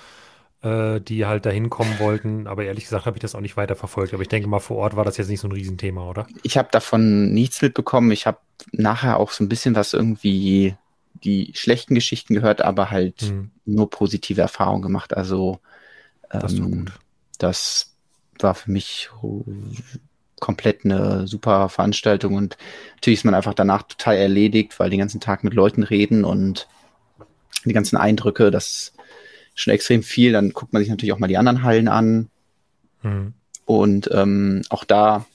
äh, die halt dahin kommen wollten. Aber ehrlich gesagt habe ich das auch nicht weiter verfolgt. Aber ich denke mal, vor Ort war das jetzt nicht so ein Riesenthema, oder? ich habe davon nichts mitbekommen. Ich habe nachher auch so ein bisschen was irgendwie die schlechten Geschichten gehört, aber halt Hm, nur positive Erfahrungen gemacht. Also das ähm, gut. das war für mich komplett eine super Veranstaltung und natürlich ist man einfach danach total erledigt, weil den ganzen Tag mit Leuten reden und die ganzen Eindrücke, das ist schon extrem viel. Dann guckt man sich natürlich auch mal die anderen Hallen an Hm. und ähm, auch da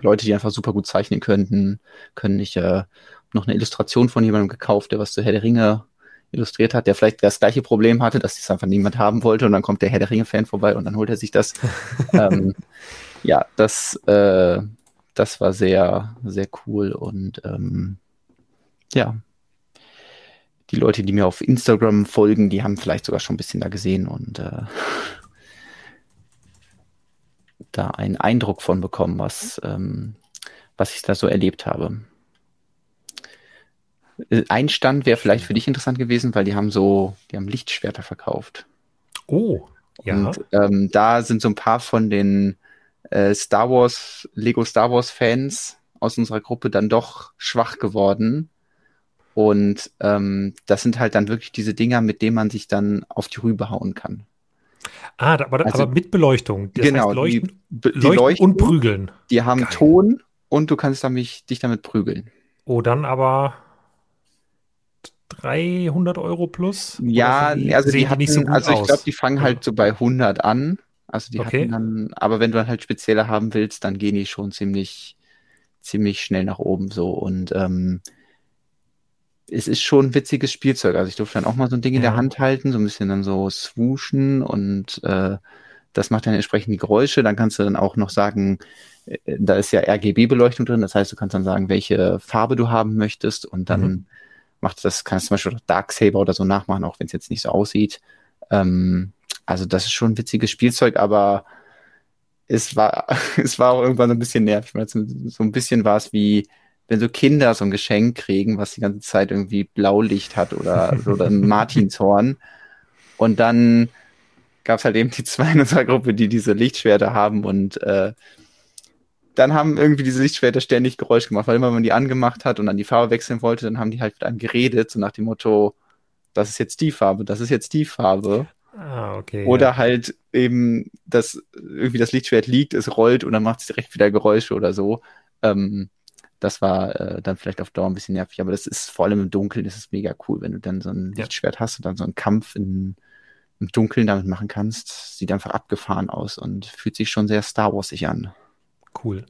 Leute, die einfach super gut zeichnen könnten, können ich äh, noch eine Illustration von jemandem gekauft, der was zu Herr der Ringe illustriert hat, der vielleicht das gleiche Problem hatte, dass das einfach niemand haben wollte und dann kommt der Herr der Ringe-Fan vorbei und dann holt er sich das. ähm, ja, das, äh, das war sehr, sehr cool und ähm, ja, die Leute, die mir auf Instagram folgen, die haben vielleicht sogar schon ein bisschen da gesehen und äh, da einen Eindruck von bekommen, was, ähm, was ich da so erlebt habe. Äh, Ein Stand wäre vielleicht für dich interessant gewesen, weil die haben so, die haben Lichtschwerter verkauft. Oh, ja. Und ähm, da sind so ein paar von den äh, Star Wars, Lego Star Wars Fans aus unserer Gruppe dann doch schwach geworden. Und ähm, das sind halt dann wirklich diese Dinger, mit denen man sich dann auf die Rübe hauen kann. Ah, aber, Also- aber mit Beleuchtung. Das genau, heißt, leuchten, die, die leuchten, leuchten, und prügeln. die haben Geil. Ton und du kannst damit, dich damit prügeln. Oh, dann aber 300 Euro plus? Ja, die, also die hatten, nicht so gut also ich glaube, die fangen halt so bei 100 an. Also die Okay. hatten dann, aber wenn du dann halt spezielle haben willst, dann gehen die schon ziemlich, ziemlich schnell nach oben so. Und ähm, es ist schon ein witziges Spielzeug. Also ich durfte dann auch mal so ein Ding in der Ja. Hand halten, so ein bisschen dann so swooshen und äh, das macht dann entsprechend die Geräusche. Dann kannst du dann auch noch sagen, äh, da ist ja RGB-Beleuchtung drin, das heißt, du kannst dann sagen, welche Farbe du haben möchtest und dann Mhm. Macht das, kannst du zum Beispiel Darksaber oder so nachmachen, auch wenn es jetzt nicht so aussieht. Ähm, also das ist schon ein witziges Spielzeug, aber es war, es war auch irgendwann so ein bisschen nervig, weil es so so ein bisschen war es wie, wenn so Kinder so ein Geschenk kriegen, was die ganze Zeit irgendwie Blaulicht hat oder, oder ein Martinshorn. Und dann gab es halt eben die zwei in unserer Gruppe, die diese Lichtschwerter haben und äh, dann haben irgendwie diese Lichtschwerter ständig Geräusch gemacht, weil immer wenn man die angemacht hat und dann die Farbe wechseln wollte, dann haben die halt mit einem geredet, so nach dem Motto, das ist jetzt die Farbe, das ist jetzt die Farbe. Ah, okay. Oder ja. halt eben, dass irgendwie das Lichtschwert liegt, es rollt und dann macht es direkt wieder Geräusche oder so. Ähm, das war äh, dann vielleicht auf Dauer ein bisschen nervig, aber das ist vor allem im Dunkeln, das ist mega cool, wenn du dann so ein Ja. Lichtschwert hast und dann so einen Kampf in, im Dunkeln damit machen kannst. Sieht einfach abgefahren aus und fühlt sich schon sehr Star Warsig an. Cool.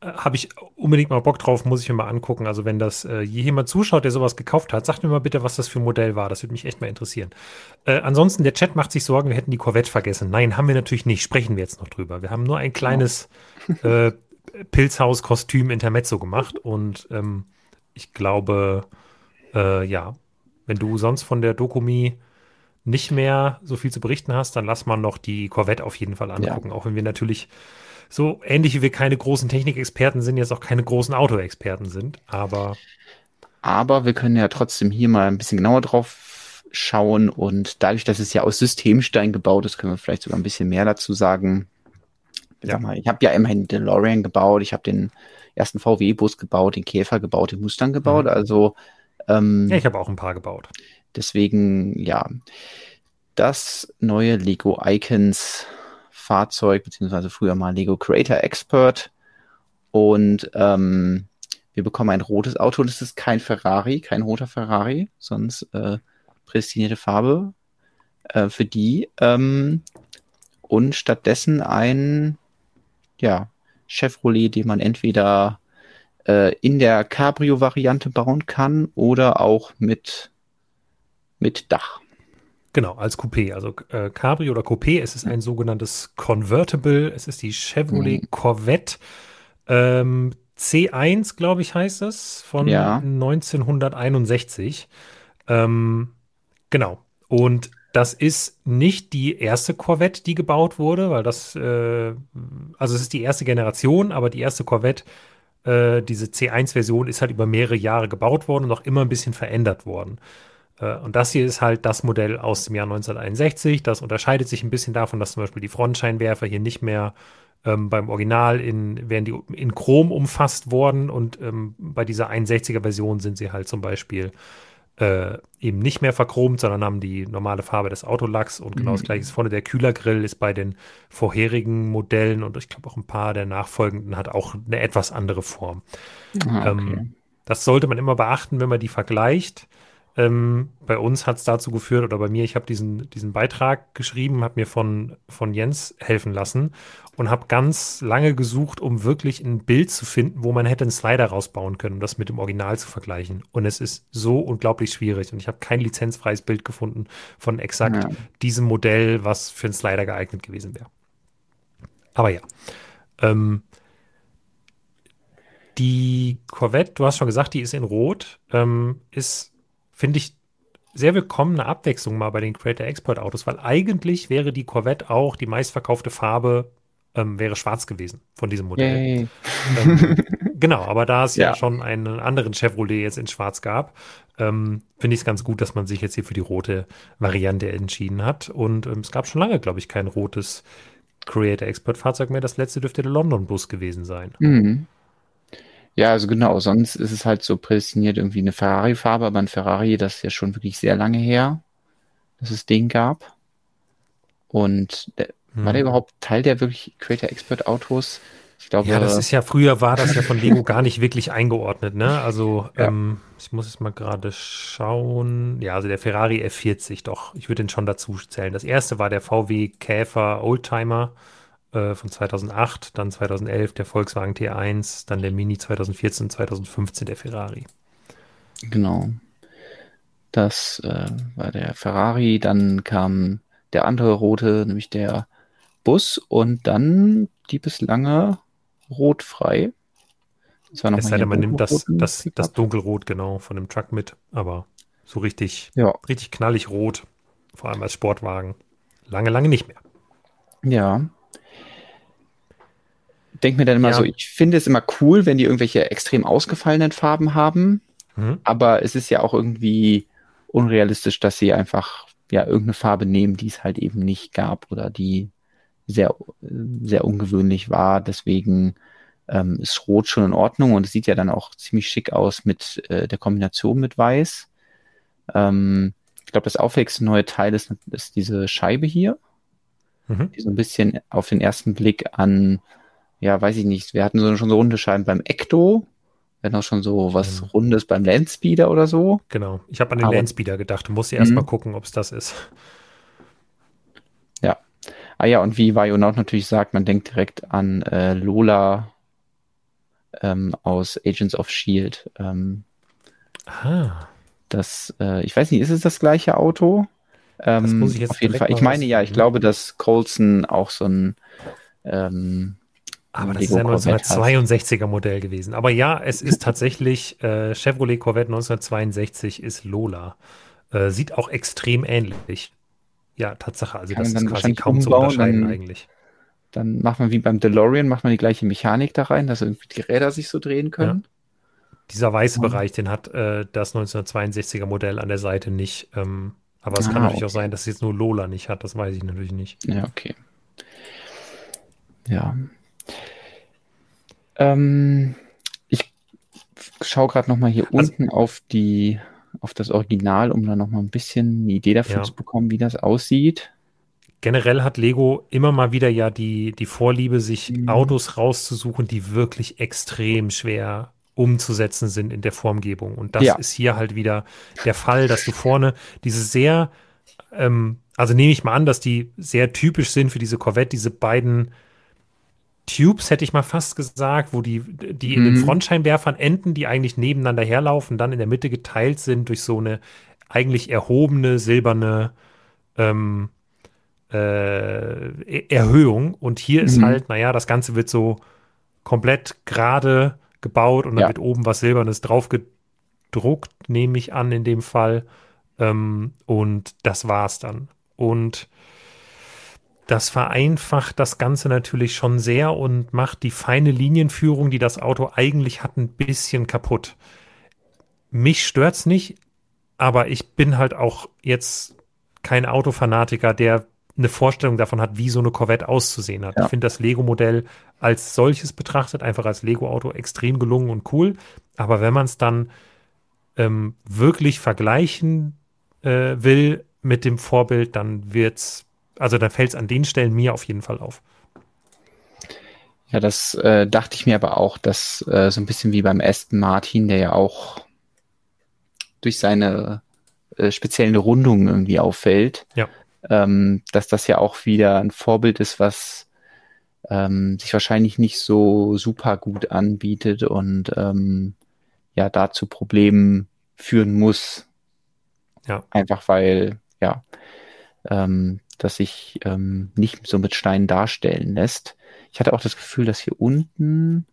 Äh, Habe ich unbedingt mal Bock drauf, muss ich mir mal angucken. Also, wenn das äh, je jemand zuschaut, der sowas gekauft hat, sagt mir mal bitte, was das für ein Modell war. Das würde mich echt mal interessieren. Äh, ansonsten, der Chat macht sich Sorgen, wir hätten die Corvette vergessen. Nein, haben wir natürlich nicht. Sprechen wir jetzt noch drüber. Wir haben nur ein kleines äh, Pilzhaus-Kostüm Intermezzo gemacht und ähm, ich glaube, äh, ja, wenn du sonst von der Dokumi nicht mehr so viel zu berichten hast, dann lass mal noch die Corvette auf jeden Fall angucken. Auch wenn wir natürlich so ähnlich wie wir keine großen Technikexperten sind, jetzt auch keine großen Autoexperten sind. Aber Aber wir können ja trotzdem hier mal ein bisschen genauer drauf schauen und dadurch, dass es ja aus Systemstein gebaut ist, können wir vielleicht sogar ein bisschen mehr dazu sagen. Ich Ja. mal, ich habe ja immerhin den DeLorean gebaut, ich habe den ersten VW-Bus gebaut, den Käfer gebaut, den Mustang gebaut, Mhm. also ähm, ja, ich habe auch ein paar gebaut. Deswegen, ja, das neue Lego Icons Fahrzeug, beziehungsweise früher mal Lego Creator Expert. Und ähm, wir bekommen ein rotes Auto. Das ist kein Ferrari, kein roter Ferrari, sonst äh, prädestinierte Farbe äh, für die. Ähm, und stattdessen ein, ja, Chevrolet, den man entweder äh, in der Cabrio-Variante bauen kann oder auch mit mit Dach. Genau, als Coupé. Also äh, Cabrio oder Coupé, es ist ein sogenanntes Convertible. Es ist die Chevrolet Mhm. Corvette ähm, C1, glaube ich, heißt es, von Ja. 1961. Ähm, genau. Und das ist nicht die erste Corvette, die gebaut wurde, weil das, äh, also es ist die erste Generation, aber die erste Corvette, äh, diese C1-Version, ist halt über mehrere Jahre gebaut worden und auch immer ein bisschen verändert worden. Äh, Und das hier ist halt das Modell aus dem Jahr 1961. Das unterscheidet sich ein bisschen davon, dass zum Beispiel die Frontscheinwerfer hier nicht mehr ähm, beim Original in, werden die in Chrom umfasst worden und ähm, bei dieser 61er Version sind sie halt zum Beispiel äh, eben nicht mehr verchromt, sondern haben die normale Farbe des Autolacks und genau das Mhm. gleiche ist vorne. Der Kühlergrill ist bei den vorherigen Modellen und ich glaube auch ein paar der nachfolgenden hat auch eine etwas andere Form. Ah, okay. Ähm, das sollte man immer beachten, wenn man die vergleicht. Ähm, bei uns hat es dazu geführt, oder bei mir, ich habe diesen, diesen Beitrag geschrieben, habe mir von, von Jens helfen lassen und habe ganz lange gesucht, um wirklich ein Bild zu finden, wo man hätte einen Slider rausbauen können, um das mit dem Original zu vergleichen. Und es ist so unglaublich schwierig. Und ich habe kein lizenzfreies Bild gefunden von exakt Ja. diesem Modell, was für einen Slider geeignet gewesen wäre. Aber ja. Ähm, die Corvette, du hast schon gesagt, die ist in Rot. Ähm, ist, finde ich, sehr willkommene Abwechslung mal bei den Creator Export Autos, weil eigentlich wäre die Corvette auch die meistverkaufte Farbe, ähm, wäre schwarz gewesen von diesem Modell. Ähm, genau, aber da es ja. Ja. schon einen anderen Chevrolet jetzt in Schwarz gab, ähm, finde ich es ganz gut, dass man sich jetzt hier für die rote Variante entschieden hat. Und ähm, es gab schon lange, glaube ich, kein rotes Creator Expert Fahrzeug mehr. Das letzte dürfte der London Bus gewesen sein. Mhm. Ja, also genau, sonst ist es halt so prädestiniert irgendwie eine Ferrari-Farbe, aber ein Ferrari, das ist ja schon wirklich sehr lange her, dass es den gab. Und der, war der Hm. überhaupt Teil der wirklich Creator Expert Autos? Ich glaube, Ja, das ist ja, früher war das ja von Lego gar nicht wirklich eingeordnet, ne? Also, Ja. ähm, ich muss jetzt mal gerade schauen. Ja, also der Ferrari F40, doch, ich würde den schon dazu zählen. Das erste war der VW Käfer Oldtimer äh, von 2008, dann 2011 der Volkswagen T1, dann der Mini 2014, 2015 der Ferrari. genau. Das äh, war der Ferrari, dann kam der andere rote, nämlich der Bus und dann die bislange rotfrei. Das war noch es sei denn, man nimmt das, das, das dunkelrot genau von dem Truck mit, aber so richtig, ja. richtig knallig rot, vor allem als Sportwagen. Lange, lange nicht mehr. Ja. Denk mir dann immer ja. so, ich finde es immer cool, wenn die irgendwelche extrem ausgefallenen Farben haben, mhm. aber es ist ja auch irgendwie unrealistisch, dass sie einfach ja irgendeine Farbe nehmen, die es halt eben nicht gab oder die sehr, sehr ungewöhnlich war. Deswegen ähm, ist Rot schon in Ordnung und es sieht ja dann auch ziemlich schick aus mit äh, der Kombination mit Weiß. Ähm, ich glaube, das auffälligste neue Teil ist, ist diese Scheibe hier, mhm. die so ein bisschen auf den ersten Blick an, ja, weiß ich nicht, wir hatten so, schon so runde Scheiben beim Ecto, wenn auch schon so was mhm. Rundes beim Landspeeder oder so. Genau. Ich habe an den Aber, Landspeeder gedacht. Du musst ja erstmal mhm. gucken, ob es das ist. Ja. Ah ja, und wie Vionaut natürlich sagt, man denkt direkt an äh, Lola ähm, aus Agents of Shield. Ähm, ah. Das, äh, ich weiß nicht, ist es das gleiche Auto? Ähm, das muss ich jetzt auf jeden Fall. Ich meine ja, ich glaube, dass Colson auch so ein ähm, aber das Lego ist ja 1962er Modell gewesen. Aber ja, es ist tatsächlich äh, Chevrolet Corvette 1962 ist Lola. Äh, sieht auch extrem ähnlich. Ja, Tatsache. Also Kann das ist quasi kaum umbauen, zu unterscheiden dann, eigentlich. Dann macht man wie beim DeLorean, macht man die gleiche Mechanik da rein, dass irgendwie die Räder sich so drehen können. Ja. Dieser weiße oh. Bereich, den hat äh, das 1962er Modell an der Seite nicht. Ähm, aber es ah, kann natürlich okay. auch sein, dass es jetzt nur Lola nicht hat. Das weiß ich natürlich nicht. Ja, okay. Ja, ähm, ich schaue gerade nochmal hier also, unten auf die auf das Original, um da nochmal ein bisschen eine Idee dafür ja. zu bekommen, wie das aussieht. Generell hat Lego immer mal wieder ja die, die Vorliebe, sich mhm. Autos rauszusuchen, die wirklich extrem schwer umzusetzen sind in der Formgebung. Und das ja. ist hier halt wieder der Fall, dass du vorne diese sehr, ähm, also nehme ich mal an, dass die sehr typisch sind für diese Corvette, diese beiden Tubes, hätte ich mal fast gesagt, wo die, die in mhm. den Frontscheinwerfern enden, die eigentlich nebeneinander herlaufen, dann in der Mitte geteilt sind durch so eine eigentlich erhobene silberne ähm, äh, Erhöhung. Und hier mhm. ist halt, naja, das Ganze wird so komplett gerade gebaut und dann ja. wird oben was Silbernes drauf gedruckt, nehme ich an, in dem Fall. Ähm, und das war's dann. Und das vereinfacht das Ganze natürlich schon sehr und macht die feine Linienführung, die das Auto eigentlich hat, ein bisschen kaputt. Mich stört's nicht, aber ich bin halt auch jetzt kein Autofanatiker, der eine Vorstellung davon hat, wie so eine Corvette auszusehen hat. Ja. Ich finde das Lego-Modell als solches betrachtet, einfach als Lego-Auto extrem gelungen und cool. Aber wenn man es dann ähm, wirklich vergleichen äh, will mit dem Vorbild, dann wird's also da fällt es an den Stellen mir auf jeden Fall auf. Ja, das äh, dachte ich mir aber auch, dass äh, so ein bisschen wie beim Aston Martin, der ja auch durch seine äh, speziellen Rundungen irgendwie auffällt, ja. ähm, dass das ja auch wieder ein Vorbild ist, was ähm, sich wahrscheinlich nicht so super gut anbietet und ähm, ja dazu Problemen führen muss. Ja. Einfach weil, ja, ähm, das sich ähm, nicht so mit Steinen darstellen lässt. Ich hatte auch das Gefühl, dass hier unten,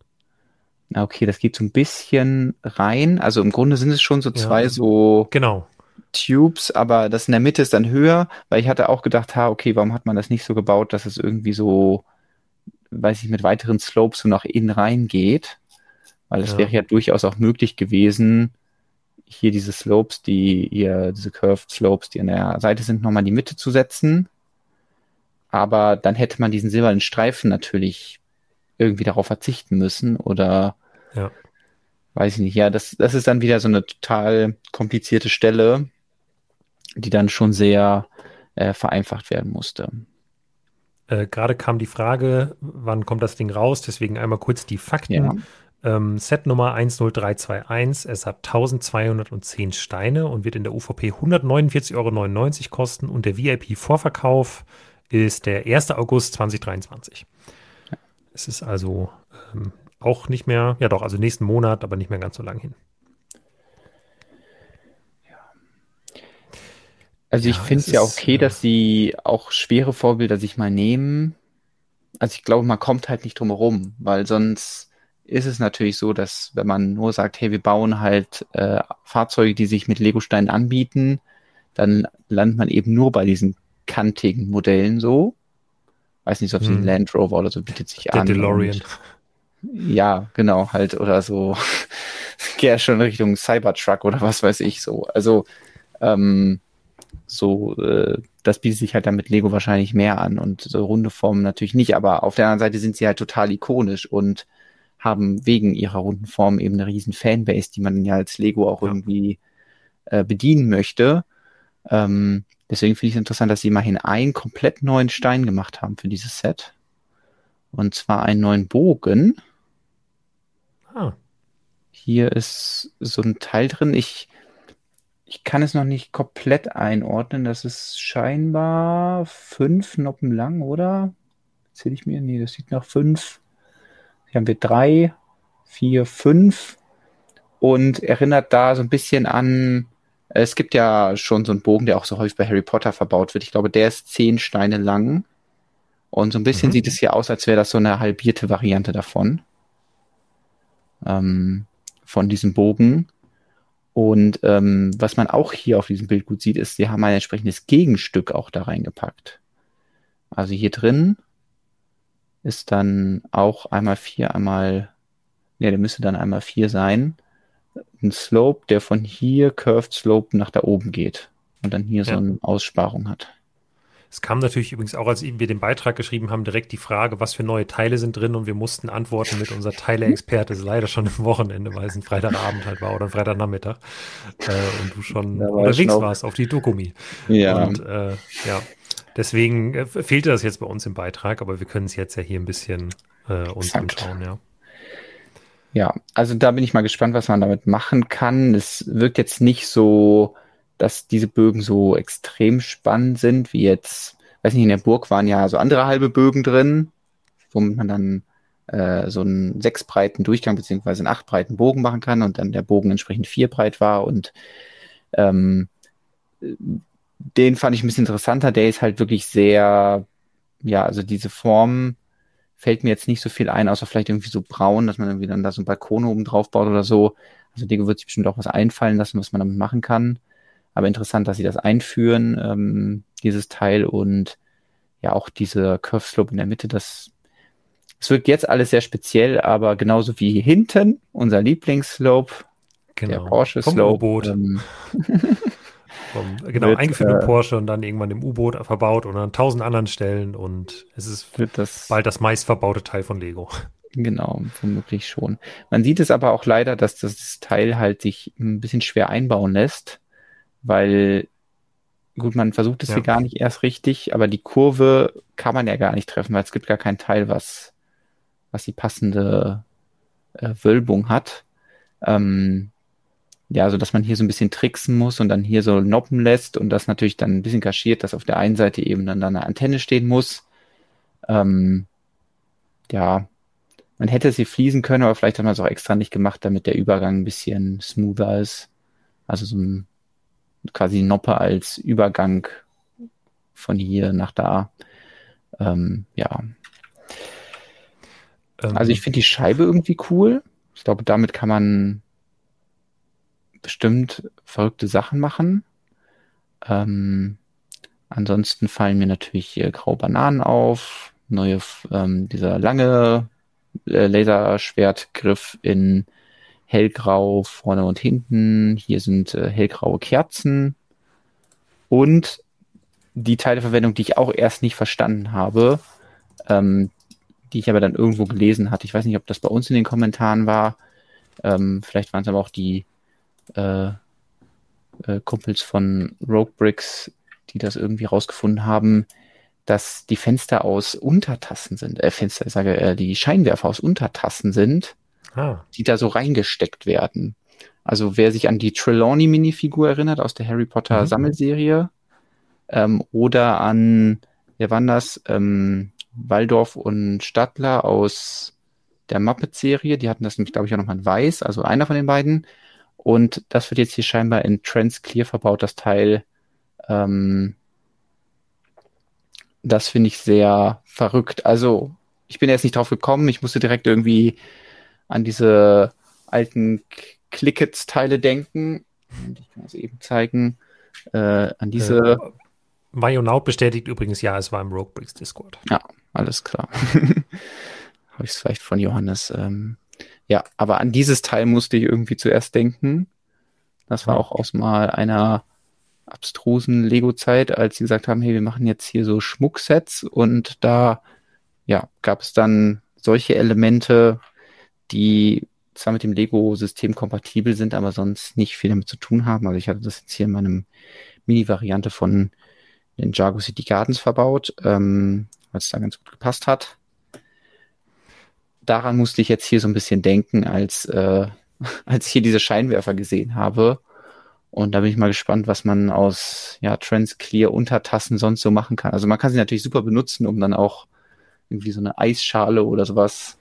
na okay, das geht so ein bisschen rein. Also im Grunde sind es schon so zwei ja, so genau. Tubes, aber das in der Mitte ist dann höher, weil ich hatte auch gedacht, ha, okay, warum hat man das nicht so gebaut, dass es irgendwie so, weiß ich, mit weiteren Slopes so nach innen reingeht? Weil es ja. wäre ja durchaus auch möglich gewesen, hier diese Slopes, die hier, diese Curved Slopes, die an der Seite sind, nochmal in die Mitte zu setzen. Aber dann hätte man diesen silbernen Streifen natürlich irgendwie darauf verzichten müssen oder ja. weiß ich nicht. Ja, das, das ist dann wieder so eine total komplizierte Stelle, die dann schon sehr äh, vereinfacht werden musste. Äh, Gerade kam die Frage, wann kommt das Ding raus? Deswegen einmal kurz die Fakten. Ja. Ähm, Set Nummer 10321. Es hat 1210 Steine und wird in der UVP 149,99 Euro kosten und der VIP-Vorverkauf ist der 1. August 2023. Es ist also ähm, auch nicht mehr, ja doch, also nächsten Monat, aber nicht mehr ganz so lang hin. Also ich Ja, finde es ja okay, äh, dass sie auch schwere Vorbilder sich mal nehmen. Also ich glaube, man kommt halt nicht drum herum, weil sonst ist es natürlich so, dass wenn man nur sagt, hey, wir bauen halt äh, Fahrzeuge, die sich mit Legosteinen anbieten, dann landet man eben nur bei diesen kantigen Modellen so. Weiß nicht, ob sie Hm. Land Rover oder so bietet sich der an. DeLorean. Ja, genau, halt, oder so. Geh schon Richtung Cybertruck oder was weiß ich so. Also, ähm, so, äh, das bietet sich halt dann mit Lego wahrscheinlich mehr an und so runde Formen natürlich nicht, aber auf der anderen Seite sind sie halt total ikonisch und haben wegen ihrer runden Form eben eine riesen Fanbase, die man ja als Lego auch Ja. irgendwie äh, bedienen möchte. Ähm, deswegen finde ich es interessant, dass sie immerhin einen komplett neuen Stein gemacht haben für dieses Set. Und zwar einen neuen Bogen. Ah, Hier ist so ein Teil drin. Ich, ich kann es noch nicht komplett einordnen. Das ist scheinbar fünf Noppen lang, oder? Zähle ich mir? Nee, das sieht nach fünf. Hier haben wir drei, vier, fünf und erinnert da so ein bisschen an, es gibt ja schon so einen Bogen, der auch so häufig bei Harry Potter verbaut wird. Ich glaube, der ist zehn Steine lang. Und so ein bisschen Mhm. sieht es hier aus, als wäre das so eine halbierte Variante davon. Ähm, von diesem Bogen. Und ähm, was man auch hier auf diesem Bild gut sieht, ist, sie haben ein entsprechendes Gegenstück auch da reingepackt. Also hier drin ist dann auch einmal vier, einmal, ne, der müsste dann einmal vier sein. Ein Slope, der von hier Curved Slope nach da oben geht und dann hier so Ja. eine Aussparung hat. es kam natürlich übrigens auch, als wir den Beitrag geschrieben haben, direkt die Frage, was für neue Teile sind drin und wir mussten antworten mit unser Teile-Experte ist leider schon im Wochenende, weil es ein Freitagabend halt war oder ein Freitagnachmittag äh, und du schon war unterwegs schon warst auf die Dokumi. Ja, Und äh, ja, deswegen äh, fehlte das jetzt bei uns im Beitrag, aber wir können es jetzt ja hier ein bisschen äh, uns anschauen, ja. Ja, also da bin ich mal gespannt, was man damit machen kann. Es wirkt jetzt nicht so, dass diese Bögen so extrem spannend sind, wie jetzt, weiß nicht, in der Burg waren ja so andere halbe Bögen drin, womit man dann äh, so einen sechs breiten Durchgang beziehungsweise einen acht breiten Bogen machen kann und dann der Bogen entsprechend vier breit war und ähm, den fand ich ein bisschen interessanter. Der ist halt wirklich sehr, ja, also diese Form fällt mir jetzt nicht so viel ein, außer vielleicht irgendwie so braun, dass man irgendwie dann da so einen Balkon oben drauf baut oder so. Also Lego wird sich bestimmt auch was einfallen lassen, was man damit machen kann. Aber interessant, dass sie das einführen, ähm, dieses Teil und ja auch diese Curve Slope in der Mitte, das es wirkt jetzt alles sehr speziell, aber genauso wie hinten unser Lieblingsslope, der Genau. Porsche Vom Slope, U-Boot. ähm, Vom, genau, Wird, eingeführt äh, Porsche und dann irgendwann im U-Boot verbaut und an tausend anderen Stellen und es ist wird das bald das meist verbaute Teil von Lego. Genau, womöglich schon. Man sieht es aber auch leider, dass das Teil halt sich ein bisschen schwer einbauen lässt, weil, gut, man versucht es Ja. hier gar nicht erst richtig, aber die Kurve kann man ja gar nicht treffen, weil es gibt gar kein Teil, was, was die passende äh, Wölbung hat. Ähm, ja, so dass man hier so ein bisschen tricksen muss und dann hier so noppen lässt und das natürlich dann ein bisschen kaschiert, dass auf der einen Seite eben dann da eine Antenne stehen muss. Ähm, ja, man hätte sie fließen können, aber vielleicht hat man es auch extra nicht gemacht, damit der Übergang ein bisschen smoother ist. Also so ein quasi Noppe als Übergang von hier nach da. Ähm, ja, Ähm, also ich finde die Scheibe irgendwie cool. Ich glaube, damit kann man bestimmt verrückte Sachen machen. Ähm, ansonsten fallen mir natürlich hier graue Bananen auf, neue, ähm, dieser lange äh, Laserschwertgriff in hellgrau vorne und hinten. Hier sind äh, hellgraue Kerzen und die Teileverwendung, die ich auch erst nicht verstanden habe, ähm, die ich aber dann irgendwo gelesen hatte. Ich weiß nicht, ob das bei uns in den Kommentaren war. Ähm, vielleicht waren es aber auch die äh, äh, Kumpels von Rogue Bricks, die das irgendwie rausgefunden haben, dass die Fenster aus Untertassen sind, äh, Fenster, ich sage, äh, die Scheinwerfer aus Untertassen sind, ah, die da so reingesteckt werden. Also wer sich an die Trelawney-Minifigur erinnert aus der Harry Potter Mhm. Sammelserie ähm, oder an, wer waren das? Ähm, Waldorf und Stadler aus der Muppet-Serie. Die hatten das nämlich, glaube ich, auch nochmal in weiß, also einer von den beiden. Und das wird jetzt hier scheinbar in Trans Clear verbaut, das Teil. Ähm, das finde ich sehr verrückt. Also, ich bin jetzt nicht drauf gekommen. Ich musste direkt irgendwie an diese alten Clickets-Teile denken. Ich kann es eben zeigen. Äh, an diese. Äh, Mayonaut bestätigt übrigens, ja, es war im Rogue Bricks Discord. Ja, alles klar. Habe ich es vielleicht von Johannes. Ähm, ja, aber an dieses Teil musste ich irgendwie zuerst denken. Das war auch aus mal einer abstrusen Lego-Zeit, als sie gesagt haben, hey, wir machen jetzt hier so Schmucksets und da ja, gab es dann solche Elemente, die zwar mit dem Lego-System kompatibel sind, aber sonst nicht viel damit zu tun haben. Also ich hatte das jetzt hier in meinem Mini-Variante von den Jago City Gardens verbaut, ähm, weil es da ganz gut gepasst hat. Daran musste ich jetzt hier so ein bisschen denken, als, äh, als ich hier diese Scheinwerfer gesehen habe und da bin ich mal gespannt, was man aus ja, Transclear Untertassen sonst so machen kann. Also man kann sie natürlich super benutzen, um dann auch irgendwie so eine Eisschale oder sowas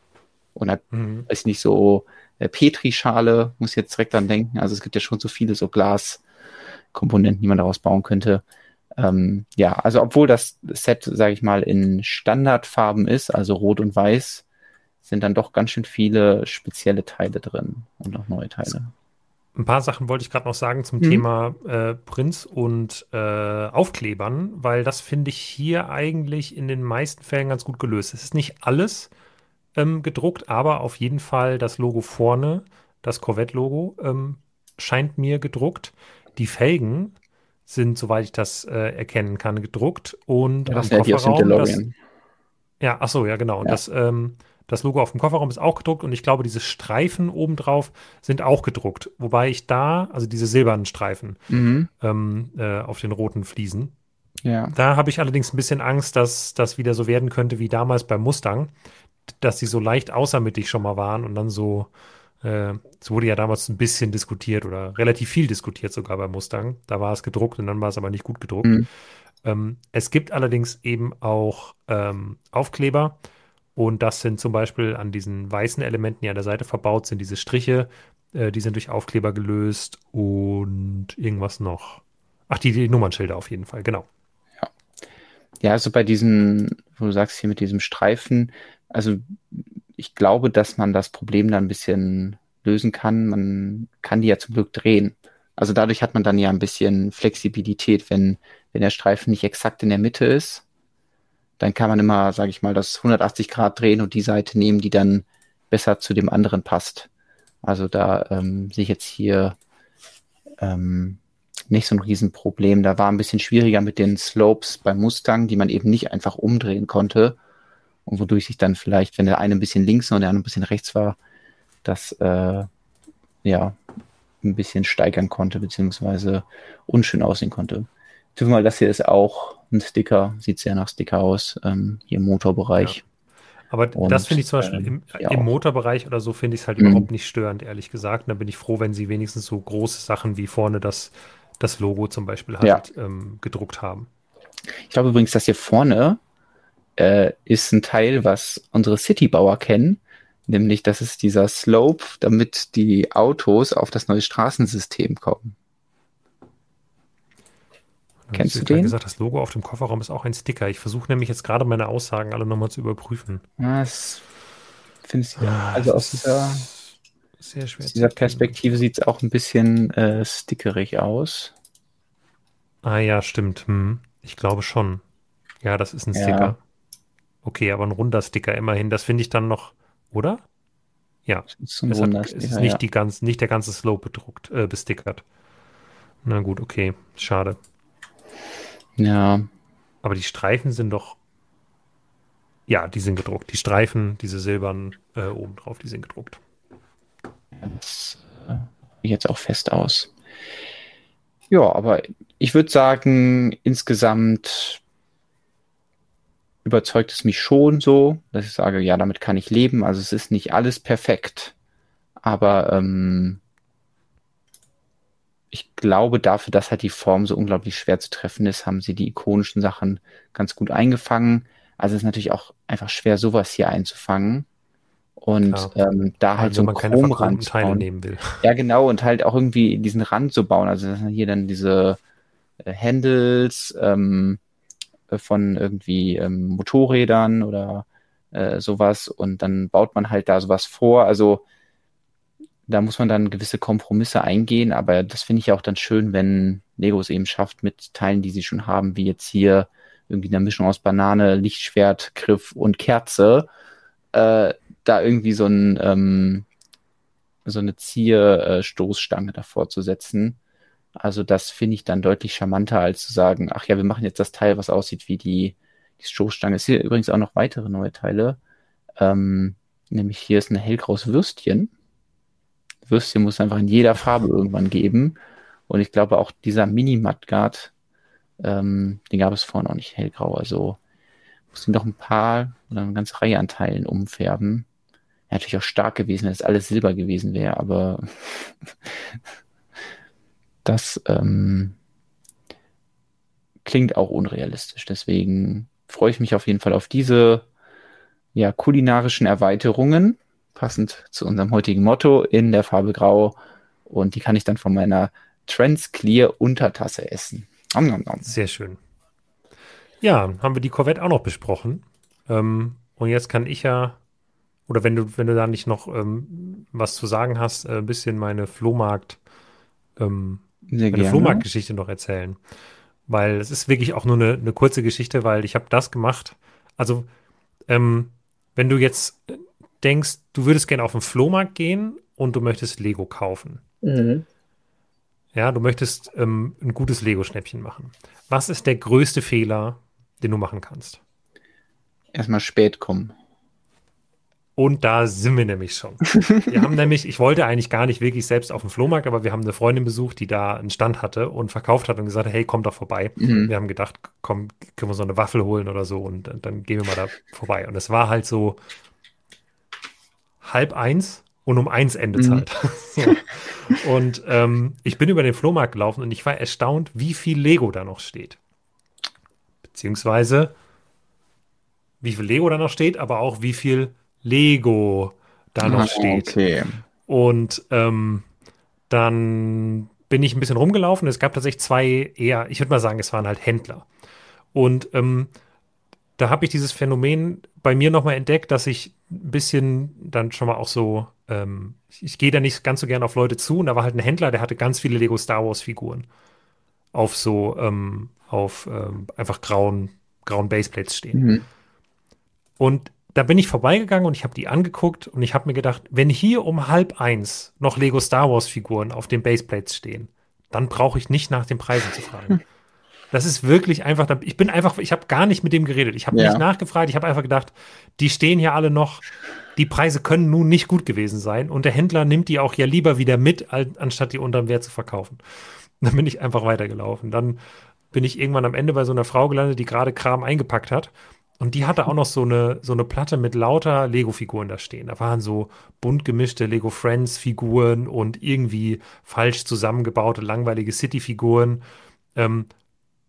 oder mhm. weiß nicht so äh, Petrischale, muss jetzt direkt dran denken. Also es gibt ja schon so viele so Glaskomponenten, die man daraus bauen könnte. Ähm, ja, also obwohl das Set, sage ich mal, in Standardfarben ist, also rot und weiß, sind dann doch ganz schön viele spezielle Teile drin und auch neue Teile. Ein paar Sachen wollte ich gerade noch sagen zum mhm. Thema äh, Prints und äh, Aufklebern, weil das finde ich hier eigentlich in den meisten Fällen ganz gut gelöst. Es ist nicht alles ähm, gedruckt, aber auf jeden Fall das Logo vorne, das Corvette-Logo, ähm, scheint mir gedruckt. Die Felgen sind, soweit ich das äh, erkennen kann, gedruckt und ja, das am Kofferraum. Das, ja, ach so, ja, genau. Und ja. das ähm, das Logo auf dem Kofferraum ist auch gedruckt und ich glaube, diese Streifen obendrauf sind auch gedruckt. Wobei ich da, also diese silbernen Streifen mhm. ähm, äh, auf den roten Fliesen, ja. da habe ich allerdings ein bisschen Angst, dass das wieder so werden könnte wie damals beim Mustang, dass sie so leicht außermittig schon mal waren und dann so, äh, es wurde ja damals ein bisschen diskutiert oder relativ viel diskutiert sogar beim Mustang. Da war es gedruckt und dann war es aber nicht gut gedruckt. Mhm. Ähm, es gibt allerdings eben auch ähm, Aufkleber, und das sind zum Beispiel an diesen weißen Elementen, die an der Seite verbaut sind, diese Striche, äh, die sind durch Aufkleber gelöst und irgendwas noch. Ach, die, die Nummernschilder auf jeden Fall, genau. Ja. Ja, also bei diesen, wo du sagst hier mit diesem Streifen, also ich glaube, dass man das Problem dann ein bisschen lösen kann. Man kann die ja zum Glück drehen. Also dadurch hat man dann ja ein bisschen Flexibilität, wenn, wenn der Streifen nicht exakt in der Mitte ist, dann kann man immer, sage ich mal, das 180 Grad drehen und die Seite nehmen, die dann besser zu dem anderen passt. Also da ähm, sehe ich jetzt hier ähm, nicht so ein Riesenproblem. Da war ein bisschen schwieriger mit den Slopes beim Mustang, die man eben nicht einfach umdrehen konnte. Und wodurch sich dann vielleicht, wenn der eine ein bisschen links und der andere ein bisschen rechts war, das äh, ja ein bisschen steigern konnte, beziehungsweise unschön aussehen konnte. Wir mal, das hier ist auch ein Sticker, sieht sehr nach Sticker aus, ähm, hier im Motorbereich. Ja. Aber und, das finde ich zum Beispiel ähm, im, ja im Motorbereich oder so finde ich es halt mhm. überhaupt nicht störend, ehrlich gesagt. da bin ich froh, wenn sie wenigstens so große Sachen wie vorne das, das Logo zum Beispiel halt ja. ähm, gedruckt haben. Ich glaube übrigens, dass hier vorne äh, ist ein Teil, was unsere Citybauer kennen, nämlich das ist dieser Slope, damit die Autos auf das neue Straßensystem kommen. Kennst du den? gesagt, das Logo auf dem Kofferraum ist auch ein Sticker. Ich versuche nämlich jetzt gerade meine Aussagen alle nochmal zu überprüfen. Das finde ich, ah, also aus dieser, aus dieser Perspektive sieht es auch ein bisschen äh, stickerig aus. Ah ja, stimmt. Hm. Ich glaube schon. Ja, das ist ein Sticker. Ja. Okay, aber ein runder Sticker immerhin. Das finde ich dann noch, oder? Ja. Das ist, Sticker, es ist nicht, ja. die ganz, nicht der ganze Slope bedruckt, äh, bestickert. Na gut, okay. Schade. Ja. Aber die Streifen sind doch. Ja, die sind gedruckt. Die Streifen, diese silbernen äh, oben drauf, die sind gedruckt. Das äh, jetzt auch fest aus. Ja, aber ich würde sagen, insgesamt überzeugt es mich schon so, dass ich sage, ja, damit kann ich leben. Also es ist nicht alles perfekt, aber ähm, ich glaube, dafür, dass halt die Form so unglaublich schwer zu treffen ist, haben sie die ikonischen Sachen ganz gut eingefangen. Also es ist natürlich auch einfach schwer, sowas hier einzufangen. Und ähm, da halt also so einen Chromrand Teile nehmen will. Ja, genau, und halt auch irgendwie diesen Rand zu bauen. Also hier dann diese äh, Handles ähm, von irgendwie ähm, Motorrädern oder äh, sowas und dann baut man halt da sowas vor. Also da muss man dann gewisse Kompromisse eingehen, aber das finde ich auch dann schön, wenn Lego es eben schafft, mit Teilen, die sie schon haben, wie jetzt hier irgendwie eine Mischung aus Banane, Lichtschwert, Griff und Kerze, äh, da irgendwie so ein ähm, so eine Zierstoßstange davor zu setzen. Also das finde ich dann deutlich charmanter, als zu sagen, ach ja, wir machen jetzt das Teil, was aussieht wie die, die Stoßstange. Es hier übrigens auch noch weitere neue Teile. Ähm, nämlich hier ist ein hellgraues Würstchen. Würstchen muss einfach in jeder Farbe irgendwann geben. Und ich glaube auch dieser Mini-Mudguard, ähm, den gab es vorher noch nicht hellgrau. Also muss ihn doch ein paar oder eine ganze Reihe an Teilen umfärben. Wäre natürlich auch stark gewesen, wenn es alles Silber gewesen wäre, aber das ähm, klingt auch unrealistisch. Deswegen freue ich mich auf jeden Fall auf diese ja, kulinarischen Erweiterungen, passend zu unserem heutigen Motto in der Farbe Grau. Und die kann ich dann von meiner Trans Clear Untertasse essen. Nom, nom, nom. Sehr schön. Ja, haben wir die Corvette auch noch besprochen. Ähm, und jetzt kann ich ja, oder wenn du, wenn du da nicht noch ähm, was zu sagen hast, äh, ein bisschen meine Flohmarkt, ähm, meine Flohmarktgeschichte noch erzählen. Weil es ist wirklich auch nur eine, eine kurze Geschichte, weil ich habe das gemacht. Also, ähm, wenn du jetzt denkst, du würdest gerne auf den Flohmarkt gehen und du möchtest Lego kaufen. Mhm. Ja, du möchtest ähm, ein gutes Lego-Schnäppchen machen. Was ist der größte Fehler, den du machen kannst? Erstmal spät kommen. Und da sind wir nämlich schon. Wir haben nämlich, ich wollte eigentlich gar nicht wirklich selbst auf dem Flohmarkt, aber wir haben eine Freundin besucht, die da einen Stand hatte und verkauft hat und gesagt, hey, komm doch vorbei. Mhm. Wir haben gedacht, komm, können wir so eine Waffel holen oder so und dann gehen wir mal da vorbei. Und es war halt so halb eins und um eins endet mhm. halt. so. Und ähm, ich bin über den Flohmarkt gelaufen und ich war erstaunt, wie viel Lego da noch steht. Beziehungsweise wie viel Lego da noch steht, aber auch wie viel Lego da noch ah, steht. Okay. Und ähm, dann bin ich ein bisschen rumgelaufen. Es gab tatsächlich zwei eher, ich würde mal sagen, es waren halt Händler. Und ähm, da habe ich dieses Phänomen bei mir nochmal entdeckt, dass ich ein bisschen dann schon mal auch so, ähm, ich, ich gehe da nicht ganz so gern auf Leute zu. Und da war halt ein Händler, der hatte ganz viele Lego Star Wars Figuren auf so, ähm, auf ähm, einfach grauen, grauen Baseplates stehen. Mhm. Und da bin ich vorbeigegangen und ich habe die angeguckt und ich habe mir gedacht, wenn hier um halb eins noch Lego Star Wars Figuren auf den Baseplates stehen, dann brauche ich nicht nach den Preisen zu fragen. Das ist wirklich einfach, ich bin einfach, ich habe gar nicht mit dem geredet. Ich habe ja. nicht nachgefragt, ich habe einfach gedacht, die stehen hier alle noch, die Preise können nun nicht gut gewesen sein und der Händler nimmt die auch ja lieber wieder mit, anstatt die unterm Wert zu verkaufen. Dann bin ich einfach weitergelaufen. Dann bin ich irgendwann am Ende bei so einer Frau gelandet, die gerade Kram eingepackt hat und die hatte auch noch so eine, so eine Platte mit lauter Lego-Figuren da stehen. Da waren so bunt gemischte Lego Friends-Figuren und irgendwie falsch zusammengebaute, langweilige City-Figuren ähm,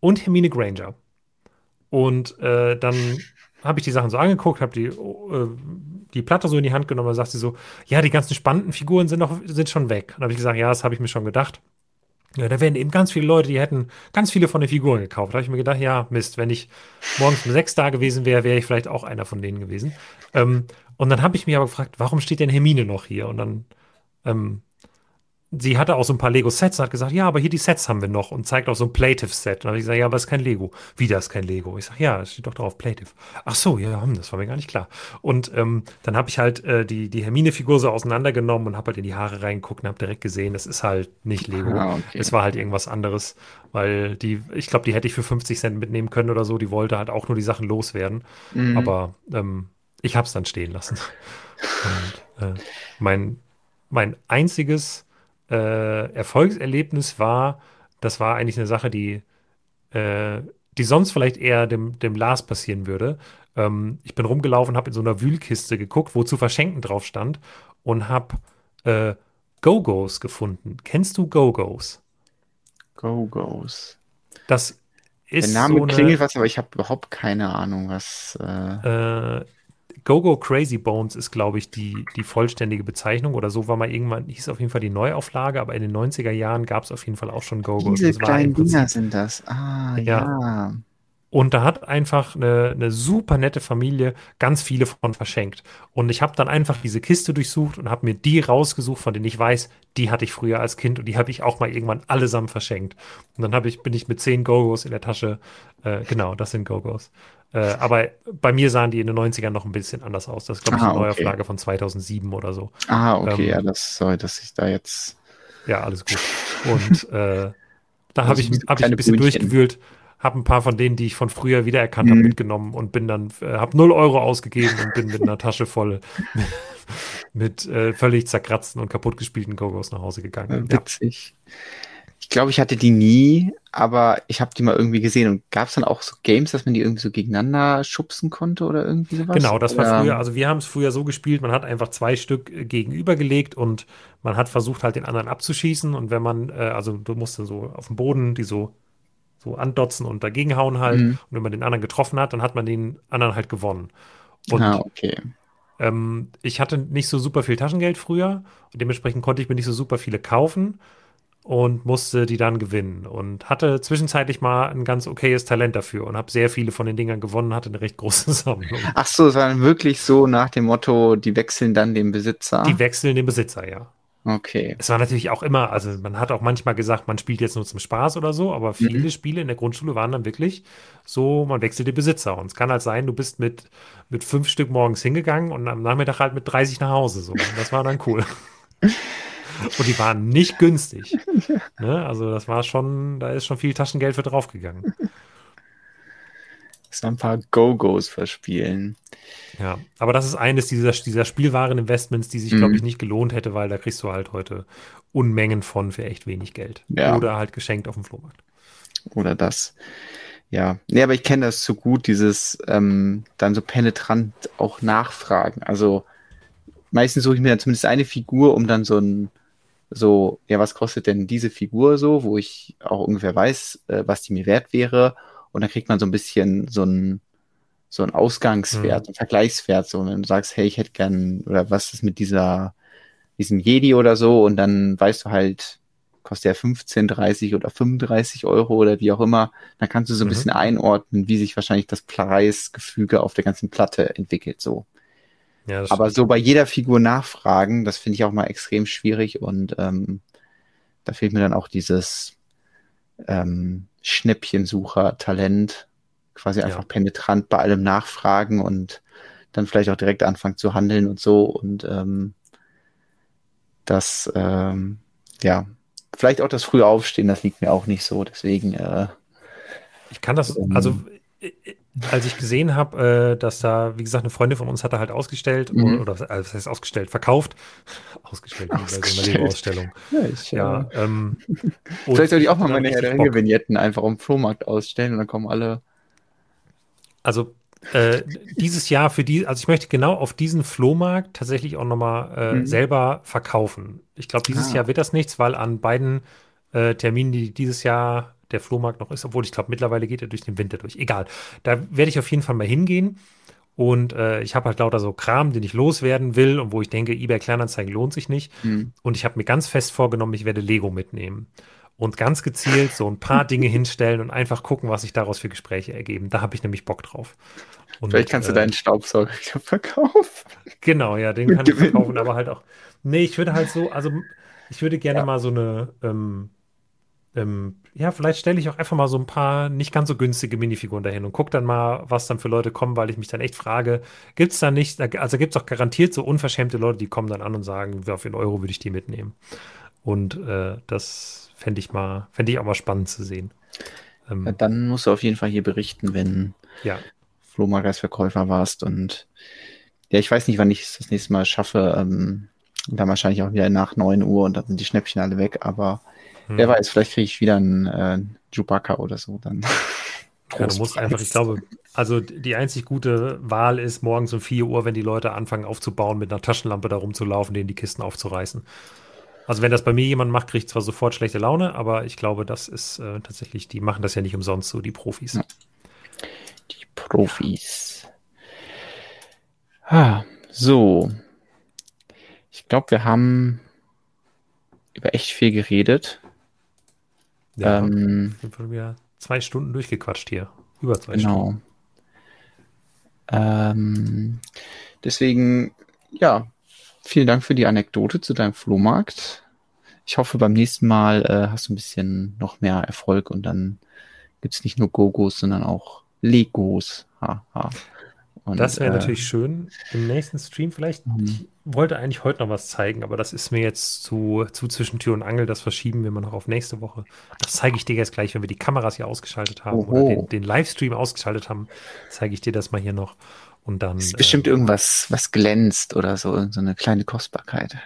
und Hermine Granger. Und äh, dann habe ich die Sachen so angeguckt, habe die, äh, die Platte so in die Hand genommen und sagt sie so, ja, die ganzen spannenden Figuren sind, noch, sind schon weg. Und habe ich gesagt, ja, das habe ich mir schon gedacht. Ja, da werden eben ganz viele Leute, die hätten ganz viele von den Figuren gekauft. Da habe ich mir gedacht, ja, Mist, wenn ich morgens um sechs da gewesen wäre, wäre ich vielleicht auch einer von denen gewesen. Ähm, und dann habe ich mich aber gefragt, warum steht denn Hermine noch hier? Und dann ähm, sie hatte auch so ein paar Lego-Sets und hat gesagt, ja, aber hier die Sets haben wir noch und zeigt auch so ein Plative-Set. Und dann habe ich gesagt, ja, aber es ist kein Lego. Wie, das ist kein Lego? Ich sage, ja, es steht doch drauf Plative. Ach so, ja, hm, das war mir gar nicht klar. Und ähm, dann habe ich halt äh, die, die Hermine-Figur so auseinandergenommen und habe halt in die Haare reingeguckt und habe direkt gesehen, das ist halt nicht Lego. Ah, okay. Es war halt irgendwas anderes, weil die, ich glaube, die hätte ich für 50 Cent mitnehmen können oder so. Die wollte halt auch nur die Sachen loswerden. Mhm. Aber ähm, ich habe es dann stehen lassen. und äh, mein, mein einziges äh, Erfolgserlebnis war, das war eigentlich eine Sache, die, äh, die sonst vielleicht eher dem, dem Lars passieren würde. Ähm, ich bin rumgelaufen, habe in so einer Wühlkiste geguckt, wo zu verschenken drauf stand und habe äh, Go-Go's gefunden. Kennst du Go-Go's? Go-Go's. Das ist Der Name so eine, klingelt was, aber ich habe überhaupt keine Ahnung, was. Äh, Go-Go Crazy Bones ist, glaube ich, die, die vollständige Bezeichnung oder so war mal irgendwann, hieß auf jeden Fall die Neuauflage, aber in den 90er Jahren gab es auf jeden Fall auch schon Go-Go. Diese kleinen Dinger sind das. Ah, ja. ja. Und da hat einfach eine, eine super nette Familie ganz viele von verschenkt. Und ich habe dann einfach diese Kiste durchsucht und habe mir die rausgesucht, von denen ich weiß, die hatte ich früher als Kind und die habe ich auch mal irgendwann allesamt verschenkt. Und dann ich, bin ich mit zehn Go-Gos in der Tasche. Äh, genau, das sind Go-Gos. Äh, aber bei mir sahen die in den 90ern noch ein bisschen anders aus. Das ist, glaube ich, eine Neuauflage okay. von 2007 oder so. Ah, okay, ähm, ja, das soll, dass ich da jetzt. Ja, alles gut. Und äh, da habe ich, hab ich ein bisschen Brünchen. durchgewühlt habe ein paar von denen, die ich von früher wiedererkannt mhm. habe, mitgenommen und bin dann, äh, habe 0 Euro ausgegeben und bin mit einer Tasche voll mit äh, völlig zerkratzten und kaputtgespielten Gogos nach Hause gegangen. Witzig. Ja. Ich glaube, ich hatte die nie, aber ich habe die mal irgendwie gesehen. Und gab es dann auch so Games, dass man die irgendwie so gegeneinander schubsen konnte oder irgendwie sowas? Genau, das war früher, also wir haben es früher so gespielt, man hat einfach zwei Stück äh, gegenübergelegt und man hat versucht halt den anderen abzuschießen. Und wenn man, äh, also du musst dann so auf dem Boden die so so andotzen und dagegenhauen halt. Mhm. Und wenn man den anderen getroffen hat, dann hat man den anderen halt gewonnen. Und ah, okay. ähm, ich hatte nicht so super viel Taschengeld früher und dementsprechend konnte ich mir nicht so super viele kaufen und musste die dann gewinnen und hatte zwischenzeitlich mal ein ganz okayes Talent dafür und habe sehr viele von den Dingern gewonnen, hatte eine recht große Sammlung. Ach so, es war wirklich so nach dem Motto, die wechseln dann den Besitzer? Die wechseln den Besitzer, ja. Okay. Es war natürlich auch immer, also man hat auch manchmal gesagt, man spielt jetzt nur zum Spaß oder so, aber viele mhm. Spiele in der Grundschule waren dann wirklich so, man wechselt den Besitzer. Und es kann halt sein, du bist mit, mit fünf Stück morgens hingegangen und am Nachmittag halt mit 30 nach Hause. So. Und das war dann cool. und die waren nicht günstig. Ne? Also das war schon, da ist schon viel Taschengeld für draufgegangen so ein paar Go-Go's verspielen. Ja, aber das ist eines dieser, dieser Spielwaren-Investments, die sich, mhm. glaube ich, nicht gelohnt hätte, weil da kriegst du halt heute Unmengen von für echt wenig Geld. Ja. Oder halt geschenkt auf dem Flohmarkt. Oder das. Ja, nee, aber ich kenne das so gut, dieses ähm, dann so penetrant auch nachfragen. Also meistens suche ich mir dann zumindest eine Figur, um dann so ein so, ja, was kostet denn diese Figur so, wo ich auch ungefähr weiß, äh, was die mir wert wäre und dann kriegt man so ein bisschen so ein so ein Ausgangswert, mhm. ein Vergleichswert, so wenn du sagst, hey, ich hätte gern, oder was ist mit dieser, diesem Jedi oder so, und dann weißt du halt, kostet ja 15, 30 oder 35 Euro oder wie auch immer, dann kannst du so ein mhm. bisschen einordnen, wie sich wahrscheinlich das Preisgefüge auf der ganzen Platte entwickelt, so. Ja, Aber so bei jeder Figur nachfragen, das finde ich auch mal extrem schwierig und ähm, da fehlt mir dann auch dieses, ähm, Schnäppchensucher, Talent, quasi ja. einfach penetrant bei allem nachfragen und dann vielleicht auch direkt anfangen zu handeln und so und ähm, das, ähm, ja, vielleicht auch das frühe Aufstehen, das liegt mir auch nicht so, deswegen. Äh, ich kann das, ähm, also als ich gesehen habe, äh, dass da, wie gesagt, eine Freundin von uns hatte halt ausgestellt mhm. oder, oder also, was heißt ausgestellt, verkauft, ausgestellt, ausgestellt. eine Ausstellung. Ja, ich, ja äh, ähm, Vielleicht soll ich auch mal meine Herr der Vignetten einfach um Flohmarkt ausstellen und dann kommen alle. Also äh, dieses Jahr für die, also ich möchte genau auf diesen Flohmarkt tatsächlich auch nochmal äh, mhm. selber verkaufen. Ich glaube, dieses ah. Jahr wird das nichts, weil an beiden äh, Terminen, die dieses Jahr der Flohmarkt noch ist, obwohl ich glaube, mittlerweile geht er durch den Winter durch. Egal. Da werde ich auf jeden Fall mal hingehen. Und äh, ich habe halt lauter so Kram, den ich loswerden will und wo ich denke, eBay Kleinanzeigen lohnt sich nicht. Mhm. Und ich habe mir ganz fest vorgenommen, ich werde Lego mitnehmen. Und ganz gezielt so ein paar Dinge hinstellen und einfach gucken, was sich daraus für Gespräche ergeben. Da habe ich nämlich Bock drauf. Und, Vielleicht kannst du äh, deinen Staubsauger verkaufen. Genau, ja, den kann ich verkaufen, aber halt auch. Nee, ich würde halt so, also ich würde gerne ja. mal so eine ähm, ähm, ja, vielleicht stelle ich auch einfach mal so ein paar nicht ganz so günstige Minifiguren dahin und gucke dann mal, was dann für Leute kommen, weil ich mich dann echt frage, gibt es da nicht, also gibt es auch garantiert so unverschämte Leute, die kommen dann an und sagen, auf den Euro würde ich die mitnehmen. Und äh, das fände ich mal, fände ich auch mal spannend zu sehen. Ähm, ja, dann musst du auf jeden Fall hier berichten, wenn ja. Flohmarktverkäufer warst und ja, ich weiß nicht, wann ich es das nächste Mal schaffe. Ähm, dann wahrscheinlich auch wieder nach 9 Uhr und dann sind die Schnäppchen alle weg, aber hm. Wer weiß, vielleicht kriege ich wieder einen äh, Chewbacca oder so dann. Ja, du musst einfach, ich glaube, also die einzig gute Wahl ist morgens um 4 Uhr, wenn die Leute anfangen aufzubauen, mit einer Taschenlampe da rumzulaufen, denen die Kisten aufzureißen. Also wenn das bei mir jemand macht, kriege ich zwar sofort schlechte Laune, aber ich glaube, das ist äh, tatsächlich, die machen das ja nicht umsonst so, die Profis. Die Profis. Ah, so. Ich glaube, wir haben über echt viel geredet. Ja, ähm, sind wir wieder zwei Stunden durchgequatscht hier. Über zwei genau. Stunden. Ähm, deswegen, ja, vielen Dank für die Anekdote zu deinem Flohmarkt. Ich hoffe, beim nächsten Mal äh, hast du ein bisschen noch mehr Erfolg und dann gibt es nicht nur Gogos, sondern auch Legos. Ha, ha. Und, Das wäre äh, natürlich schön. Im nächsten Stream vielleicht. Mhm. Ich wollte eigentlich heute noch was zeigen, aber das ist mir jetzt zu, zu zwischen Tür und Angel. Das verschieben wir mal noch auf nächste Woche. Das zeige ich dir jetzt gleich, wenn wir die Kameras hier ausgeschaltet haben oder Oho. den, den Livestream ausgeschaltet haben, zeige ich dir das mal hier noch. Und dann. Es ist bestimmt äh, irgendwas, was glänzt oder so, so eine kleine Kostbarkeit.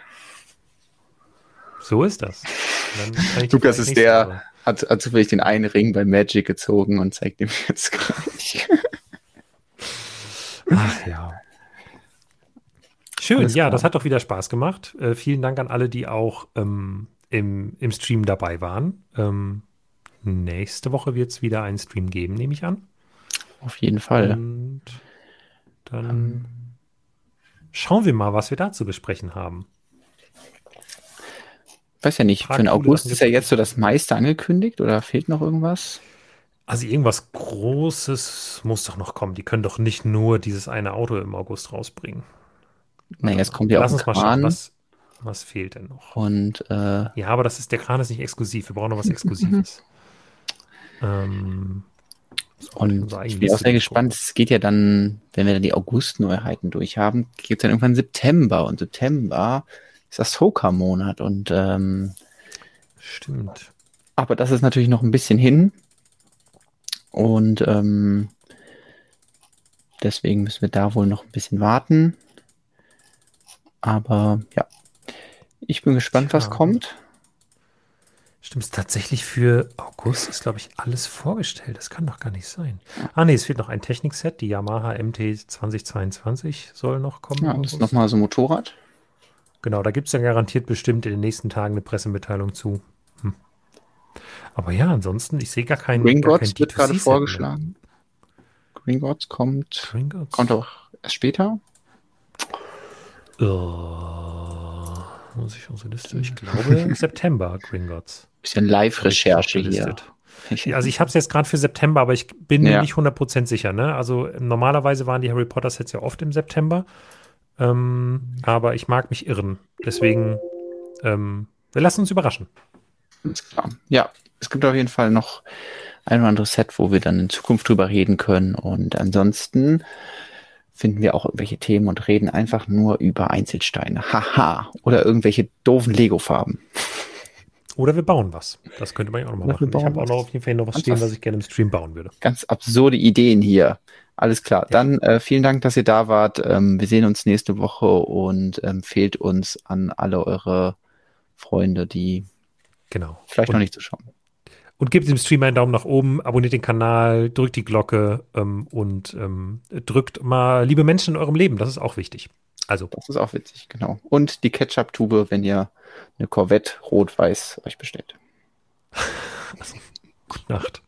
So ist das. Lukas ist der- Woche- Hat, hat zufällig den einen Ring bei Magic gezogen und zeigt ihm jetzt gleich. Ach ja. Schön, Alles ja, klar. das hat doch wieder Spaß gemacht. Äh, vielen Dank an alle, die auch ähm, im, im Stream dabei waren. Ähm, nächste Woche wird es wieder einen Stream geben, nehme ich an. Auf jeden Fall. Und dann schauen wir mal, was wir da zu besprechen haben. Weiß ja nicht, für den August ist ja jetzt so das meiste angekündigt oder fehlt noch irgendwas? Also irgendwas Großes muss doch noch kommen. Die können doch nicht nur dieses eine Auto im August rausbringen. Naja, es kommt ja Lass auch uns mal schauen, was, was fehlt denn noch? und äh, Ja, aber das ist, der Kran ist nicht exklusiv. Wir brauchen noch was Exklusives. ähm, Und ich bin auch sehr gespannt. Es geht ja dann, wenn wir dann die August-Neuheiten durchhaben, geht es dann irgendwann September. Und September ist das Soka-Monat. Und ähm, Stimmt. aber das ist natürlich noch ein bisschen hin. Und ähm, deswegen müssen wir da wohl noch ein bisschen warten. Aber ja, ich bin gespannt, was kommt. Stimmt, es tatsächlich für August ist, glaube ich, alles vorgestellt. Das kann doch gar nicht sein. Ah, nee, es fehlt noch ein Technikset. Die Yamaha MT 2022 soll noch kommen. Ja, das ist nochmal so ein Motorrad. Genau, da gibt es dann garantiert bestimmt in den nächsten Tagen eine Pressemitteilung zu. Hm. Aber ja, ansonsten, ich sehe gar keinen. Gringotts wird gerade D2C-Set vorgeschlagen. Gringotts kommt. Gringotts? kommt auch erst später. Oh, muss ich unsere Liste? Ich glaube September, Gringotts. Bisschen Live-Recherche hier. Also ich habe es jetzt gerade für September, aber ich bin mir Ja. nicht 100% sicher. Ne? Also normalerweise waren die Harry Potter Sets ja oft im September. Ähm, aber ich mag mich irren. Deswegen, ähm, wir lassen uns überraschen. Alles klar. Ja, es gibt auf jeden Fall noch ein oder anderes Set, wo wir dann in Zukunft drüber reden können. Und ansonsten finden wir auch irgendwelche Themen und reden einfach nur über Einzelsteine. Haha. Oder irgendwelche doofen Lego-Farben. Oder wir bauen was. Das könnte man ja auch noch mal Oder wir machen. Ich habe auch noch auf jeden Fall noch was Ganz stehen, was. ich gerne im Stream bauen würde. Ganz absurde Ideen hier. Alles klar. Ja. Dann äh, vielen Dank, dass ihr da wart. Ähm, wir sehen uns nächste Woche und empfehlt uns an alle eure Freunde, die Genau. vielleicht und, noch nicht zuschauen. Und gebt dem Stream einen Daumen nach oben, abonniert den Kanal, drückt die Glocke ähm, und ähm, drückt mal liebe Menschen in eurem Leben. Das ist auch wichtig. Also, Das ist auch witzig, genau. Und die Ketchup-Tube, wenn ihr eine Corvette rot-weiß euch bestellt. gute Nacht.